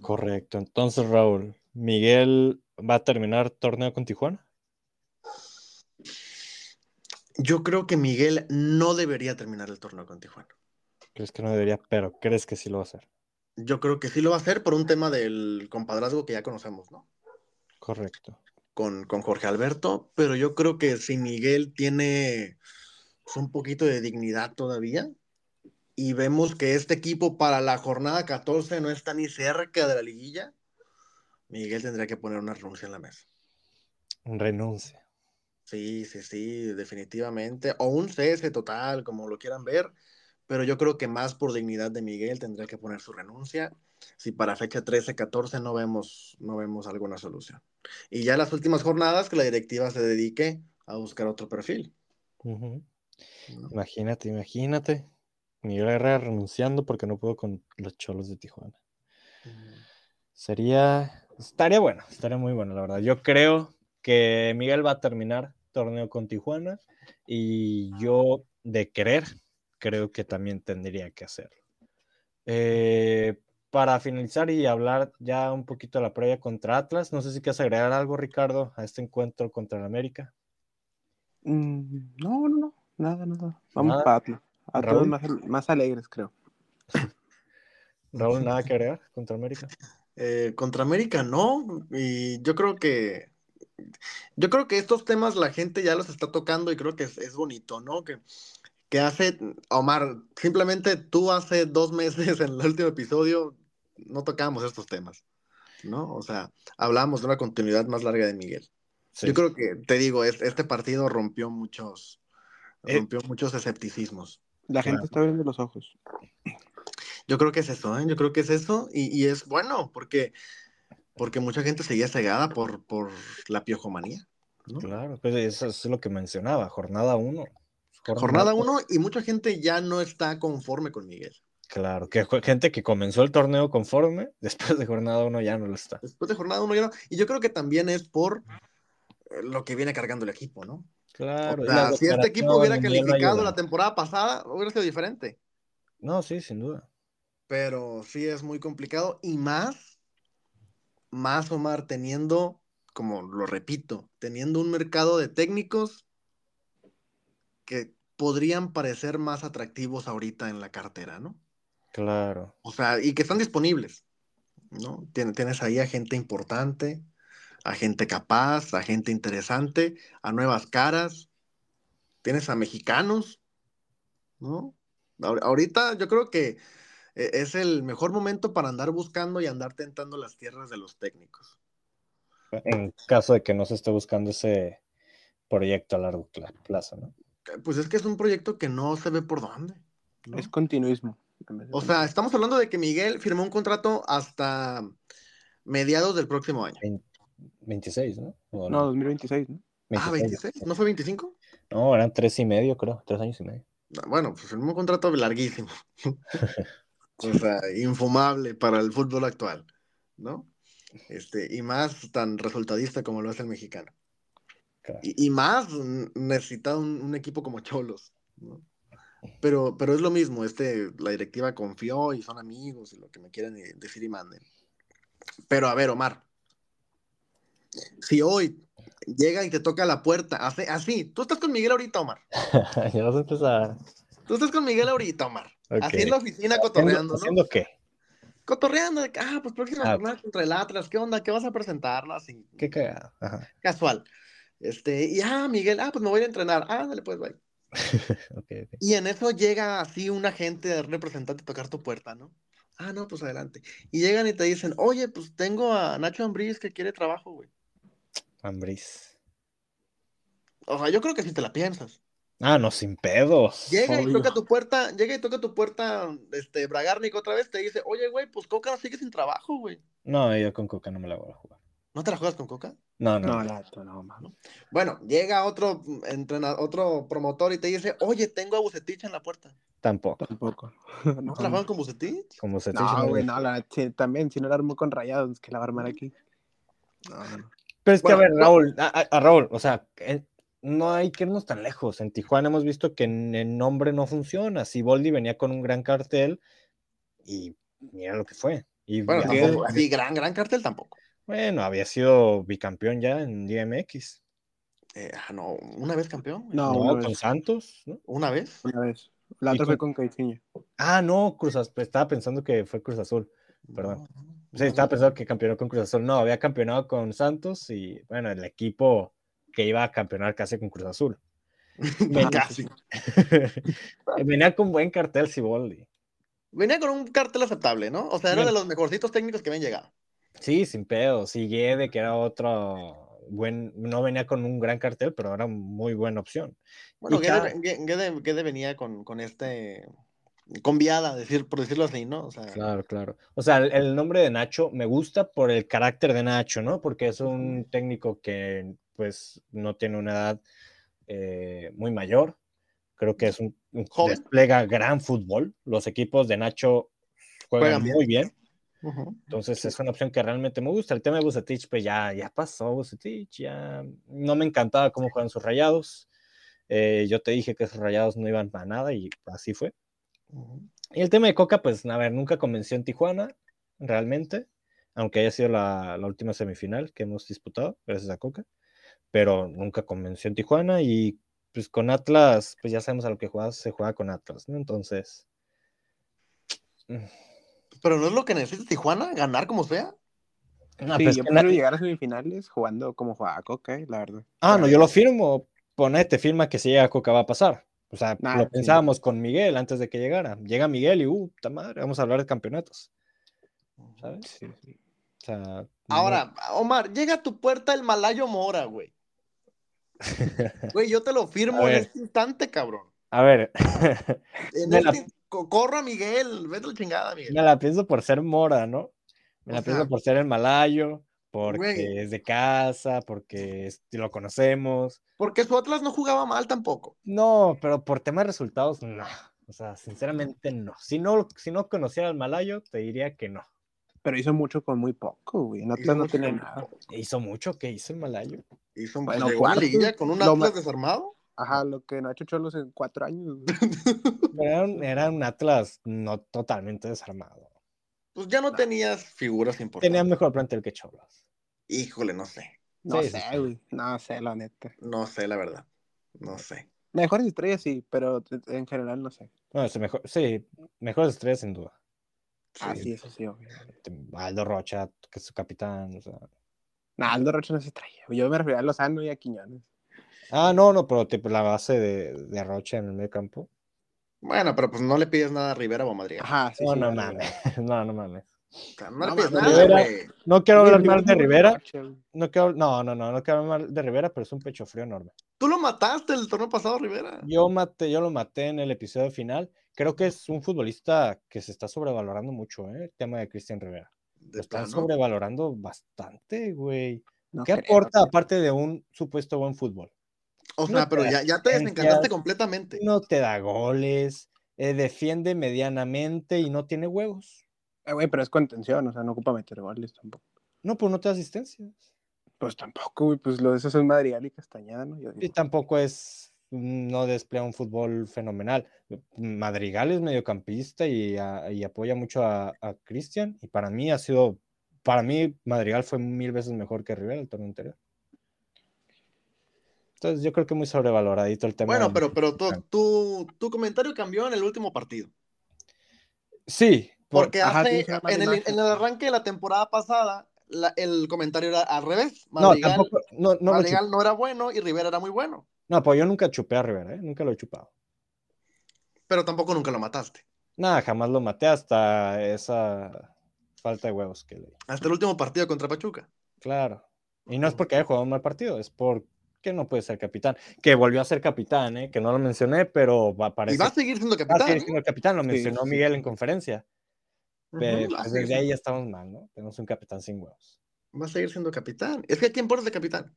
Correcto. Entonces, Raúl, ¿Miguel va a terminar torneo con Tijuana? Yo creo que Miguel no debería terminar el torneo con Tijuana. Crees que no debería, pero crees que sí lo va a hacer. Yo creo que sí lo va a hacer por un tema del compadrazgo que ya conocemos, ¿no? Correcto. Con, con Jorge Alberto, pero yo creo que si Miguel tiene pues, un poquito de dignidad todavía y vemos que este equipo para la jornada 14 no está ni cerca de la liguilla, Miguel tendría que poner una renuncia en la mesa. Renuncia. Sí, sí, sí, definitivamente. O un cese total, como lo quieran ver. Pero yo creo que más por dignidad de Miguel tendría que poner su renuncia. Si para fecha 13-14 no vemos, no vemos alguna solución. Y ya las últimas jornadas que la directiva se dedique a buscar otro perfil. Imagínate, imagínate. Miguel Herrera renunciando porque no pudo con los cholos de Tijuana. Sería, estaría bueno, estaría muy bueno, la verdad. Yo creo que Miguel va a terminar torneo con Tijuana y yo de querer, creo que también tendría que hacerlo. Eh, para finalizar y hablar ya un poquito de la previa contra Atlas, no sé si quieres agregar algo, Ricardo, a este encuentro contra el América. Mm, no, no, no, nada, nada. Vamos Nada. para Atlas. A todos Raúl. más, más alegres, creo. Raúl, nada que agregar contra América. Eh, contra América no, y yo creo que yo creo que estos temas la gente ya los está tocando y creo que es, es bonito, ¿no? Que, que hace, Omar, simplemente tú hace dos meses en el último episodio no tocábamos estos temas, ¿no? O sea, hablábamos de una continuidad más larga de Miguel. Sí. Yo creo que, te digo, es- este partido rompió muchos, Eh. rompió muchos escepticismos. La gente Claro. está abriendo los ojos. Yo creo que es eso, ¿eh? Yo creo que es eso y, y es bueno porque, porque mucha gente seguía cegada por, por la piojomanía. ¿no? Claro, pues eso es lo que mencionaba, jornada 1. Jornada uno y mucha gente ya no está conforme con Miguel. Claro, que gente que comenzó el torneo conforme, después de jornada 1 ya no lo está. Después de jornada uno ya no. Y yo creo que también es por eh, lo que viene cargando el equipo, ¿no? Claro. O sea, si este equipo hubiera calificado la temporada pasada, hubiera sido diferente. No, sí, sin duda. Pero sí es muy complicado y más, más Omar, teniendo, como lo repito, teniendo un mercado de técnicos que podrían parecer más atractivos ahorita en la cartera, ¿no? Claro. O sea, y que están disponibles, ¿no? Tien- Tienes ahí a gente importante, a gente capaz, a gente interesante, a nuevas caras, tienes a mexicanos, ¿no? Ahor- Ahorita yo creo que eh, es el mejor momento para andar buscando y andar tentando las tierras de los técnicos. En caso de que no se esté buscando ese proyecto a largo plazo, ¿no? Pues es que es un proyecto que no se ve por dónde. ¿no? Es continuismo. O sea, estamos hablando de que Miguel firmó un contrato hasta mediados del próximo año. 26, ¿no? ¿O No, 2026, ¿no? Ah, 26, ¿no fue 25? No, eran tres y medio, creo, tres años y medio. Bueno, pues firmó un contrato larguísimo. o sea, infumable para el fútbol actual, ¿no? Este, y más tan resultadista como lo es el mexicano. Claro. Y, y más necesita un, un equipo como Cholos, ¿no? Pero, pero es lo mismo, este, la directiva confió y son amigos y lo que me quieran eh, decir y manden. Pero a ver, Omar, si hoy llega y te toca la puerta, así, así, tú estás con Miguel ahorita, Omar. ya vas a empezar. Tú estás con Miguel ahorita, Omar. Ok. Así en la oficina ¿Haciendo, cotorreando, ¿no? ¿haciendo qué? Cotorreando, ah, pues próxima Ah. jornada contra el Atlas, ¿qué onda? ¿Qué vas a presentarlo? Así, Qué cagado. Ajá. casual. Este, y ah, Miguel, ah, pues me voy a entrenar. Ah, dale, pues, bye. Y en eso llega así un agente representante a tocar tu puerta, ¿no? Ah, no, pues adelante. Y llegan y te dicen, oye, pues tengo a Nacho Ambriz que quiere trabajo, güey. Ambriz. O sea, yo creo que si te la piensas. Ah, no, sin pedos. Llega y toca tu puerta, llega y toca tu puerta, este, Bragarnik otra vez, te dice, oye, güey, pues Coca sigue sin trabajo, güey. No, yo con Coca no me la voy a jugar. ¿No te la juegas con Coca? No, no. No, la no, mano. Bueno, llega otro entrenador, otro promotor y te dice, oye, tengo a Bucetich en la puerta. Tampoco. Tampoco. ¿No juegan con Bucetich? Como se te no, güey, no, la, sí, también, si no la armó con rayados, que la va a armar aquí. No, no, no. Pero es que, Bueno, a ver, Raúl, a, a- Raúl, o sea, en- no hay que irnos tan lejos. En Tijuana hemos visto que en el nombre no funciona. Si Boldi venía con un gran cartel y mira lo que fue. Y Bueno, que- tampoco, así gran, gran cartel tampoco. Bueno, había sido bicampeón ya en DMX. Eh, ah, no, una vez campeón. No, No, una con vez. Santos, ¿no? Una vez. Una vez. La ¿Y otra fue con- Caixinha. Ah, no, Cruz Azul. Estaba pensando que fue Cruz Azul. Perdón. No, Sí, estaba pensando que campeonó con Cruz Azul. No, había campeonado con Santos y, bueno, el equipo que iba a campeonar casi con Cruz Azul. Venía, Casi. venía con buen cartel Siboldi. Venía con un cartel aceptable, ¿no? O sea, era Bien. de los mejorcitos técnicos que habían llegado. Sí, sin pedos. Y Guede, que era otro buen, no venía con un gran cartel, pero era muy buena opción. Bueno, Guede, Guede- Guede- venía con, con este. con viada, decir, por decirlo así, ¿no? O sea, Claro, claro. O sea, el, el nombre de Nacho me gusta por el carácter de Nacho, ¿no? Porque es un técnico que, pues, no tiene una edad eh, muy mayor. Creo que es un, un- Joven. desplega gran fútbol. Los equipos de Nacho juegan, Juegan bien. muy Entonces es una opción que realmente me gusta. El tema de Bucetich, pues ya, ya pasó Bucetich, ya no me encantaba cómo juegan sus rayados. Eh, yo te dije que esos rayados no iban para nada y así fue. Y el tema de Coca, pues a ver, nunca convenció en Tijuana, realmente, aunque haya sido la, la última semifinal que hemos disputado, gracias a Coca, pero nunca convenció en Tijuana y pues con Atlas, pues ya sabemos a lo que juega, se juega con Atlas, ¿no? Entonces, mm, Pero no es lo que necesita Tijuana, ganar como sea. no, sí, pues, yo prefiero llegar a semifinales jugando como jugaba Coca, eh, la verdad. Ah, no, yo lo firmo. Ponete, firma que si llega Coca va a pasar. O sea, Nah, lo sí. pensábamos con Miguel antes de que llegara. Llega Miguel y, uh, puta madre, vamos a hablar de campeonatos. ¿Sabes? Sí, sí. O sea, no- Ahora, Omar, llega a tu puerta el Malayo Mora, güey. Güey, yo te lo firmo en este instante, cabrón. A ver, En Me la- este- co- Corra, Miguel, vete a la chingada, Miguel. me la pienso por ser Mora, ¿no? Me O la sea, pienso por ser el malayo, porque güey. es de casa, porque es- lo conocemos. Porque su Atlas no jugaba mal tampoco. No, pero por tema de resultados, no. O sea, sinceramente no. Si no, si no conociera al malayo, te diría que no. Pero hizo mucho con muy poco, güey. En Hizo Atlas no con nada. poco. Hizo mucho que hizo el malayo. Hizo un Bueno, pues, a con un Atlas ma- desarmado. Ajá, lo que no ha hecho Cholos en cuatro años. era un, era un Atlas no totalmente desarmado. Pues ya no tenías figuras importantes. Tenía mejor plantel que Cholas. Híjole, no sé. No Sí, sí, sé, sí. güey. No sé, la neta. No sé, la verdad. No sé. Mejores estrellas sí, pero en general no sé. No, ese mejor, sí, mejores estrellas sin duda. Ah, Sí. sí, eso sí, obvio. Aldo Rocha, que es su capitán. o sea. Nah, Aldo Rocha no se estrella. Yo me refería a Lozano y a Quiñones. Ah, no, no, pero tipo, la base de, de Rocha en el medio campo. Bueno, pero pues no le pides nada a Rivera o a Madrid. Ajá, sí, no, sí. no mames. No, no mames. No, le No, mames, nada, Rivera-. No quiero hablar mal de Rivera. No, quiero, no, no, no, no quiero hablar mal de Rivera, pero es un pecho frío enorme. Tú lo mataste el torneo pasado, Rivera. Yo maté, yo lo maté en el episodio final. Creo que es un futbolista que se está sobrevalorando mucho, ¿eh? El tema de Cristian Rivera. Lo están plano. sobrevalorando bastante, güey. No ¿Qué creo, aporta aparte de un supuesto buen fútbol? O no sea, pero te ya, ya te desencantaste completamente. No te da goles, eh, defiende medianamente y no tiene huevos. Eh, güey, pero es contención, o sea, no ocupa meter goles tampoco. No, pues no te da asistencias. Pues tampoco, güey, pues lo de esos es Madrigal y Castañeda, ¿no? Yo Y tampoco es, no desplea un fútbol fenomenal. Madrigal es mediocampista y, a- y apoya mucho a, a Cristian. Y para mí ha sido, para mí Madrigal fue mil veces mejor que Rivera el torneo anterior. Entonces yo creo que muy sobrevaloradito el tema. Bueno, pero, pero tu, tu, tu comentario cambió en el último partido. Sí, por- Porque ajá, hace, en, el, imagen. en el arranque de la temporada pasada, la- el comentario era al revés. no, Madrigal, tampoco, no, no, lo Madrigal no era bueno y Rivera era muy bueno. no, pues yo nunca chupé a Rivera, ¿eh? nunca lo he chupado. Pero tampoco nunca lo mataste. Nada, jamás lo maté hasta esa falta de huevos que le. Hasta el último partido contra Pachuca. Claro. Y no es porque haya jugado un mal partido, es porque no puede ser capitán. Que volvió a ser capitán, ¿eh? que no lo mencioné, pero va, parece Y va a seguir siendo va a capitán. seguir siendo el capitán, lo Sí, mencionó sí. Miguel en conferencia. Ujú, Pe- va, a pues seguir desde ahí siendo, ya estamos mal, ¿no? Tenemos un capitán sin huevos. va a seguir siendo capitán. Es que ¿a quién pones de capitán?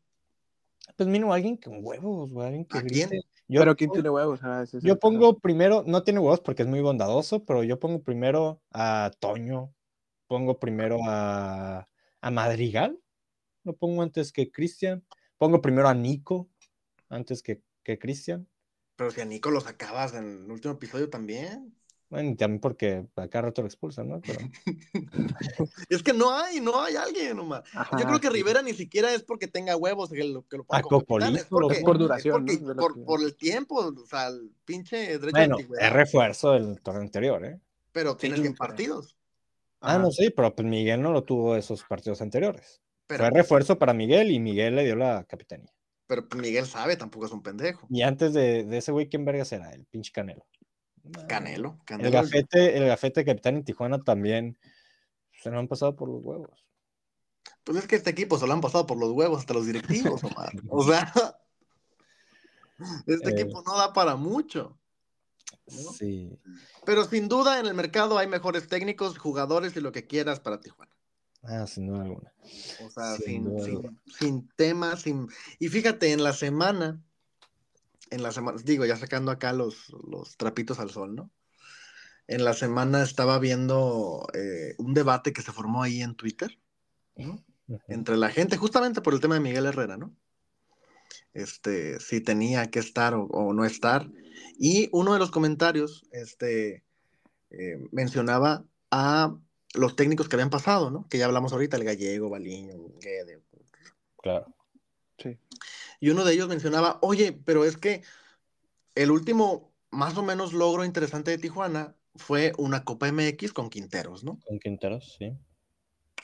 Pues mínimo alguien con huevos, güey, alguien que ¿A quién? Yo, pero ¿quién tiene huevos? Ah, yo pongo primero, no tiene huevos porque es muy bondadoso, pero yo pongo primero a Toño, pongo primero a, a Madrigal, lo pongo antes que Cristian, pongo primero a Nico antes que, que Cristian. Pero si a Nico lo sacabas en el último episodio también. Bueno, y también porque acá rato lo expulsan, ¿no? Pero, Es que no hay, no hay alguien, Omar. Ajá, Yo creo que sí. Rivera ni siquiera es porque tenga huevos que lo, que lo Ah, es porque- por es duración, por, el tiempo, o sea, el pinche derecho de bueno, es refuerzo del torneo anterior, ¿eh? pero tiene Sí, 100 pero- partidos. Ah, Ajá. no, sí, pero pues Miguel no lo tuvo esos partidos anteriores. Pero, Fue refuerzo para Miguel y Miguel le dio la capitanía. pero Miguel sabe, tampoco es un pendejo. Y antes de, de ese güey, ¿quién vergas era? El pinche Canelo. Canelo, Canelo. El gafete, el gafete de capitán en Tijuana también se lo han pasado por los huevos. Pues es que este equipo se lo han pasado por los huevos hasta los directivos, Omar. O sea, este Eh. equipo no da para mucho. ¿No? Sí. Pero sin duda en el mercado hay mejores técnicos, jugadores y lo que quieras para Tijuana. Ah, sin duda alguna. O sea, Sin sin, sin, tema, sin... Y fíjate, en la semana, en la semana, digo, ya sacando acá los, los trapitos al sol, ¿no? En la semana estaba viendo eh, un debate que se formó ahí en Twitter. Entre la gente, justamente por el tema de Miguel Herrera, ¿no? Este, si tenía que estar o, o no estar. Y uno de los comentarios, este, eh, mencionaba a los técnicos que habían pasado, ¿no? Que ya hablamos ahorita, el gallego, Baliño, Guede. Claro. Sí. Y uno de ellos mencionaba, oye, pero es que el último más o menos logro interesante de Tijuana fue una Copa MX con Quinteros, ¿no? Con Quinteros, sí.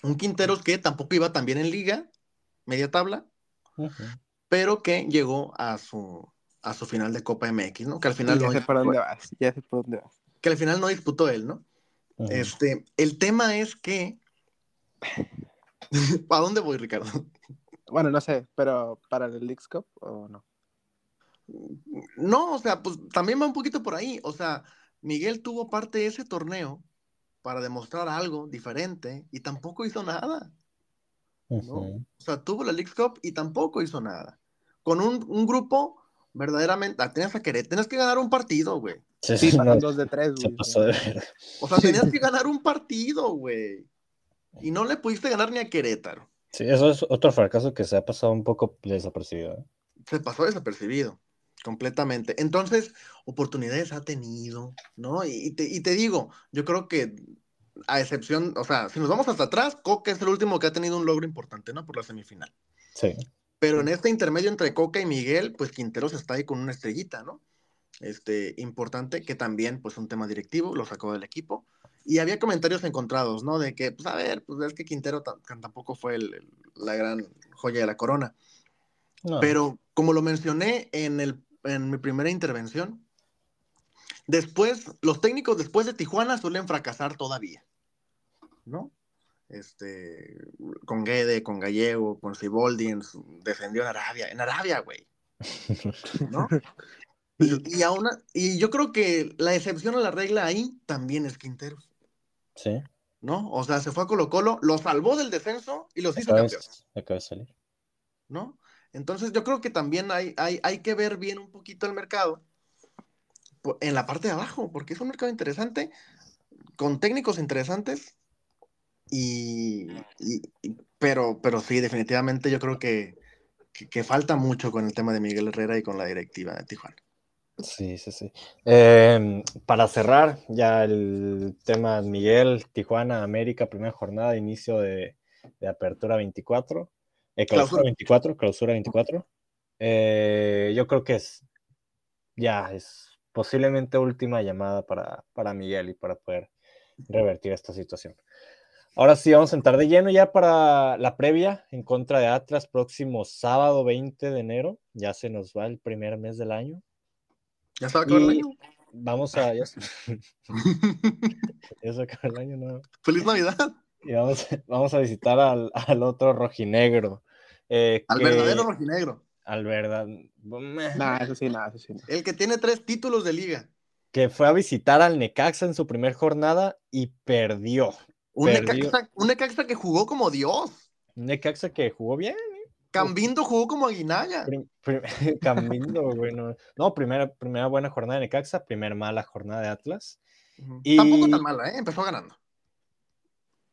Un Quinteros que tampoco iba tan bien en liga, media tabla, pero que llegó a su, a su final de Copa MX, ¿no? Que al final, ya no, sé por dónde vas, ya sé por dónde vas. que al final no disputó él, ¿no? Este, el tema es que... ¿A dónde voy, Ricardo? Bueno, no sé, pero ¿para el Leagues Cup o no? No, o sea, pues también va un poquito por ahí. O sea, Miguel tuvo parte de ese torneo para demostrar algo diferente y tampoco hizo nada. O sea, tuvo la League Cup y tampoco hizo nada. Con un, un grupo verdaderamente... ah, a querer, tenías que ganar un partido, güey. Sí, Sí, no, dos de tres, se pasó de. O sea, tenías que ganar un partido, güey. Y no le pudiste ganar ni a Querétaro. Sí, eso es otro fracaso que se ha pasado un poco desapercibido. ¿eh? se pasó desapercibido completamente. Entonces, oportunidades ha tenido, ¿no? Y, y te, y te digo, yo creo que a excepción, o sea, si nos vamos hasta atrás, Coca es el último que ha tenido un logro importante, ¿no? Por la semifinal. Sí. Pero en este intermedio entre Coca y Miguel, pues Quinteros está ahí con una estrellita, ¿no? Este, importante, que también, pues, un tema directivo, lo sacó del equipo. Y había comentarios encontrados, ¿no? De que, pues, a ver, pues es que Quintero tam- tampoco fue el- el- la gran joya de la corona. No. Pero como lo mencioné en, el, en mi primera intervención, después, los técnicos después de Tijuana suelen fracasar todavía, ¿no? Este, con Guede, con Gallego, con Siboldi, en su- defendió en Arabia, en Arabia, güey, ¿no? Y, y, aún y yo creo que la excepción a la regla ahí también es Quinteros, Sí. ¿no? O sea, se fue a Colo Colo, lo salvó del descenso y los hizo campeones. acaba de salir. ¿no? Entonces yo creo que también hay, hay, hay que ver bien un poquito el mercado en la parte de abajo, porque es un mercado interesante, con técnicos interesantes, y, y- y- pero, pero sí, definitivamente yo creo que, que, que falta mucho con el tema de Miguel Herrera y con la directiva de Tijuana. Sí, sí, sí. Eh, para cerrar ya el tema Miguel, Tijuana, América, primera jornada, inicio de, de apertura 24, eh, clausura Clausura. 24, clausura 24. Eh, yo creo que es ya es posiblemente última llamada para, para Miguel y para poder revertir esta situación. Ahora sí, vamos a entrar de lleno ya para la previa en contra de Atlas, próximo sábado 20 de enero. Ya se nos va el primer mes del año. ¿Ya estaba acabando el Y año? vamos a. Ya, se- ya se acaba el año, ¿no? ¡Feliz Navidad! Y vamos, vamos a visitar al, al otro rojinegro. eh, Al que- verdadero rojinegro, Al verdad. Nah, eso sí, nada, eso sí. el que tiene tres títulos de liga. Que fue a visitar al Necaxa en su primer jornada y perdió. Un Perdió. Necaxa, un Necaxa que jugó como Dios. Un Necaxa que jugó bien. Cambindo jugó como Aguinaga. Prim- prim- Cambindo, bueno. No, primera, primera buena jornada de Necaxa, primera mala jornada de Atlas. Y- Tampoco tan mala, ¿eh? Empezó ganando.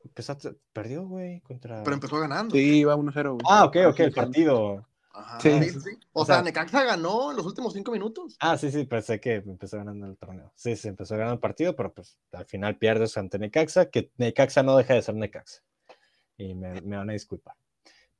Empezó a- perdió, güey, contra. Pero empezó ganando. Sí, iba 1-0, güey. Ah, ok, ok, el partido. Ajá, Sí. sí, sí, sí. O, O sea, sea- Necaxa ganó en los últimos cinco minutos. Ah, sí, sí, pensé que empezó ganando el torneo. Sí, sí, empezó ganando el partido, pero pues al final pierdes ante Necaxa, que Necaxa no deja de ser Necaxa. Y me, me van a disculpar.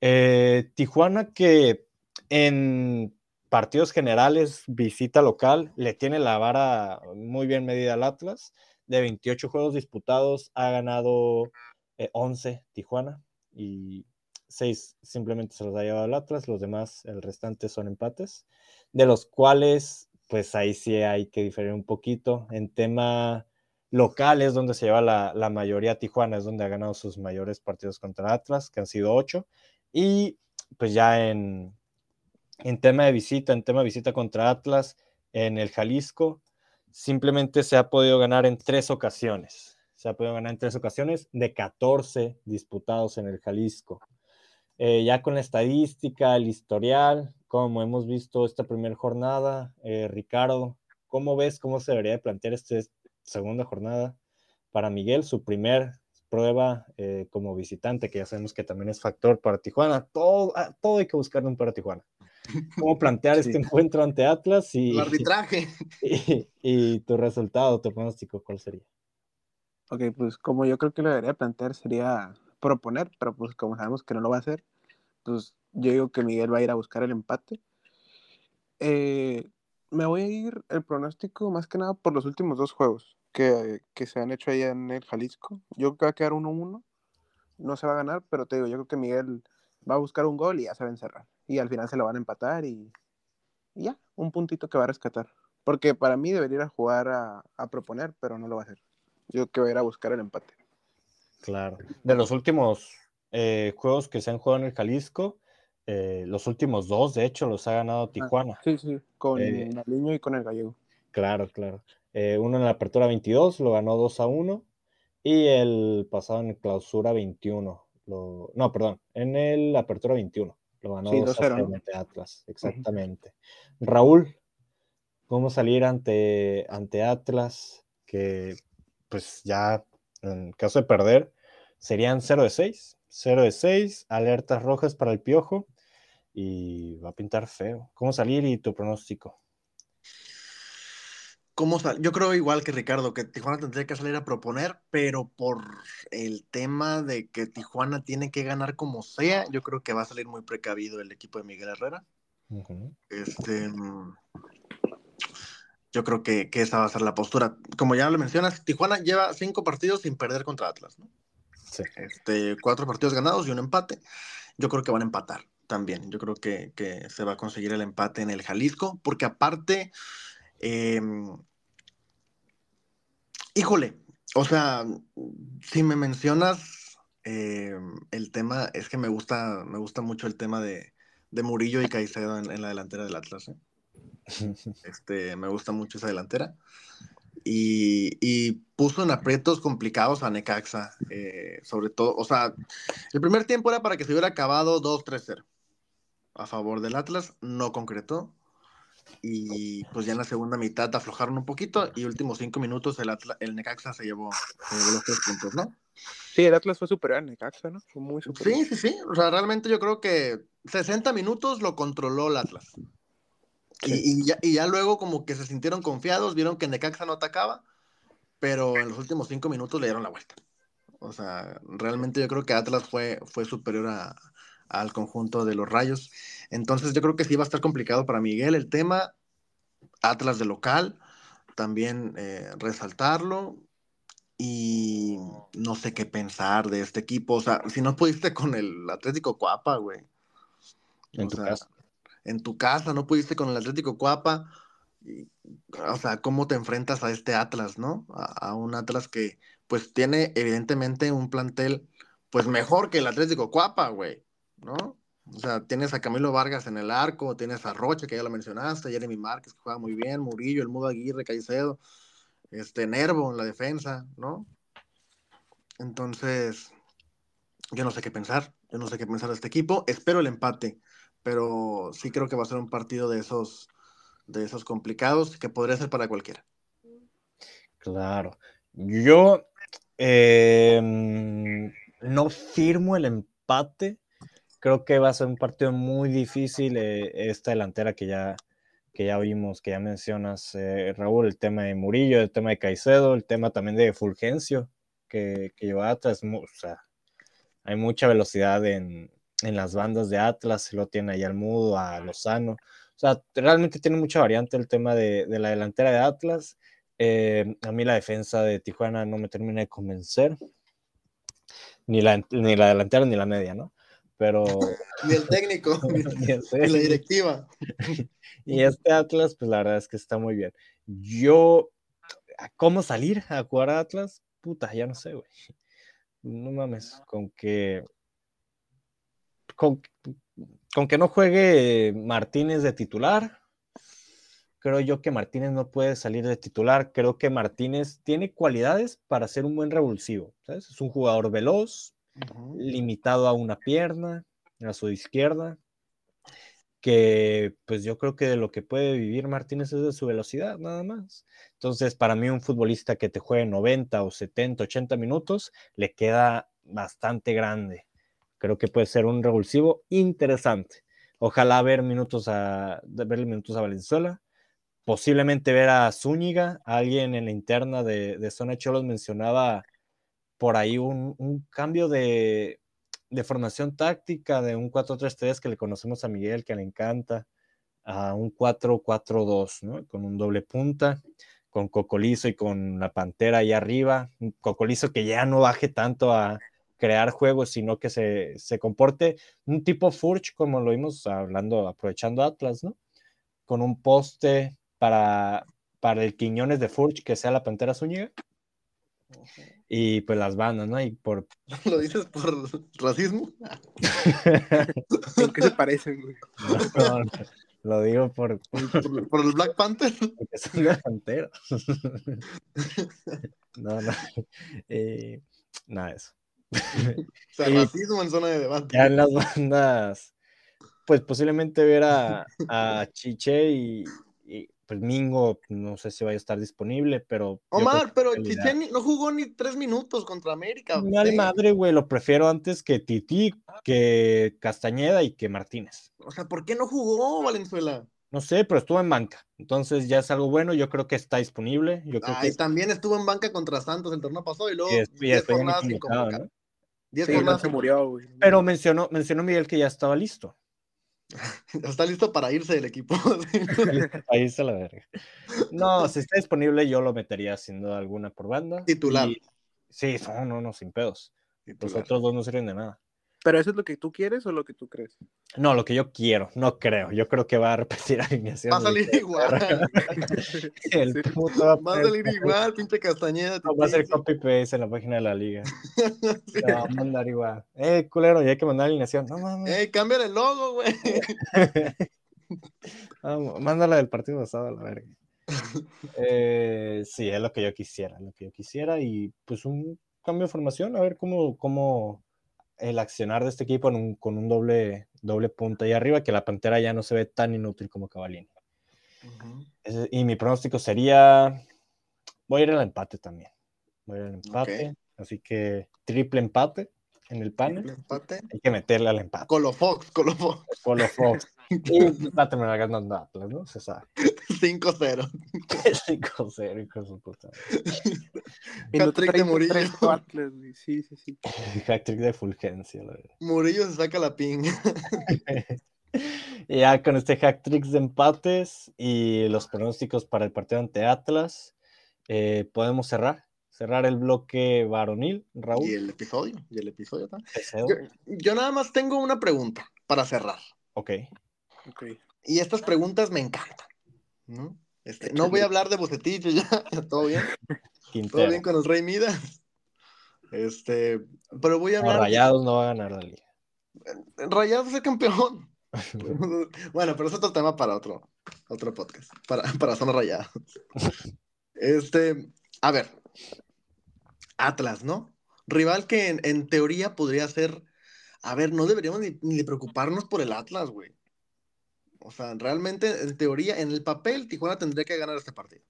Eh, Tijuana que en partidos generales, visita local, le tiene la vara muy bien medida al Atlas. De 28 juegos disputados, ha ganado eh, 11 Tijuana y 6 simplemente se los ha llevado el Atlas. Los demás, el restante son empates, de los cuales, pues ahí sí hay que diferir un poquito. En tema local es donde se lleva la, la mayoría Tijuana, es donde ha ganado sus mayores partidos contra Atlas, que han sido 8. Y pues ya en, en tema de visita, en tema de visita contra Atlas, en el Jalisco, simplemente se ha podido ganar en tres ocasiones. Se ha podido ganar en tres ocasiones de 14 disputados en el Jalisco. Eh, ya con la estadística, el historial, como hemos visto esta primera jornada, eh, Ricardo, ¿cómo ves cómo se debería de plantear esta segunda jornada para Miguel, su primer prueba eh, como visitante, que ya sabemos que también es factor para Tijuana? Todo, ah, todo hay que buscar un para Tijuana. ¿Cómo plantear Sí. este encuentro ante Atlas y, El arbitraje. y, y tu resultado, tu pronóstico, cuál sería? Ok, pues como yo creo que lo debería plantear sería proponer, pero pues como sabemos que no lo va a hacer, pues yo digo que Miguel va a ir a buscar el empate. Eh, me voy a ir el pronóstico más que nada por los últimos dos juegos que, que se han hecho allá en el Jalisco. Yo creo que va a quedar 1-1. No se va a ganar, pero te digo, yo creo que Miguel va a buscar un gol y ya se va a encerrar. Y al final se lo van a empatar y, y ya, un puntito que va a rescatar. Porque para mí debería ir a jugar a, a proponer, pero no lo va a hacer. Yo creo que va a ir a buscar el empate. Claro. De los últimos eh, juegos que se han jugado en el Jalisco, eh, los últimos dos, de hecho, los ha ganado Tijuana. Sí, sí, con Eh, Naliño y con el gallego. Claro, claro. Eh, uno en la apertura 22 lo ganó 2 a 1 y el pasado en clausura 21. Lo, no, perdón, en el apertura 21 lo ganó Sí, 2 a 2-0, 0 ¿no? ante Atlas, exactamente. Raúl, ¿cómo salir ante, ante Atlas? Que pues ya en caso de perder serían 0 de 6, 0 de 6, alertas rojas para el piojo y va a pintar feo. ¿Cómo salir y tu pronóstico? ¿Cómo sal- Yo creo igual que Ricardo, que Tijuana tendría que salir a proponer, pero por el tema de que Tijuana tiene que ganar como sea, yo creo que va a salir muy precavido el equipo de Miguel Herrera. Ujú. Este, mm, yo creo que, que esa va a ser la postura. Como ya lo mencionas, Tijuana lleva cinco partidos sin perder contra Atlas, ¿no? Sí. Este, cuatro partidos ganados y un empate. Yo creo que van a empatar también. Yo creo que, que se va a conseguir el empate en el Jalisco, porque aparte, eh, híjole, o sea, si me mencionas eh, el tema, es que me gusta, me gusta mucho el tema de, de Murillo y Caicedo en, en la delantera del Atlas. ¿eh? Este, me gusta mucho esa delantera. Y, y puso en aprietos complicados a Necaxa, eh, sobre todo, o sea, el primer tiempo era para que se hubiera acabado 2-3-0 a favor del Atlas, no concretó. Y pues ya en la segunda mitad aflojaron un poquito y últimos cinco minutos el, Atla- el Necaxa se llevó, se llevó los tres puntos, ¿no? Sí, el Atlas fue superior al Necaxa, ¿no? Fue muy superior. Sí, sí, sí. O sea, realmente yo creo que 60 minutos lo controló el Atlas. Y, y ya, y ya luego como que se sintieron confiados, vieron que Necaxa no atacaba, pero en los últimos cinco minutos le dieron la vuelta. O sea, realmente yo creo que Atlas fue, fue superior a- al conjunto de los Rayos. Entonces yo creo que sí va a estar complicado para Miguel el tema. Atlas de local, también eh, resaltarlo. Y no sé qué pensar de este equipo. O sea, si no pudiste con el Atlético Cuapa, güey. En O tu sea, casa. En tu casa, no pudiste con el Atlético Cuapa. y, o sea, ¿cómo te enfrentas a este Atlas, no? A, a un Atlas que, pues, tiene evidentemente un plantel, pues, mejor que el Atlético Cuapa, güey, ¿no? O sea, tienes a Camilo Vargas en el arco, tienes a Rocha, que ya lo mencionaste, Jeremy Márquez, que juega muy bien, Murillo, el Mudo Aguirre, Caicedo, este, Nervo en la defensa, ¿no? Entonces, yo no sé qué pensar, yo no sé qué pensar de este equipo, espero el empate, pero sí creo que va a ser un partido de esos, de esos complicados que podría ser para cualquiera. Claro. Yo eh, no firmo el empate. Creo que va a ser un partido muy difícil eh, esta delantera que ya, que ya oímos, que ya mencionas, eh, Raúl, el tema de Murillo, el tema de Caicedo, el tema también de Fulgencio, que, que lleva atrás, o sea, hay mucha velocidad en, en las bandas de Atlas, lo tiene ahí al Mudo, a Lozano, o sea, realmente tiene mucha variante el tema de, de la delantera de Atlas. Eh, a mí la defensa de Tijuana no me termina de convencer, ni la, ni la delantera ni la media, ¿no? Pero... ni el técnico, ni, el técnico. ni la directiva. y este Atlas, pues la verdad es que está muy bien. Yo, ¿cómo salir a jugar a Atlas? Puta, ya no sé, güey. No mames, con que con, con, que no juegue Martínez de titular, creo yo que Martínez no puede salir de titular. Creo que Martínez tiene cualidades para ser un buen revulsivo. ¿sabes? Es un jugador veloz, limitado a una pierna, a su izquierda, que pues yo creo que de lo que puede vivir Martínez es de su velocidad, nada más. Entonces, para mí un futbolista que te juegue 90 o 70, 80 minutos, le queda bastante grande. Creo que puede ser un revulsivo interesante. Ojalá ver minutos a verle minutos a Valenzuela, posiblemente ver a Zúñiga, alguien en la interna de, de Zona Cholos mencionaba por ahí un, cambio de, de, formación táctica de un 4-3-3 que le conocemos a Miguel, que le encanta, a un 4-4-2, ¿no? Con un doble punta, con Cocolizo y con la Pantera ahí arriba, un Cocolizo que ya no baje tanto a crear juegos, sino que se, se comporte un tipo Furch, como lo vimos hablando, aprovechando Atlas, ¿no? Con un poste para, para el Quiñones de Furch, que sea la Pantera Zúñiga. Y pues las bandas, ¿no? Y por... ¿Lo dices por racismo? ¿Por qué se parecen, güey? No, no, lo digo por... ¿Por, por el Black Panther? Porque son la Pantera. no, no. Eh, nada de eso. o sea, racismo en zona de debate. Ya en las bandas, pues posiblemente ver a, a Chiche y, pues Mingo, no sé si vaya a estar disponible, pero. Omar, pero Chiche no jugó ni tres minutos contra América. No hay madre, güey, lo prefiero antes que Titi, que Castañeda y que Martínez. O sea, ¿por qué no jugó Valenzuela? No sé, pero estuvo en banca. Entonces ya es algo bueno. Yo creo que está disponible. Yo creo Ay, que también estuvo en banca contra Santos el torneo pasado y luego y después, 10 después jornadas sin convocar. ¿no? 10 Sí, jornadas se murió, güey. Pero mencionó, mencionó Miguel que ya estaba listo. Está listo para irse del equipo. Ahí está la verga. No, si está disponible, yo lo metería sin duda alguna por banda. Titular. Y- sí, no, no, no, sin pedos. Los otros dos no sirven de nada. ¿Pero eso es lo que tú quieres o lo que tú crees? No, lo que yo quiero, no creo. Yo creo que va a repetir alineación. Va a salir igual. El Sí. puto va a Va a poner- salir igual, pinche Castañeda. No, va a ser Titi. copy paste en la página de la liga. Sí. La va a mandar igual. Eh, culero, ya hay que mandar alineación. No mames. Ey, cámbiale el logo, güey. Vamos, mándala del partido pasado a la verga. Eh, sí, es lo que yo quisiera, lo que yo quisiera. Y pues un cambio de formación, a ver cómo, cómo el accionar de este equipo en un- con un doble, doble punta ahí arriba, que la pantera ya no se ve tan inútil como Cavallini. Ese- Y mi pronóstico sería. Voy a ir al empate también. Voy a ir al empate. Así que triple empate en el panel. Empate. Hay que meterle al empate. Colofox, Colofox. Colo Fox. Y va a terminar ganando Atlas, ¿no? Se sabe. 5-0. 5-0, hijo de su puta. Hat-trick de 30, Murillo. 3, Atlas. Sí, sí, sí. Hat-trick de Fulgencia, la verdad. Murillo se saca la ping. Y ya con este hat-trick de empates y los pronósticos para el partido ante Atlas, eh, podemos cerrar. Cerrar el bloque varonil, Raúl. Y el episodio. Y el episodio. Yo, yo nada más tengo una pregunta para cerrar. Ok. Y estas preguntas me encantan. ¿no? Este, no voy a hablar de Bucetich, ya, todo bien. Todo bien con el Rey Midas. Este, pero voy a hablar. Rayados no va a ganar la liga. Rayados es el campeón. bueno, pero es otro tema para otro, otro podcast. Para, para Zona Rayados. Este, a ver. Atlas, ¿no? Rival que en, en teoría podría ser. A ver, no deberíamos ni, ni de preocuparnos por el Atlas, güey. O sea, realmente, en teoría, en el papel, Tijuana tendría que ganar este partido.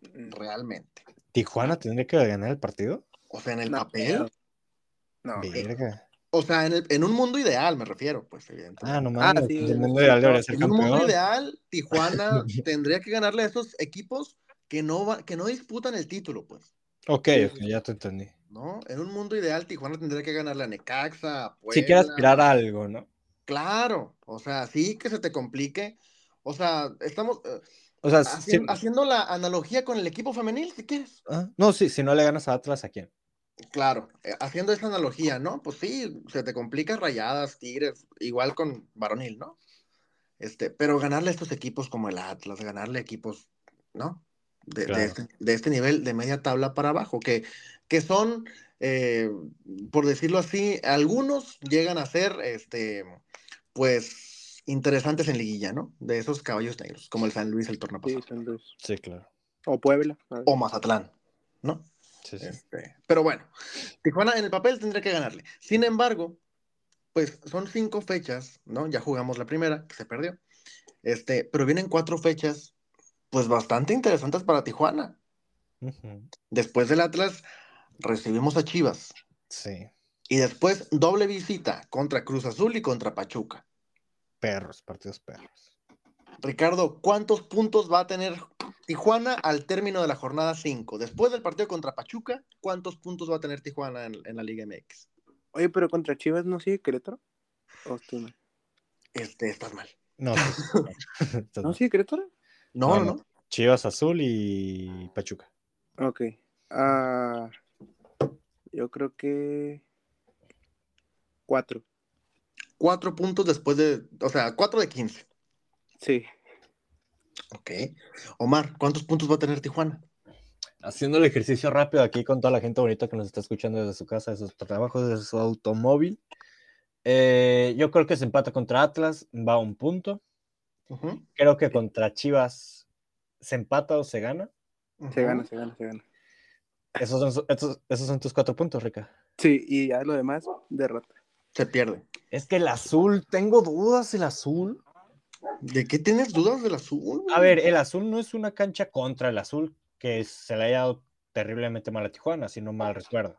Realmente. ¿Tijuana tendría que ganar el partido? O sea, en el No, papel. No, Verga. O sea, en, el- en un mundo ideal me refiero, pues, evidentemente. Ah, no Ah, mames. sí, pues el sí, mundo sí, ideal no, debería ser En un mundo ideal, Tijuana tendría que ganarle a esos equipos que no, va- que no disputan el título, pues. Ok, Sí, ok, sí, sí. ya te entendí. ¿No? En un mundo ideal, Tijuana tendría que ganarle a Necaxa, a Si Puebla. aspirar a algo, ¿no? Claro, o sea, sí que se te complique. O sea, estamos eh, O sea, si- haciendo, la analogía con el equipo femenil, si quieres. ah, no, sí, si no le ganas a Atlas, ¿a quién? Claro, eh, haciendo esa analogía, ¿no? Pues sí, se te complica Rayadas, Tigres, igual con Varonil, ¿no? Este, pero ganarle a estos equipos como el Atlas, ganarle equipos, ¿no? De, de este, de este nivel de media tabla para abajo, que, que son, eh, por decirlo así, algunos llegan a ser, este, pues, interesantes en liguilla, ¿no? De esos caballos negros, como el San Luis el torneo Sí, pasado, San Luis. Sí, claro. O Puebla. o Mazatlán, ¿no? Sí, sí. Este, pero bueno, Tijuana en el papel tendría que ganarle. Sin embargo, pues son cinco fechas, ¿no? Ya jugamos la primera, que se perdió. Este, pero vienen cuatro fechas, pues bastante interesantes para Tijuana. Después del Atlas, recibimos a Chivas. Sí. Y después, doble visita contra Cruz Azul y contra Pachuca. Perros, partidos perros. Ricardo, ¿cuántos puntos va a tener Tijuana al término de la jornada 5? Después del partido contra Pachuca, ¿cuántos puntos va a tener Tijuana en, en la Liga MX? Oye, pero contra Chivas no sigue Querétaro. ¿O estoy mal? Este, estás mal. No, sí, ¿No sigue Querétaro? No, No, no, no. no. Chivas Azul y Pachuca. Ok. Ah, yo creo que. Cuatro. Cuatro puntos después de, o sea, cuatro de 15. Sí. Ok. Omar, ¿cuántos puntos va a tener Tijuana? Haciendo el ejercicio rápido aquí con toda la gente bonita que nos está escuchando desde su casa, desde su trabajo, desde su automóvil. Eh, yo creo que se empata contra Atlas, va a un punto. Creo que contra Chivas se empata o se gana. Se gana, se gana, se gana. Esos son, esos, esos son tus cuatro puntos, Rica. Sí, y ya lo demás, derrota. Se pierde. Es que el azul, tengo dudas el azul. ¿De qué tienes dudas del azul? A ver, el azul no es una cancha contra el azul que se le haya dado terriblemente mal a Tijuana, si no mal recuerdo.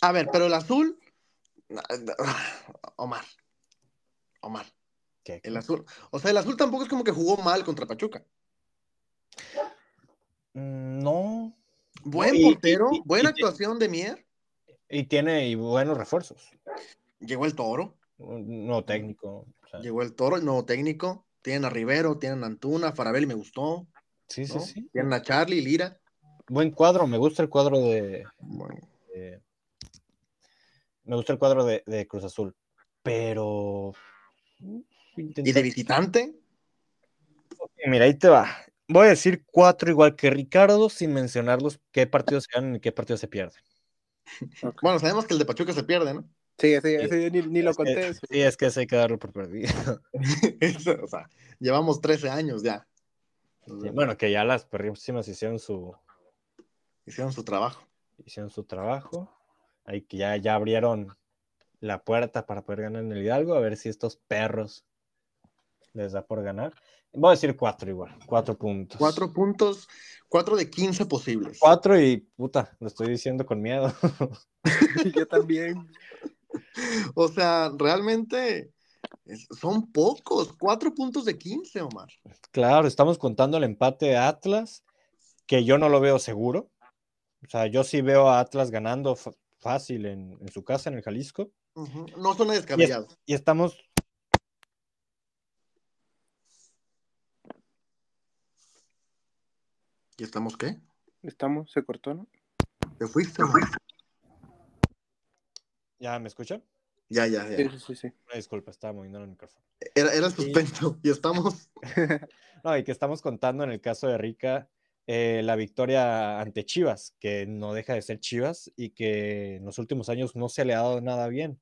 A ver, pero el azul. Omar. Omar. ¿Qué? El azul. O sea, el azul tampoco es como que jugó mal contra Pachuca. Mm, No. Buen y- portero, y- buena actuación de Mier. Y tiene buenos refuerzos. Llegó el toro. Nuevo técnico. o sea, Llegó el toro, el nuevo técnico. Tienen a Rivero, tienen a Antuna, Farabelli me gustó. sí, sí, ¿no? sí. Tienen a Charlie, Lira. Buen cuadro, me gusta el cuadro de. Bueno, de- me gusta el cuadro de, de Cruz Azul. Pero. y de visitante, Mira, ahí te va. Voy a decir cuatro igual que Ricardo, sin mencionarlos qué partidos se ganan y qué partidos se pierden. Bueno, sabemos que el de Pachuca se pierde, ¿no? Sí, ese yo ni, ni lo Es que- conté. sí, es que ese hay que darlo por perdido. Eso, o sea, llevamos 13 años ya. Sí, bueno, que ya las perrísimas hicieron su, Hicieron su trabajo. hicieron su trabajo. Ahí que ya, ya abrieron la puerta para poder ganar en el Hidalgo, a ver si estos perros les da por ganar. Voy a decir cuatro igual, cuatro puntos. Cuatro puntos, cuatro de 15 posibles. Cuatro y puta, lo estoy diciendo con miedo. yo también. O sea, realmente son pocos. Cuatro puntos de 15, Omar. Claro, estamos contando el empate de Atlas, que yo no lo veo seguro. O sea, yo sí veo a Atlas ganando fácil en, en su casa, en el Jalisco. No suena descabellado. Y estamos. ¿Y estamos qué? Estamos, se cortó, ¿no? ¿Te fuiste? ¿Ya me escuchan? Ya, ya, Sí, ya. sí, sí. sí. Una disculpa, estaba moviendo el micrófono. Era, era el suspenso. Y estamos. No, y que estamos contando en el caso de Rica eh, la victoria ante Chivas, que no deja de ser Chivas y que en los últimos años no se le ha dado nada bien.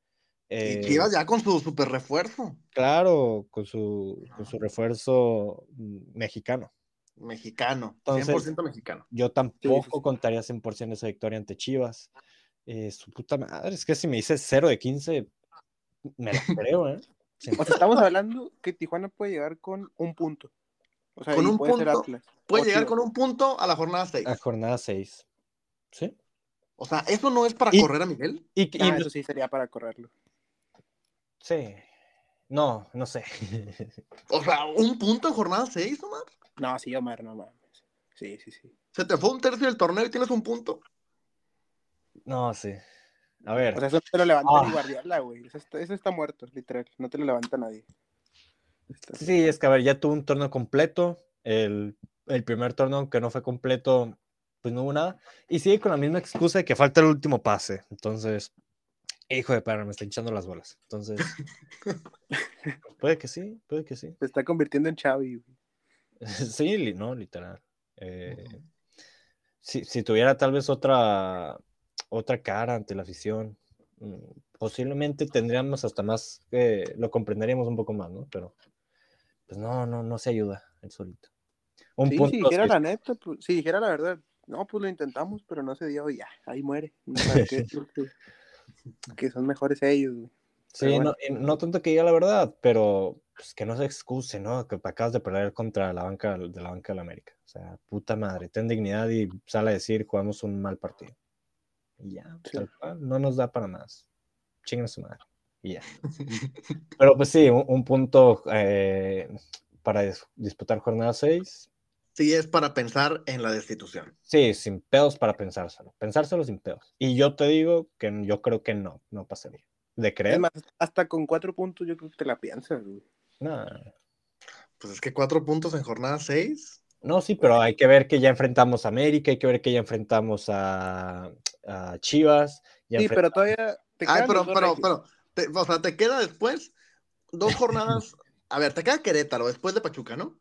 Eh, Y Chivas ya con su super refuerzo Claro, con su, con su refuerzo mm, mexicano. Mexicano. Entonces- 100% mexicano. Yo tampoco sí. contaría 100% esa victoria ante Chivas. Eh, su puta madre, es que si me dices 0 de 15, me la creo, ¿eh? O sea, estamos hablando que Tijuana puede llegar con un punto. O sea, Con un puede punto. Atlas. Puede O llegar Chivas. con un punto a la jornada 6. a jornada 6. ¿Sí? O sea, ¿eso no es para Y- correr a Miguel? Y, y Ah, eso sí sería para correrlo. Sí. No, no sé. O sea, un punto en jornada 6, Omar. No, sí, Omar, no mames. Sí, sí, sí. Se te fue un tercio del torneo y tienes un punto. No, sí. A ver. O sea, eso te lo levanta Ah. ni Guardiola, güey. Eso está, eso está muerto, literal. No te lo levanta nadie. Está- Sí, es que a ver, ya tuvo un torneo completo. El, el primer torneo que no fue completo, pues no hubo nada. Y sigue con la misma excusa de que falta el último pase. Entonces, hijo de perra, me está hinchando las bolas. Entonces, puede que sí, puede que sí. Se está convirtiendo en Xavi, güey. Sí, li- no, literal. Eh, si, si tuviera tal vez otra, otra cara ante la afición, mm, posiblemente tendríamos hasta más, eh, lo comprenderíamos un poco más, ¿no? Pero, pues no, no, no se ayuda el solito. Un Sí, punto si dijera la neta, pues, si dijera la verdad, no, pues lo intentamos, pero no se dio y ya, ahí muere. Que son mejores ellos, güey. Sí, Pero no, no tanto que diga la verdad, pero pues, que no se excuse, ¿no? Que acabas de perder contra la banca de la banca del América. O sea, puta madre, ten dignidad y sale a decir jugamos un mal partido. Y ya, Sí. tal cual, no nos da para más. Chingan a su madre. Y ya. Pero pues sí, un, un punto eh, para dis- disputar jornada 6. Sí, es para pensar en la destitución. Sí, sin pedos para pensárselo. Pensárselo sin pedos. Y yo te digo que yo creo que no, no pasaría. ¿De Es creer? más, hasta con cuatro puntos yo creo que te la piensas, güey. No. Pues es que cuatro puntos en jornada 6. No, sí, pero hay que ver que ya enfrentamos a América, hay que ver que ya enfrentamos a, a Chivas. ya Sí, pero todavía te Ay, pero, pero, pero, te- o sea, te queda después dos jornadas. A ver, te queda Querétaro después de Pachuca, ¿no?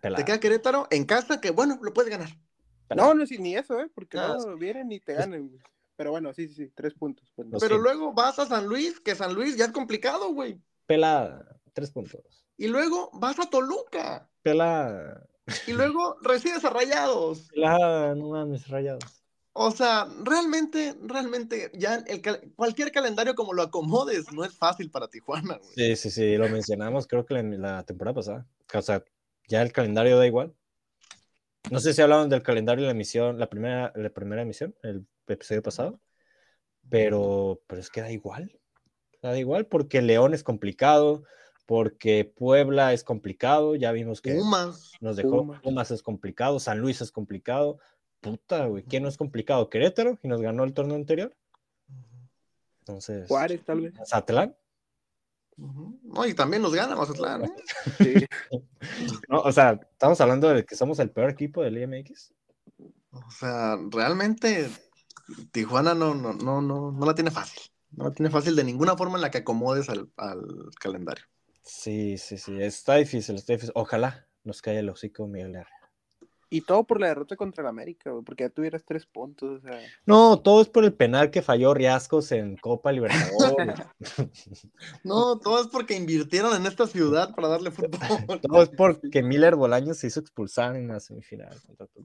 Pelada, Te queda Querétaro en casa que, bueno, lo puedes ganar. pelada. No, no, sí, ni eso, ¿eh? Porque Ah, luego vienen y te ganan, güey. Pero bueno, sí, sí, sí, tres puntos. pues, no. Pero sí. luego vas a San Luis, que San Luis ya es complicado, güey. Pelada, tres puntos. Y luego vas a Toluca. Pelada, Y luego recibes a Rayados. pelada, no mames, rayados. O sea, realmente, realmente, ya el cal- cualquier calendario como lo acomodes no es fácil para Tijuana, güey. Sí, sí, sí, lo mencionamos creo que la, la temporada pasada. O sea, ya el calendario da igual. No sé si hablaron del calendario de la emisión, la primera, la primera emisión, el episodio pasado, pero, pero es que da igual. Da igual porque León es complicado, porque Puebla es complicado, ya vimos que Pumas. nos dejó, Pumas. Pumas es complicado, San Luis es complicado. Puta, güey, ¿quién no es complicado? Querétaro y nos ganó el torneo anterior. Entonces, Juárez, tal vez. Zatlán. No, y también nos gana Mazatlán. ¿eh? Sí. No, o sea, estamos hablando de que somos el peor equipo del IMX. O sea, realmente Tijuana no, no, no, no, no la tiene fácil. No la tiene fácil de ninguna forma en la que acomodes al, al calendario. Sí, sí, sí, está difícil, está difícil. Ojalá nos caiga el hocico Miguel Herrera. Y todo por la derrota contra el América, güey, porque ya tuvieras tres puntos, o sea. No, todo es por el penal que falló Riascos en Copa Libertadores. No, todo es porque invirtieron en esta ciudad para darle fútbol. todo es porque Miller Bolaños se hizo expulsar en la semifinal.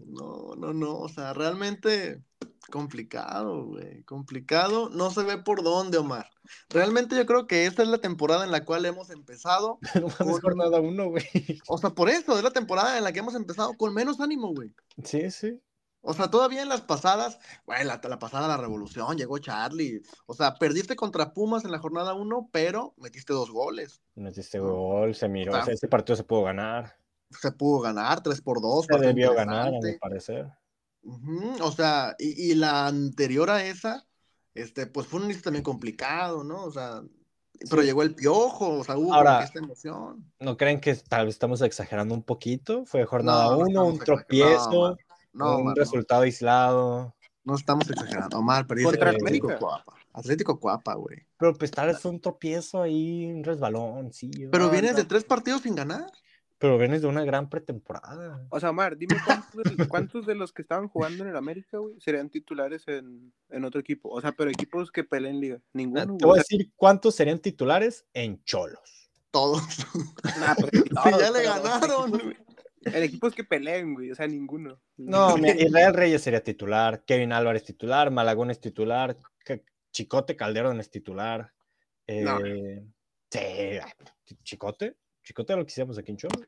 No, no, no, o sea, realmente complicado, güey, complicado. No se ve por dónde, Omar. Realmente yo creo que esta es la temporada en la cual hemos empezado. No mames, jornada uno, güey. O sea, por eso es la temporada en la que hemos empezado con menos ánimo, güey. Sí, sí. O sea, todavía en las pasadas, güey, la, la pasada la revolución, llegó Charlie. O sea, perdiste contra Pumas en la jornada 1, pero metiste dos goles. Metiste gol, se miró. Ah. O sea, ese partido se pudo ganar. Se pudo ganar 3 por 2. Se debió ganar, a mi parecer. O sea, y, y la anterior a esa, este, pues fue un inicio también complicado, ¿no? O sea, pero llegó el piojo, o sea, hubo Ahora- esta emoción. ¿No creen que tal vez estamos exagerando un poquito? Fue jornada No, no uno, un tropiezo, No, un Omar, no. resultado aislado. No estamos exagerando. Omar, perdiste Contra con Atlético. Cuapa. Atlético Cuapa, güey. Pero pues tal vez fue un tropiezo ahí, un resbalón, sí. Pero vienes de tres partidos sin ganar. Pero vienes de una gran pretemporada. O sea, Omar, dime cuántos, de- cuántos de los que estaban jugando en el América, güey, serían titulares en, en otro equipo. O sea, pero equipos que peleen liga. Ninguno. Ah, Te güey. voy a decir cuántos serían titulares en Cholos. Todos. nah, Si ya le ganaron. equipos- En equipos que peleen, güey. O sea, ninguno. No, mira, Israel Reyes sería titular, Kevin Álvarez titular, Malagón es titular, Chicote Calderón es titular. No. eh, sí, ay, Chicote, Chicote lo quisiéramos aquí en Cholos.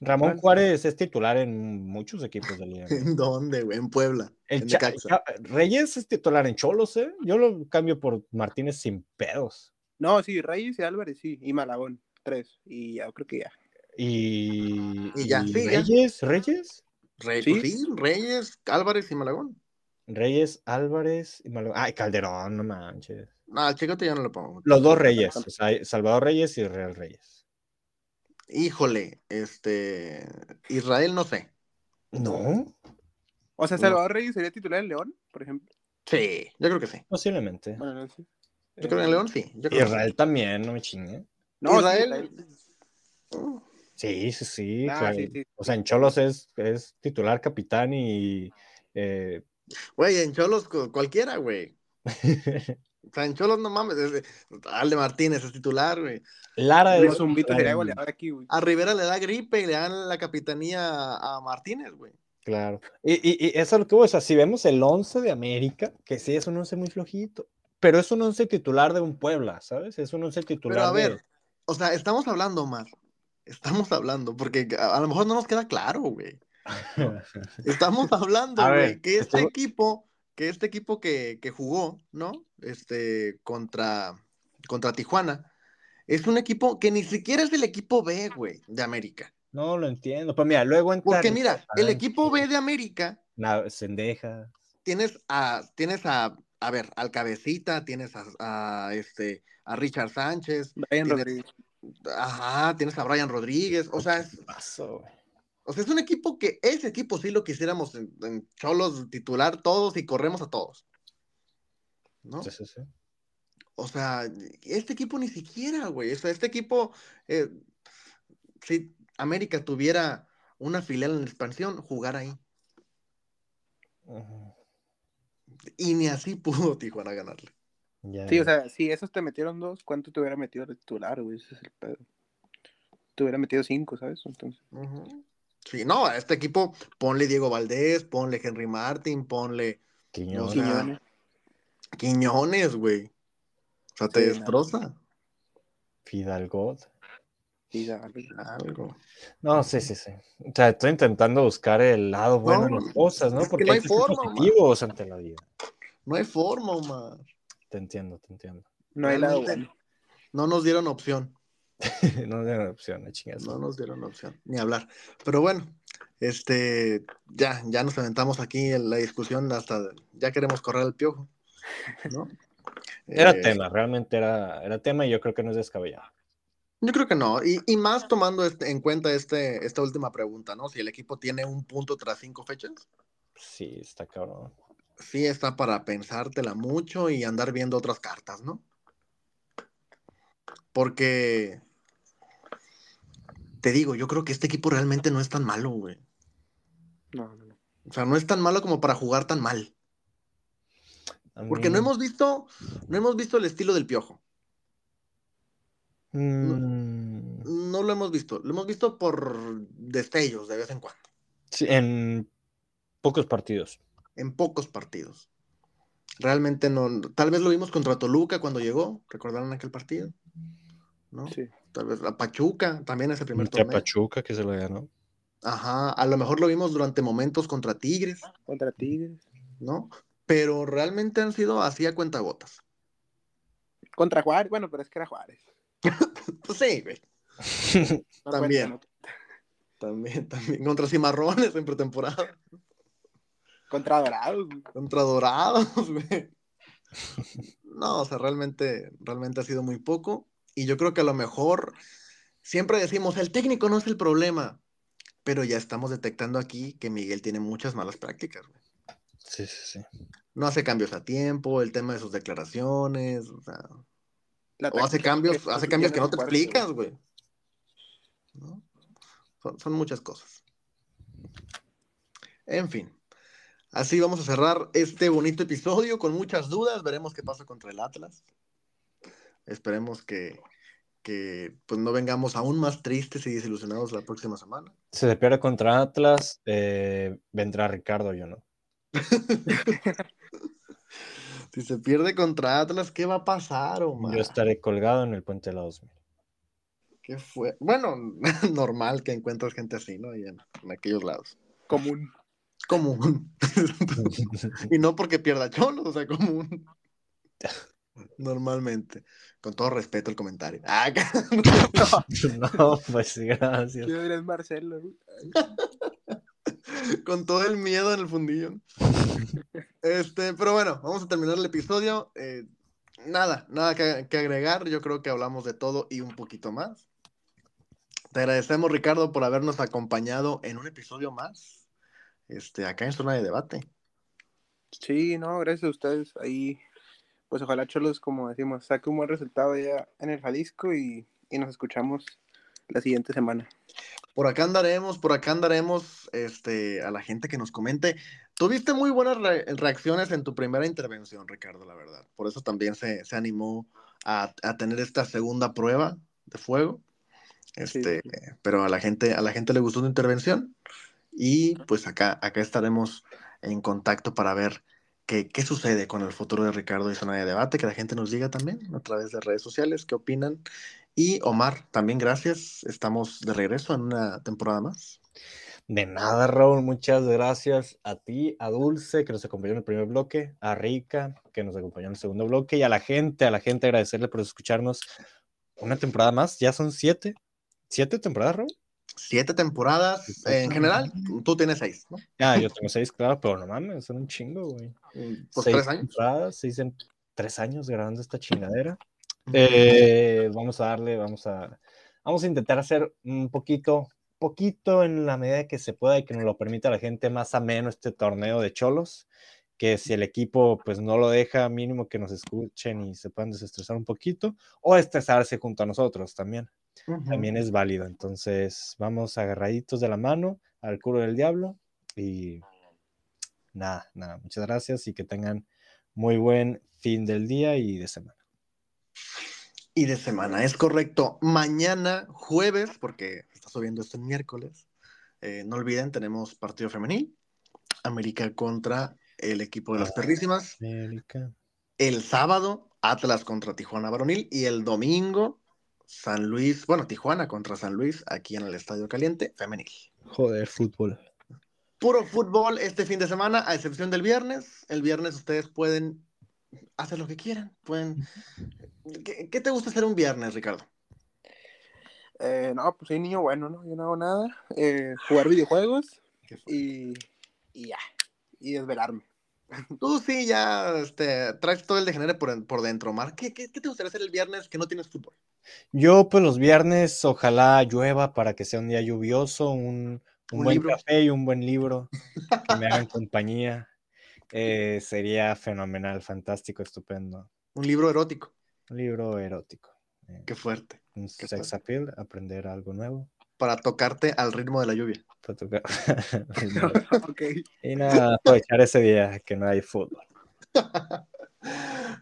Ramón ¿Cuál? Juárez es titular en muchos equipos de liga. ¿En dónde, güey? En Puebla. El en Cha- Necaxa. Cha- Reyes es titular en Cholos, ¿eh? Yo lo cambio por Martínez sin pedos. No, sí, Reyes y Álvarez, sí. Y Malagón, tres. Y ya creo que ya. Y, Y ya, sí, ya. Reyes, Reyes, Rey- ¿Sí? pues sí, Reyes, Álvarez y Malagón. Reyes, Álvarez y Malo- Ay, Calderón, no manches. No, al Chicote ya no lo pongo. Los dos Reyes, o sea, Salvador Reyes y Real Reyes. Híjole, este. Israel, no sé. No, O sea, No. Salvador Reyes sería titular en León, por ejemplo. Sí, yo creo que sí. posiblemente. Bueno, no sé. Yo creo que en León sí. Yo creo Israel también, no me chingue. No, Israel- sí, sí. Sí. Ah, claro. sí, sí. O sea, en Cholos es, es titular, capitán y. eh, Güey, en Cholos cu- cualquiera, güey. O sea, en Cholos no mames. es- Ale Martínez es titular, güey. Lara es. Zumbito titular sería en- goleador aquí, güey. A Rivera le da gripe y le dan la capitanía a Martínez, güey. Claro. Y, y, y eso es lo que voy, o sea, si vemos el 11 de América, que sí es un 11 muy flojito, pero es un 11 titular de un Puebla, ¿sabes? Es un 11 titular Pero a de- ver, o sea, estamos hablando, Omar. Estamos hablando, porque a, a lo mejor no nos queda claro, güey. Estamos hablando, güey, que este estamos- equipo, que este equipo que, que jugó, ¿no? Este, contra, contra Tijuana, es un equipo que ni siquiera es el equipo B, güey, de América. No lo entiendo. Pues mira, luego entra. Porque mira, el equipo B de América, Cendejas. tienes a, tienes a, a ver, al Cabecita, tienes a, a, este, a Richard Sánchez, Brian Rodríguez. ajá, tienes a Brian Rodríguez, o sea, es, Paso, güey. O sea, es un equipo que ese equipo sí lo quisiéramos en, en Cholos titular todos y corremos a todos. ¿No? Sí, sí, sí. O sea, este equipo ni siquiera, güey. O sea, este equipo, eh, si América tuviera una filial en la expansión, jugar ahí. Ujú. Y ni así pudo Tijuana ganarle. Ya, Sí, ya. o sea, si esos te metieron dos, ¿cuánto te hubiera metido de titular, güey? Ese es el pedo. Te hubiera metido cinco, ¿sabes? Entonces. Ujú. Sí, no, a este equipo ponle Diego Valdés, ponle Henry Martin, ponle Quiñones. o sea, Quiñones. Güey. O sea, te Sí, no. destroza Fidalgo. Sí, dale. algo. No, sí, sí, sí. O sea, estoy intentando buscar el lado bueno No, de las cosas, ¿no? Porque no hay hay forma, ante la vida. No hay forma, Omar. Te entiendo, te entiendo. No hay lado bueno. No nos dieron opción. no de opción, chingas. No nos dieron opción, ni hablar. Pero bueno, este, ya, ya nos aventamos aquí en la discusión hasta, ya queremos correr al piojo, ¿no? Era Eh, tema, realmente era, era tema y yo creo que no es descabellado. Yo creo que no, y, y más tomando este- en cuenta este, esta última pregunta, ¿no? Si el equipo tiene un punto tras cinco fechas, Sí, está cabrón. sí está para pensártela mucho y andar viendo otras cartas, ¿no? Porque, te digo, yo creo que este equipo realmente no es tan malo, güey. No, no, no. O sea, no es tan malo como para jugar tan mal. Porque no hemos visto, no hemos visto el estilo del piojo. Mm, No lo hemos visto. Lo hemos visto por destellos de vez en cuando, sí, en pocos partidos. en pocos partidos. Realmente no. Tal vez lo vimos contra Toluca cuando llegó. ¿Recordaron aquel partido? ¿No? Sí. Tal vez a Pachuca también ese primer Contra torneo. Pachuca que se lo ganó. Ajá. A lo mejor lo vimos durante momentos contra Tigres, Contra Tigres. ¿no? Pero realmente han sido así a cuentagotas. Contra Juárez. Bueno, pero es que era Juárez. Pues sí, güey. No También. cuenta, no. También, también. Contra Cimarrones en pretemporada. Contra Dorados. güey. contra Dorados, güey. No, o sea, realmente, realmente ha sido muy poco. Y yo creo que a lo mejor siempre decimos, el técnico no es el problema. Pero ya estamos detectando aquí que Miguel tiene muchas malas prácticas, güey. Sí, sí, sí. No hace cambios a tiempo, el tema de sus declaraciones, o sea, La o hace cambios, que- hace cambios que no te explicas, güey. ¿No? Son, son muchas cosas. En fin. Así vamos a cerrar este bonito episodio con muchas dudas. Veremos qué pasa contra el Atlas. Esperemos que, que pues no vengamos aún más tristes y desilusionados la próxima semana. Si se pierde contra Atlas, eh, vendrá Ricardo, yo no. Si se pierde contra Atlas, ¿qué va a pasar, Omar? Yo estaré colgado en el puente de la 2000. ¿Qué fue? Bueno, normal que encuentres gente así, ¿no? En, en aquellos lados. Común. Común. y no porque pierda Cholos, o sea, común. Normalmente. Con todo respeto el comentario. Ah, No, pues gracias. Yo eres Marcelo. con todo el miedo en el fundillo. Este, pero bueno, vamos a terminar el episodio. Eh, nada, nada que, que agregar. Yo creo que hablamos de todo y un poquito más. Te agradecemos, Ricardo, por habernos acompañado en un episodio más. Este, acá en Zona de Debate. Sí, no, gracias a ustedes. Ahí, pues ojalá Cholos, como decimos, saque un buen resultado ya en el Jalisco y, y nos escuchamos la siguiente semana. Por acá andaremos, por acá andaremos, este, a la gente que nos comente. Tuviste muy buenas re- reacciones en tu primera intervención, Ricardo, la verdad. Por eso también se, se animó a, a tener esta segunda prueba de fuego. Este, Sí. pero a la gente, a la gente le gustó tu intervención. Y pues acá, acá estaremos en contacto para ver qué, qué sucede con el futuro de Ricardo y Zona de Debate, que la gente nos diga también a través de redes sociales qué opinan. Y Omar, también gracias. Estamos de regreso en una temporada más. De nada, Raúl, muchas gracias a ti, a Dulce, que nos acompañó en el primer bloque, a Rica, que nos acompañó en el segundo bloque, y a la gente, a la gente agradecerle por escucharnos una temporada más. Ya son siete, siete temporadas, Raúl. Siete temporadas. En general, tú tienes seis, ¿no? Ah, yo tengo seis, claro, pero no mames, son un chingo, güey. Pues seis tres años. temporadas, seis en tres años grabando esta chingadera. Eh, vamos a darle, vamos a, vamos a intentar hacer un poquito, poquito en la medida que se pueda y que nos lo permita la gente más ameno este torneo de cholos. Que si el equipo pues no lo deja, mínimo que nos escuchen y se puedan desestresar un poquito o estresarse junto a nosotros también. También es válido. Entonces, vamos agarraditos de la mano al culo del diablo y nada, nada. Muchas gracias y que tengan muy buen fin del día y de semana. Y de semana, es correcto. Mañana, jueves, porque está subiendo esto el miércoles, eh, no olviden, tenemos partido femenil. América contra el equipo de las perrísimas. América. El sábado, Atlas contra Tijuana Varonil. Y el domingo, San Luis, bueno, Tijuana contra San Luis, aquí en el Estadio Caliente, femenil. Joder, fútbol. Puro fútbol este fin de semana, a excepción del viernes. El viernes ustedes pueden hacer lo que quieran. Pueden... ¿Qué, qué te gusta hacer un viernes, Ricardo? Eh, no, pues soy niño bueno, ¿no? Yo no hago nada. Eh, jugar videojuegos y, y ya. Y desvelarme. Tú sí ya este, traes todo el degenere por, por dentro, Omar. ¿Qué, qué, qué te gustaría hacer el viernes que no tienes fútbol? Yo, pues los viernes, ojalá llueva para que sea un día lluvioso, un, un Un buen libro. café y un buen libro que me hagan compañía. Eh, sería fenomenal, fantástico, estupendo. Un libro erótico. Un libro erótico. eh, Qué fuerte. un qué sex fuerte. appeal, aprender algo nuevo. Para tocarte al ritmo de la lluvia. para tocar. y nada, aprovechar ese día que no hay fútbol.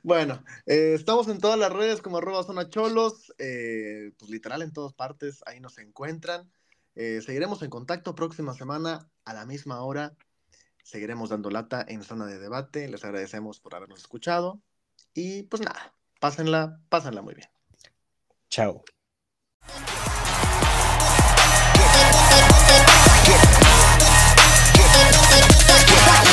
Bueno, eh, estamos en todas las redes como arroba zona cholos, eh, pues literal en todas partes, ahí nos encuentran. Eh, seguiremos en contacto próxima semana a la misma hora. Seguiremos dando lata en zona de debate. Les agradecemos por habernos escuchado. Y pues nada, pásenla, pásenla muy bien. Chao. Let's get right.